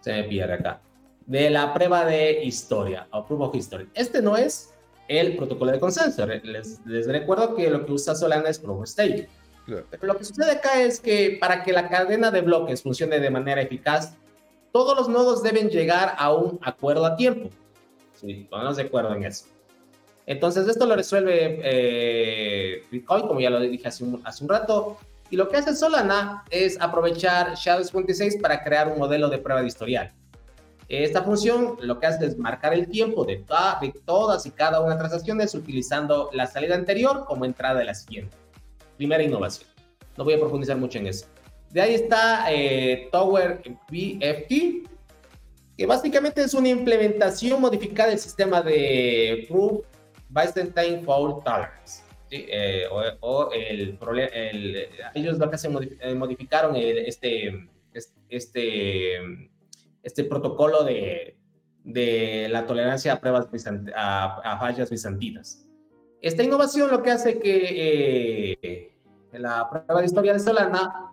C: se me pierde acá. De la prueba de historia, o Proof of History. Este no es el protocolo de consenso. Les, les recuerdo que lo que usa Solana es Proof of Stake. Pero lo que sucede acá es que para que la cadena de bloques funcione de manera eficaz, todos los nodos deben llegar a un acuerdo a tiempo. Sí, ponemos de acuerdo en eso. Entonces, esto lo resuelve eh, Bitcoin, como ya lo dije hace un, rato. Y lo que hace Solana es aprovechar Shadow56 para crear un modelo de prueba de historial. Esta función lo que hace es marcar el tiempo de, de todas y cada una de las transacciones utilizando la salida anterior como entrada de la siguiente. Primera innovación. No voy a profundizar mucho en eso. De ahí está eh, Tower BFT, que básicamente es una implementación modificada del sistema de Proof Byzantine Fault Tolerance. Eh, o, el, el, ellos lo que eh, modificaron este, este, este protocolo de, la tolerancia a pruebas a, fallas bizantinas. Esta innovación lo que hace que eh, la prueba de historia de Solana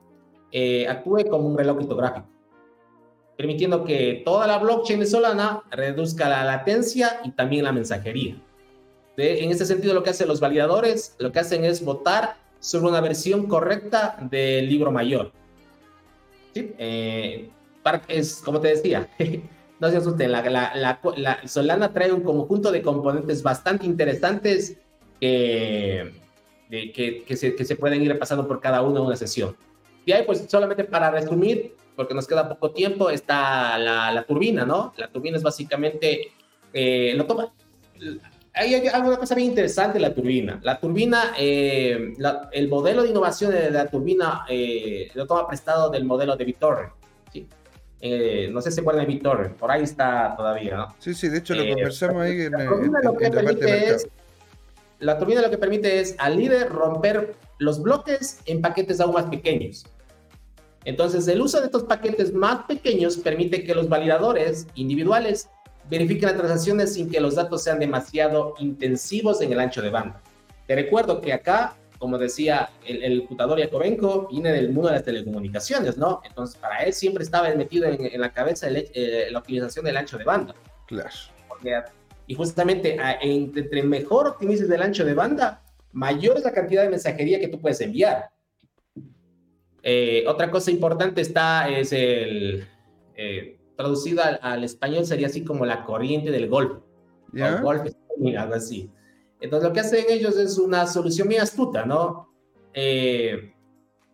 C: actúe como un reloj criptográfico, permitiendo que toda la blockchain de Solana reduzca la latencia y también la mensajería. En este sentido, lo que hacen los validadores, lo que hacen es votar sobre una versión correcta del libro mayor. ¿Sí? Eh, es, como te decía, no se asusten, la, la, la, Solana trae un conjunto de componentes bastante interesantes que, que, que, se, que se pueden ir pasando por cada uno en una sesión. Y ahí, pues, solamente para resumir, porque nos queda poco tiempo, está la, la turbina, ¿no? La turbina es básicamente, eh, lo toma, hay, una cosa bien interesante la turbina. La turbina, eh, el modelo de innovación de, la turbina eh, lo toma prestado del modelo de BitTorrent. ¿sí? Eh, no sé si pueden BitTorrent, por ahí está todavía, ¿no?
A: Sí, sí, de hecho lo conversamos ahí en,
C: la turbina lo que permite es, La turbina lo que permite es al líder romper los bloques en paquetes aún más pequeños. Entonces, el uso de estos paquetes más pequeños permite que los validadores individuales verifiquen las transacciones sin que los datos sean demasiado intensivos en el ancho de banda. Te recuerdo que acá, como decía el, el computador Yakovenko, viene del mundo de las telecomunicaciones, ¿no? Entonces, para él siempre estaba metido en, la cabeza eh, la optimización del ancho de banda.
A: Claro.
C: y justamente, entre mejor optimices del ancho de banda, mayor es la cantidad de mensajería que tú puedes enviar. Eh, otra cosa importante está, es el, eh, traducido al, español sería así como la corriente del golf. ¿Ya? golf, algo así. Entonces lo que hacen ellos es una solución muy astuta, ¿no? Eh,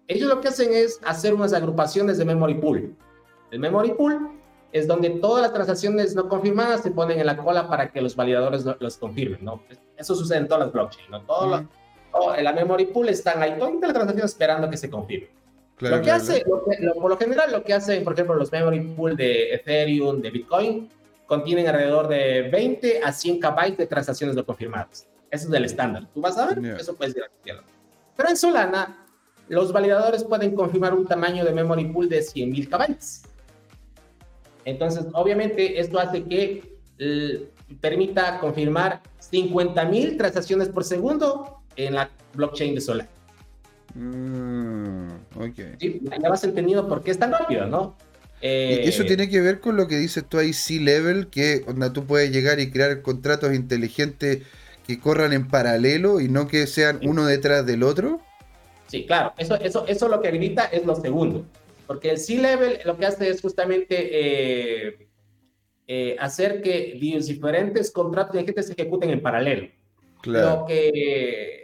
C: ellos lo que hacen es hacer unas agrupaciones de memory pool. El memory pool es donde todas las transacciones no confirmadas se ponen en la cola para que los validadores los confirmen, ¿no? Eso sucede en todas las blockchains, ¿no? Todo, en la memory pool están ahí todas las transacciones esperando que se confirmen lo que hace, por lo general, lo que hacen, por ejemplo, los memory pool de Ethereum, de Bitcoin, contienen alrededor de 20 a 100 KB de transacciones no confirmadas. Eso es el estándar. Tú vas a ver, eso puedes ir a Pero en Solana, los validadores pueden confirmar un tamaño de memory pool de 100.000 KB. Entonces, obviamente, esto hace que permita confirmar 50.000 transacciones por segundo en la blockchain de Solana.
A: Mm,
C: sí, ya vas entendido por qué es tan rápido, ¿no?
A: Eh, eso tiene que ver con lo que dices tú ahí, C-Level, que donde tú puedes llegar y crear contratos inteligentes que corran en paralelo y no que sean uno detrás del otro.
C: Sí, claro, eso, eso, eso lo que habilita es lo segundo, porque el C-Level lo que hace es justamente eh, eh, hacer que diferentes contratos inteligentes se ejecuten en paralelo. Claro. Lo que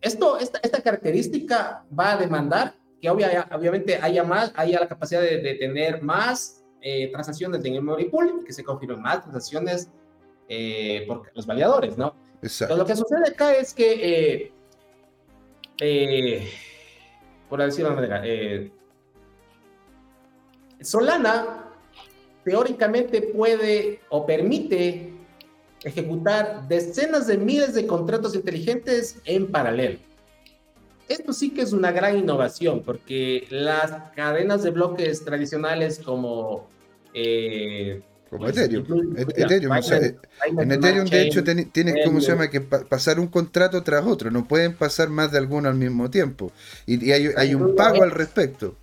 C: esto, esta, esta característica va a demandar que obviamente haya, más, haya la capacidad de, tener más eh, transacciones en el memory pool, que se confirmen más transacciones eh, por los validadores, ¿no? Exacto. lo que sucede acá es que, eh, por decirlo de una manera, Solana teóricamente puede o permite ejecutar decenas de miles de contratos inteligentes en paralelo. Esto sí que es una gran innovación, porque las cadenas de bloques tradicionales como...
A: Eh, como Ethereum. Ethereum en Ethereum, de hecho, tienes, ¿cómo se llama? Que pasar un contrato tras otro. No pueden pasar más de alguno al mismo tiempo. Y, hay, hay un pago al respecto.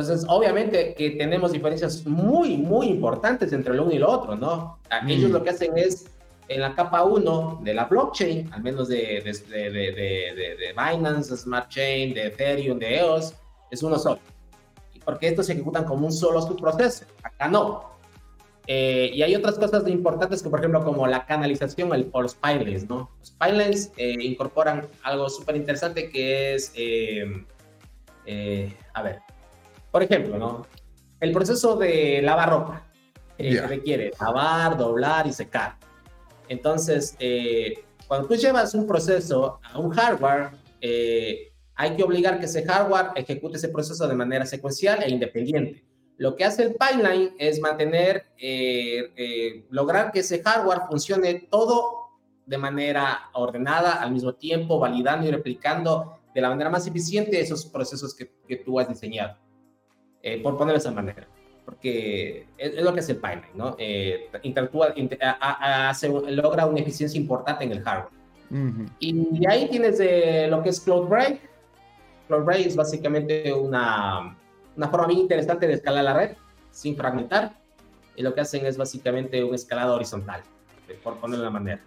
C: Entonces, obviamente que tenemos diferencias muy, muy importantes entre lo uno y lo otro, ¿no? Ellos mm. lo que hacen es, en la capa 1 de la blockchain, al menos de, de, de, de, Binance, Smart Chain, de Ethereum, de EOS, es uno solo. Porque estos se ejecutan como un solo subproceso. Acá no. Eh, y hay otras cosas importantes que, por ejemplo, como la canalización el, o los pipelines, ¿no? Los pipelines eh, incorporan algo súper interesante que es, eh, a ver, por ejemplo, ¿no? El proceso de lavar ropa eh, requiere lavar, doblar y secar. Entonces, eh, cuando tú llevas un proceso a un hardware, eh, hay que obligar que ese hardware ejecute ese proceso de manera secuencial e independiente. Lo que hace el pipeline es mantener, lograr que ese hardware funcione todo de manera ordenada, al mismo tiempo, validando y replicando de la manera más eficiente esos procesos que, que tú has diseñado. Eh, por ponerlo de esa manera, porque es, lo que hace el pipeline, ¿no? Eh, interactúa, hace, logra una eficiencia importante en el hardware. Y ahí tienes lo que es Cloud Break. Cloud Break es básicamente una, una forma bien interesante de escalar la red sin fragmentar. Y lo que hacen es básicamente un escalado horizontal, por ponerlo de la manera.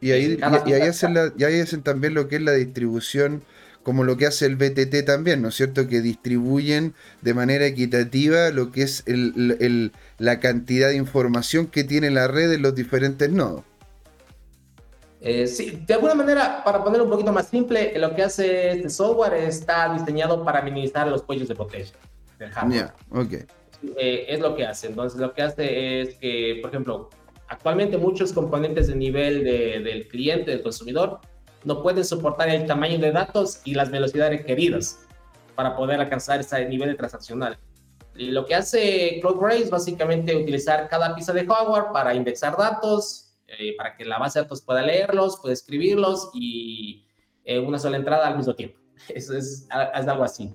A: Y ahí, y, ahí hacen y ahí hacen también lo que es la distribución como lo que hace el BTT también, ¿no es cierto? Que distribuyen de manera equitativa lo que es el, la cantidad de información que tiene la red en los diferentes nodos.
C: Eh, sí, de alguna manera, para ponerlo un poquito más simple, lo que hace este software está diseñado para minimizar los cuellos de botella del hardware. Eh, es lo que hace. Entonces, lo que hace es que, por ejemplo, actualmente muchos componentes de nivel del cliente, del consumidor, no pueden soportar el tamaño de datos y las velocidades requeridas para poder alcanzar ese nivel de transaccional. Y lo que hace CloudBrace es básicamente utilizar cada pieza de hardware para indexar datos, eh, para que la base de datos pueda leerlos, pueda escribirlos y eh, una sola entrada al mismo tiempo. Eso es, es algo así.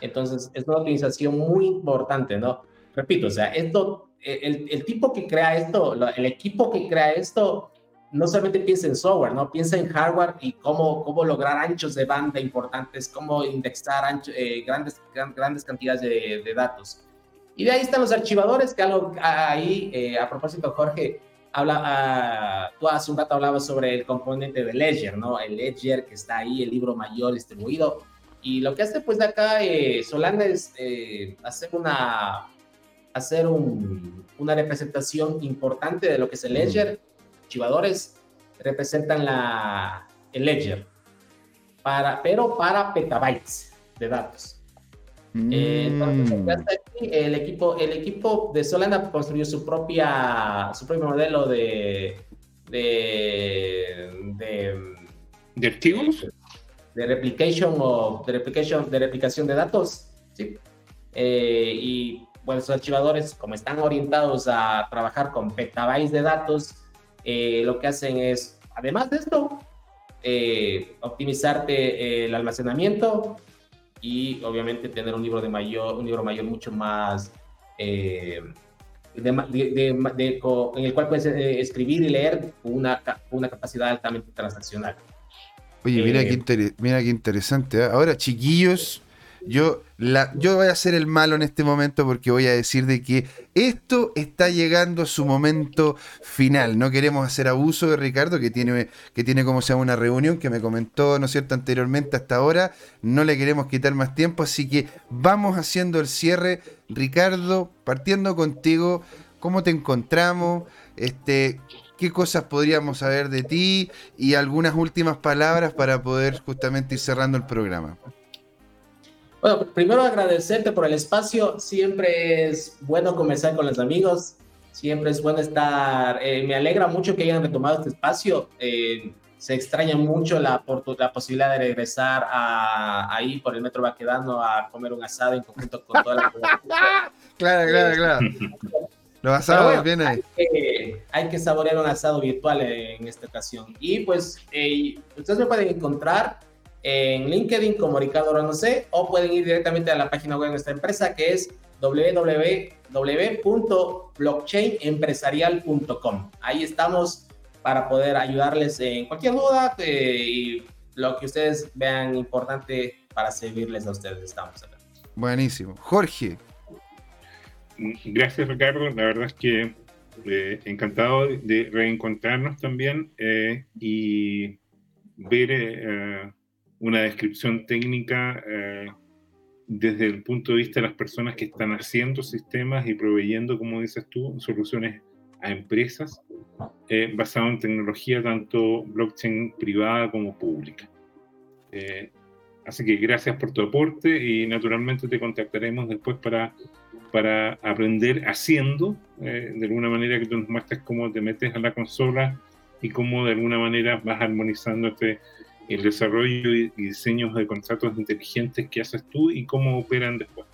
C: Entonces, es una optimización muy importante, ¿no? Repito, o sea, esto, el, el tipo que crea esto, el equipo que crea esto, no solamente piensa en software, ¿no? Piensa en hardware y cómo, cómo lograr anchos de banda importantes, cómo indexar eh, grandes, grandes cantidades de, datos. Y de ahí están los archivadores, que algo ahí, eh, a propósito, Jorge, habla, ah, tú hace un rato hablabas sobre el componente de Ledger, ¿no? El Ledger que está ahí, el libro mayor distribuido. Y lo que hace pues de acá eh, Solana es hacer una hacer una representación importante de lo que es el Ledger archivadores representan la, el ledger, para, pero para petabytes de datos. entonces, mm. el equipo, el equipo de Solana construyó su propia, su propio modelo de, de,
B: de, archivos,
C: de, replication o de replication, de replicación de datos, sí. Eh, y bueno, los archivadores, como están orientados a trabajar con petabytes de datos, eh, lo que hacen es, además de esto, eh, optimizarte eh, el almacenamiento y obviamente tener un libro de mayor, un libro mayor mucho más en el cual puedes escribir y leer una, una capacidad altamente transaccional.
A: Oye, mira, qué, mira qué interesante. Ahora, chiquillos, yo, la, yo voy a ser el malo en este momento porque voy a decir de que esto está llegando a su momento final. No queremos hacer abuso de Ricardo, que tiene, que tiene como se llama una reunión que me comentó, ¿no cierto?, anteriormente hasta ahora. No le queremos quitar más tiempo, así que vamos haciendo el cierre. Ricardo, partiendo contigo, ¿cómo te encontramos? Este, qué cosas podríamos saber de ti y algunas últimas palabras para poder justamente ir cerrando el programa.
C: Bueno, primero agradecerte por el espacio. Siempre es bueno conversar con los amigos. Siempre es bueno estar. Eh, me alegra mucho que hayan retomado este espacio. Eh, se extraña mucho la, la posibilidad de regresar a, ahí por el metro Baquedano a comer un asado en conjunto con toda la
A: Claro, claro, claro. Los asados vienen
C: ahí. Hay que, hay que, saborear un asado virtual en esta ocasión. Y pues, eh, ustedes me pueden encontrar en LinkedIn como Ricardo Rano C o pueden ir directamente a la página web de nuestra empresa que es www.blockchainempresarial.com. Ahí estamos para poder ayudarles en cualquier duda eh, y lo que ustedes vean importante para servirles a ustedes. Estamos acá.
A: Buenísimo. Jorge.
B: Gracias Ricardo, la verdad es que eh, encantado de reencontrarnos también eh, y ver una descripción técnica eh, desde el punto de vista de las personas que están haciendo sistemas y proveyendo, como dices tú, soluciones a empresas eh, basado en tecnología tanto blockchain privada como pública. Eh, así que gracias por tu aporte y naturalmente te contactaremos después para, para aprender haciendo, eh, de alguna manera que tú nos muestres cómo te metes a la consola y cómo de alguna manera vas armonizando este el desarrollo y diseños de contratos inteligentes que haces tú y cómo operan después.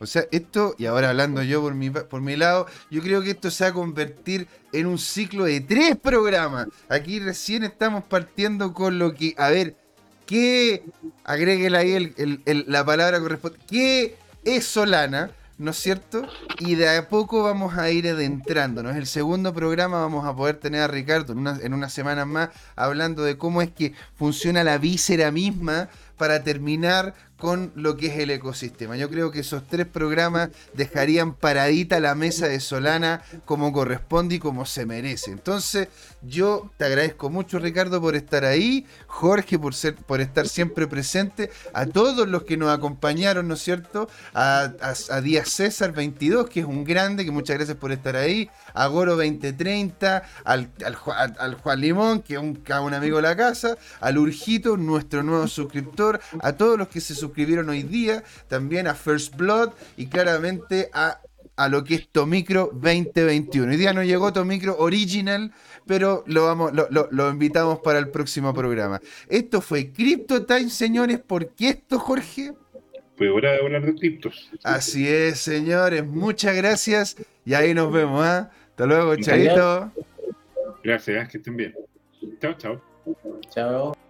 A: O sea, esto, y ahora hablando yo por mi, por mi lado, yo creo que esto se va a convertir en un ciclo de tres programas. Aquí recién estamos partiendo con lo que, a ver, ¿qué? Agréguele ahí la palabra corresponde. ¿Qué es Solana? ¿No es cierto? Y de a poco vamos a ir adentrándonos. El segundo programa vamos a poder tener a Ricardo en, una, en unas semanas más hablando de cómo es que funciona la víscera misma para terminar con lo que es el ecosistema. Yo creo que esos tres programas dejarían paradita la mesa de Solana como corresponde y como se merece. Entonces, yo te agradezco mucho, Ricardo, por estar ahí, Jorge, por, ser, por estar siempre presente, a todos los que nos acompañaron, ¿no es cierto? A, a, Díaz César 22, que es un grande, que muchas gracias por estar ahí, a Goro 2030, al, Juan Limón, que es un, un amigo de la casa, al Urgito, nuestro nuevo suscriptor, a todos los que se suscribieron hoy día, también a First Blood y claramente a, a lo que es Tomicro 2021. Hoy día no llegó Tomicro Original, pero lo, vamos, lo, lo, invitamos para el próximo programa. Esto fue Crypto Time, señores. ¿Por qué esto, Jorge?
B: Fue hora de hablar de criptos.
A: Así es, señores. Muchas gracias. Y ahí nos vemos. ¿eh? Hasta luego, Chaito.
B: Gracias, que estén bien. Chao, chao.
C: Chao.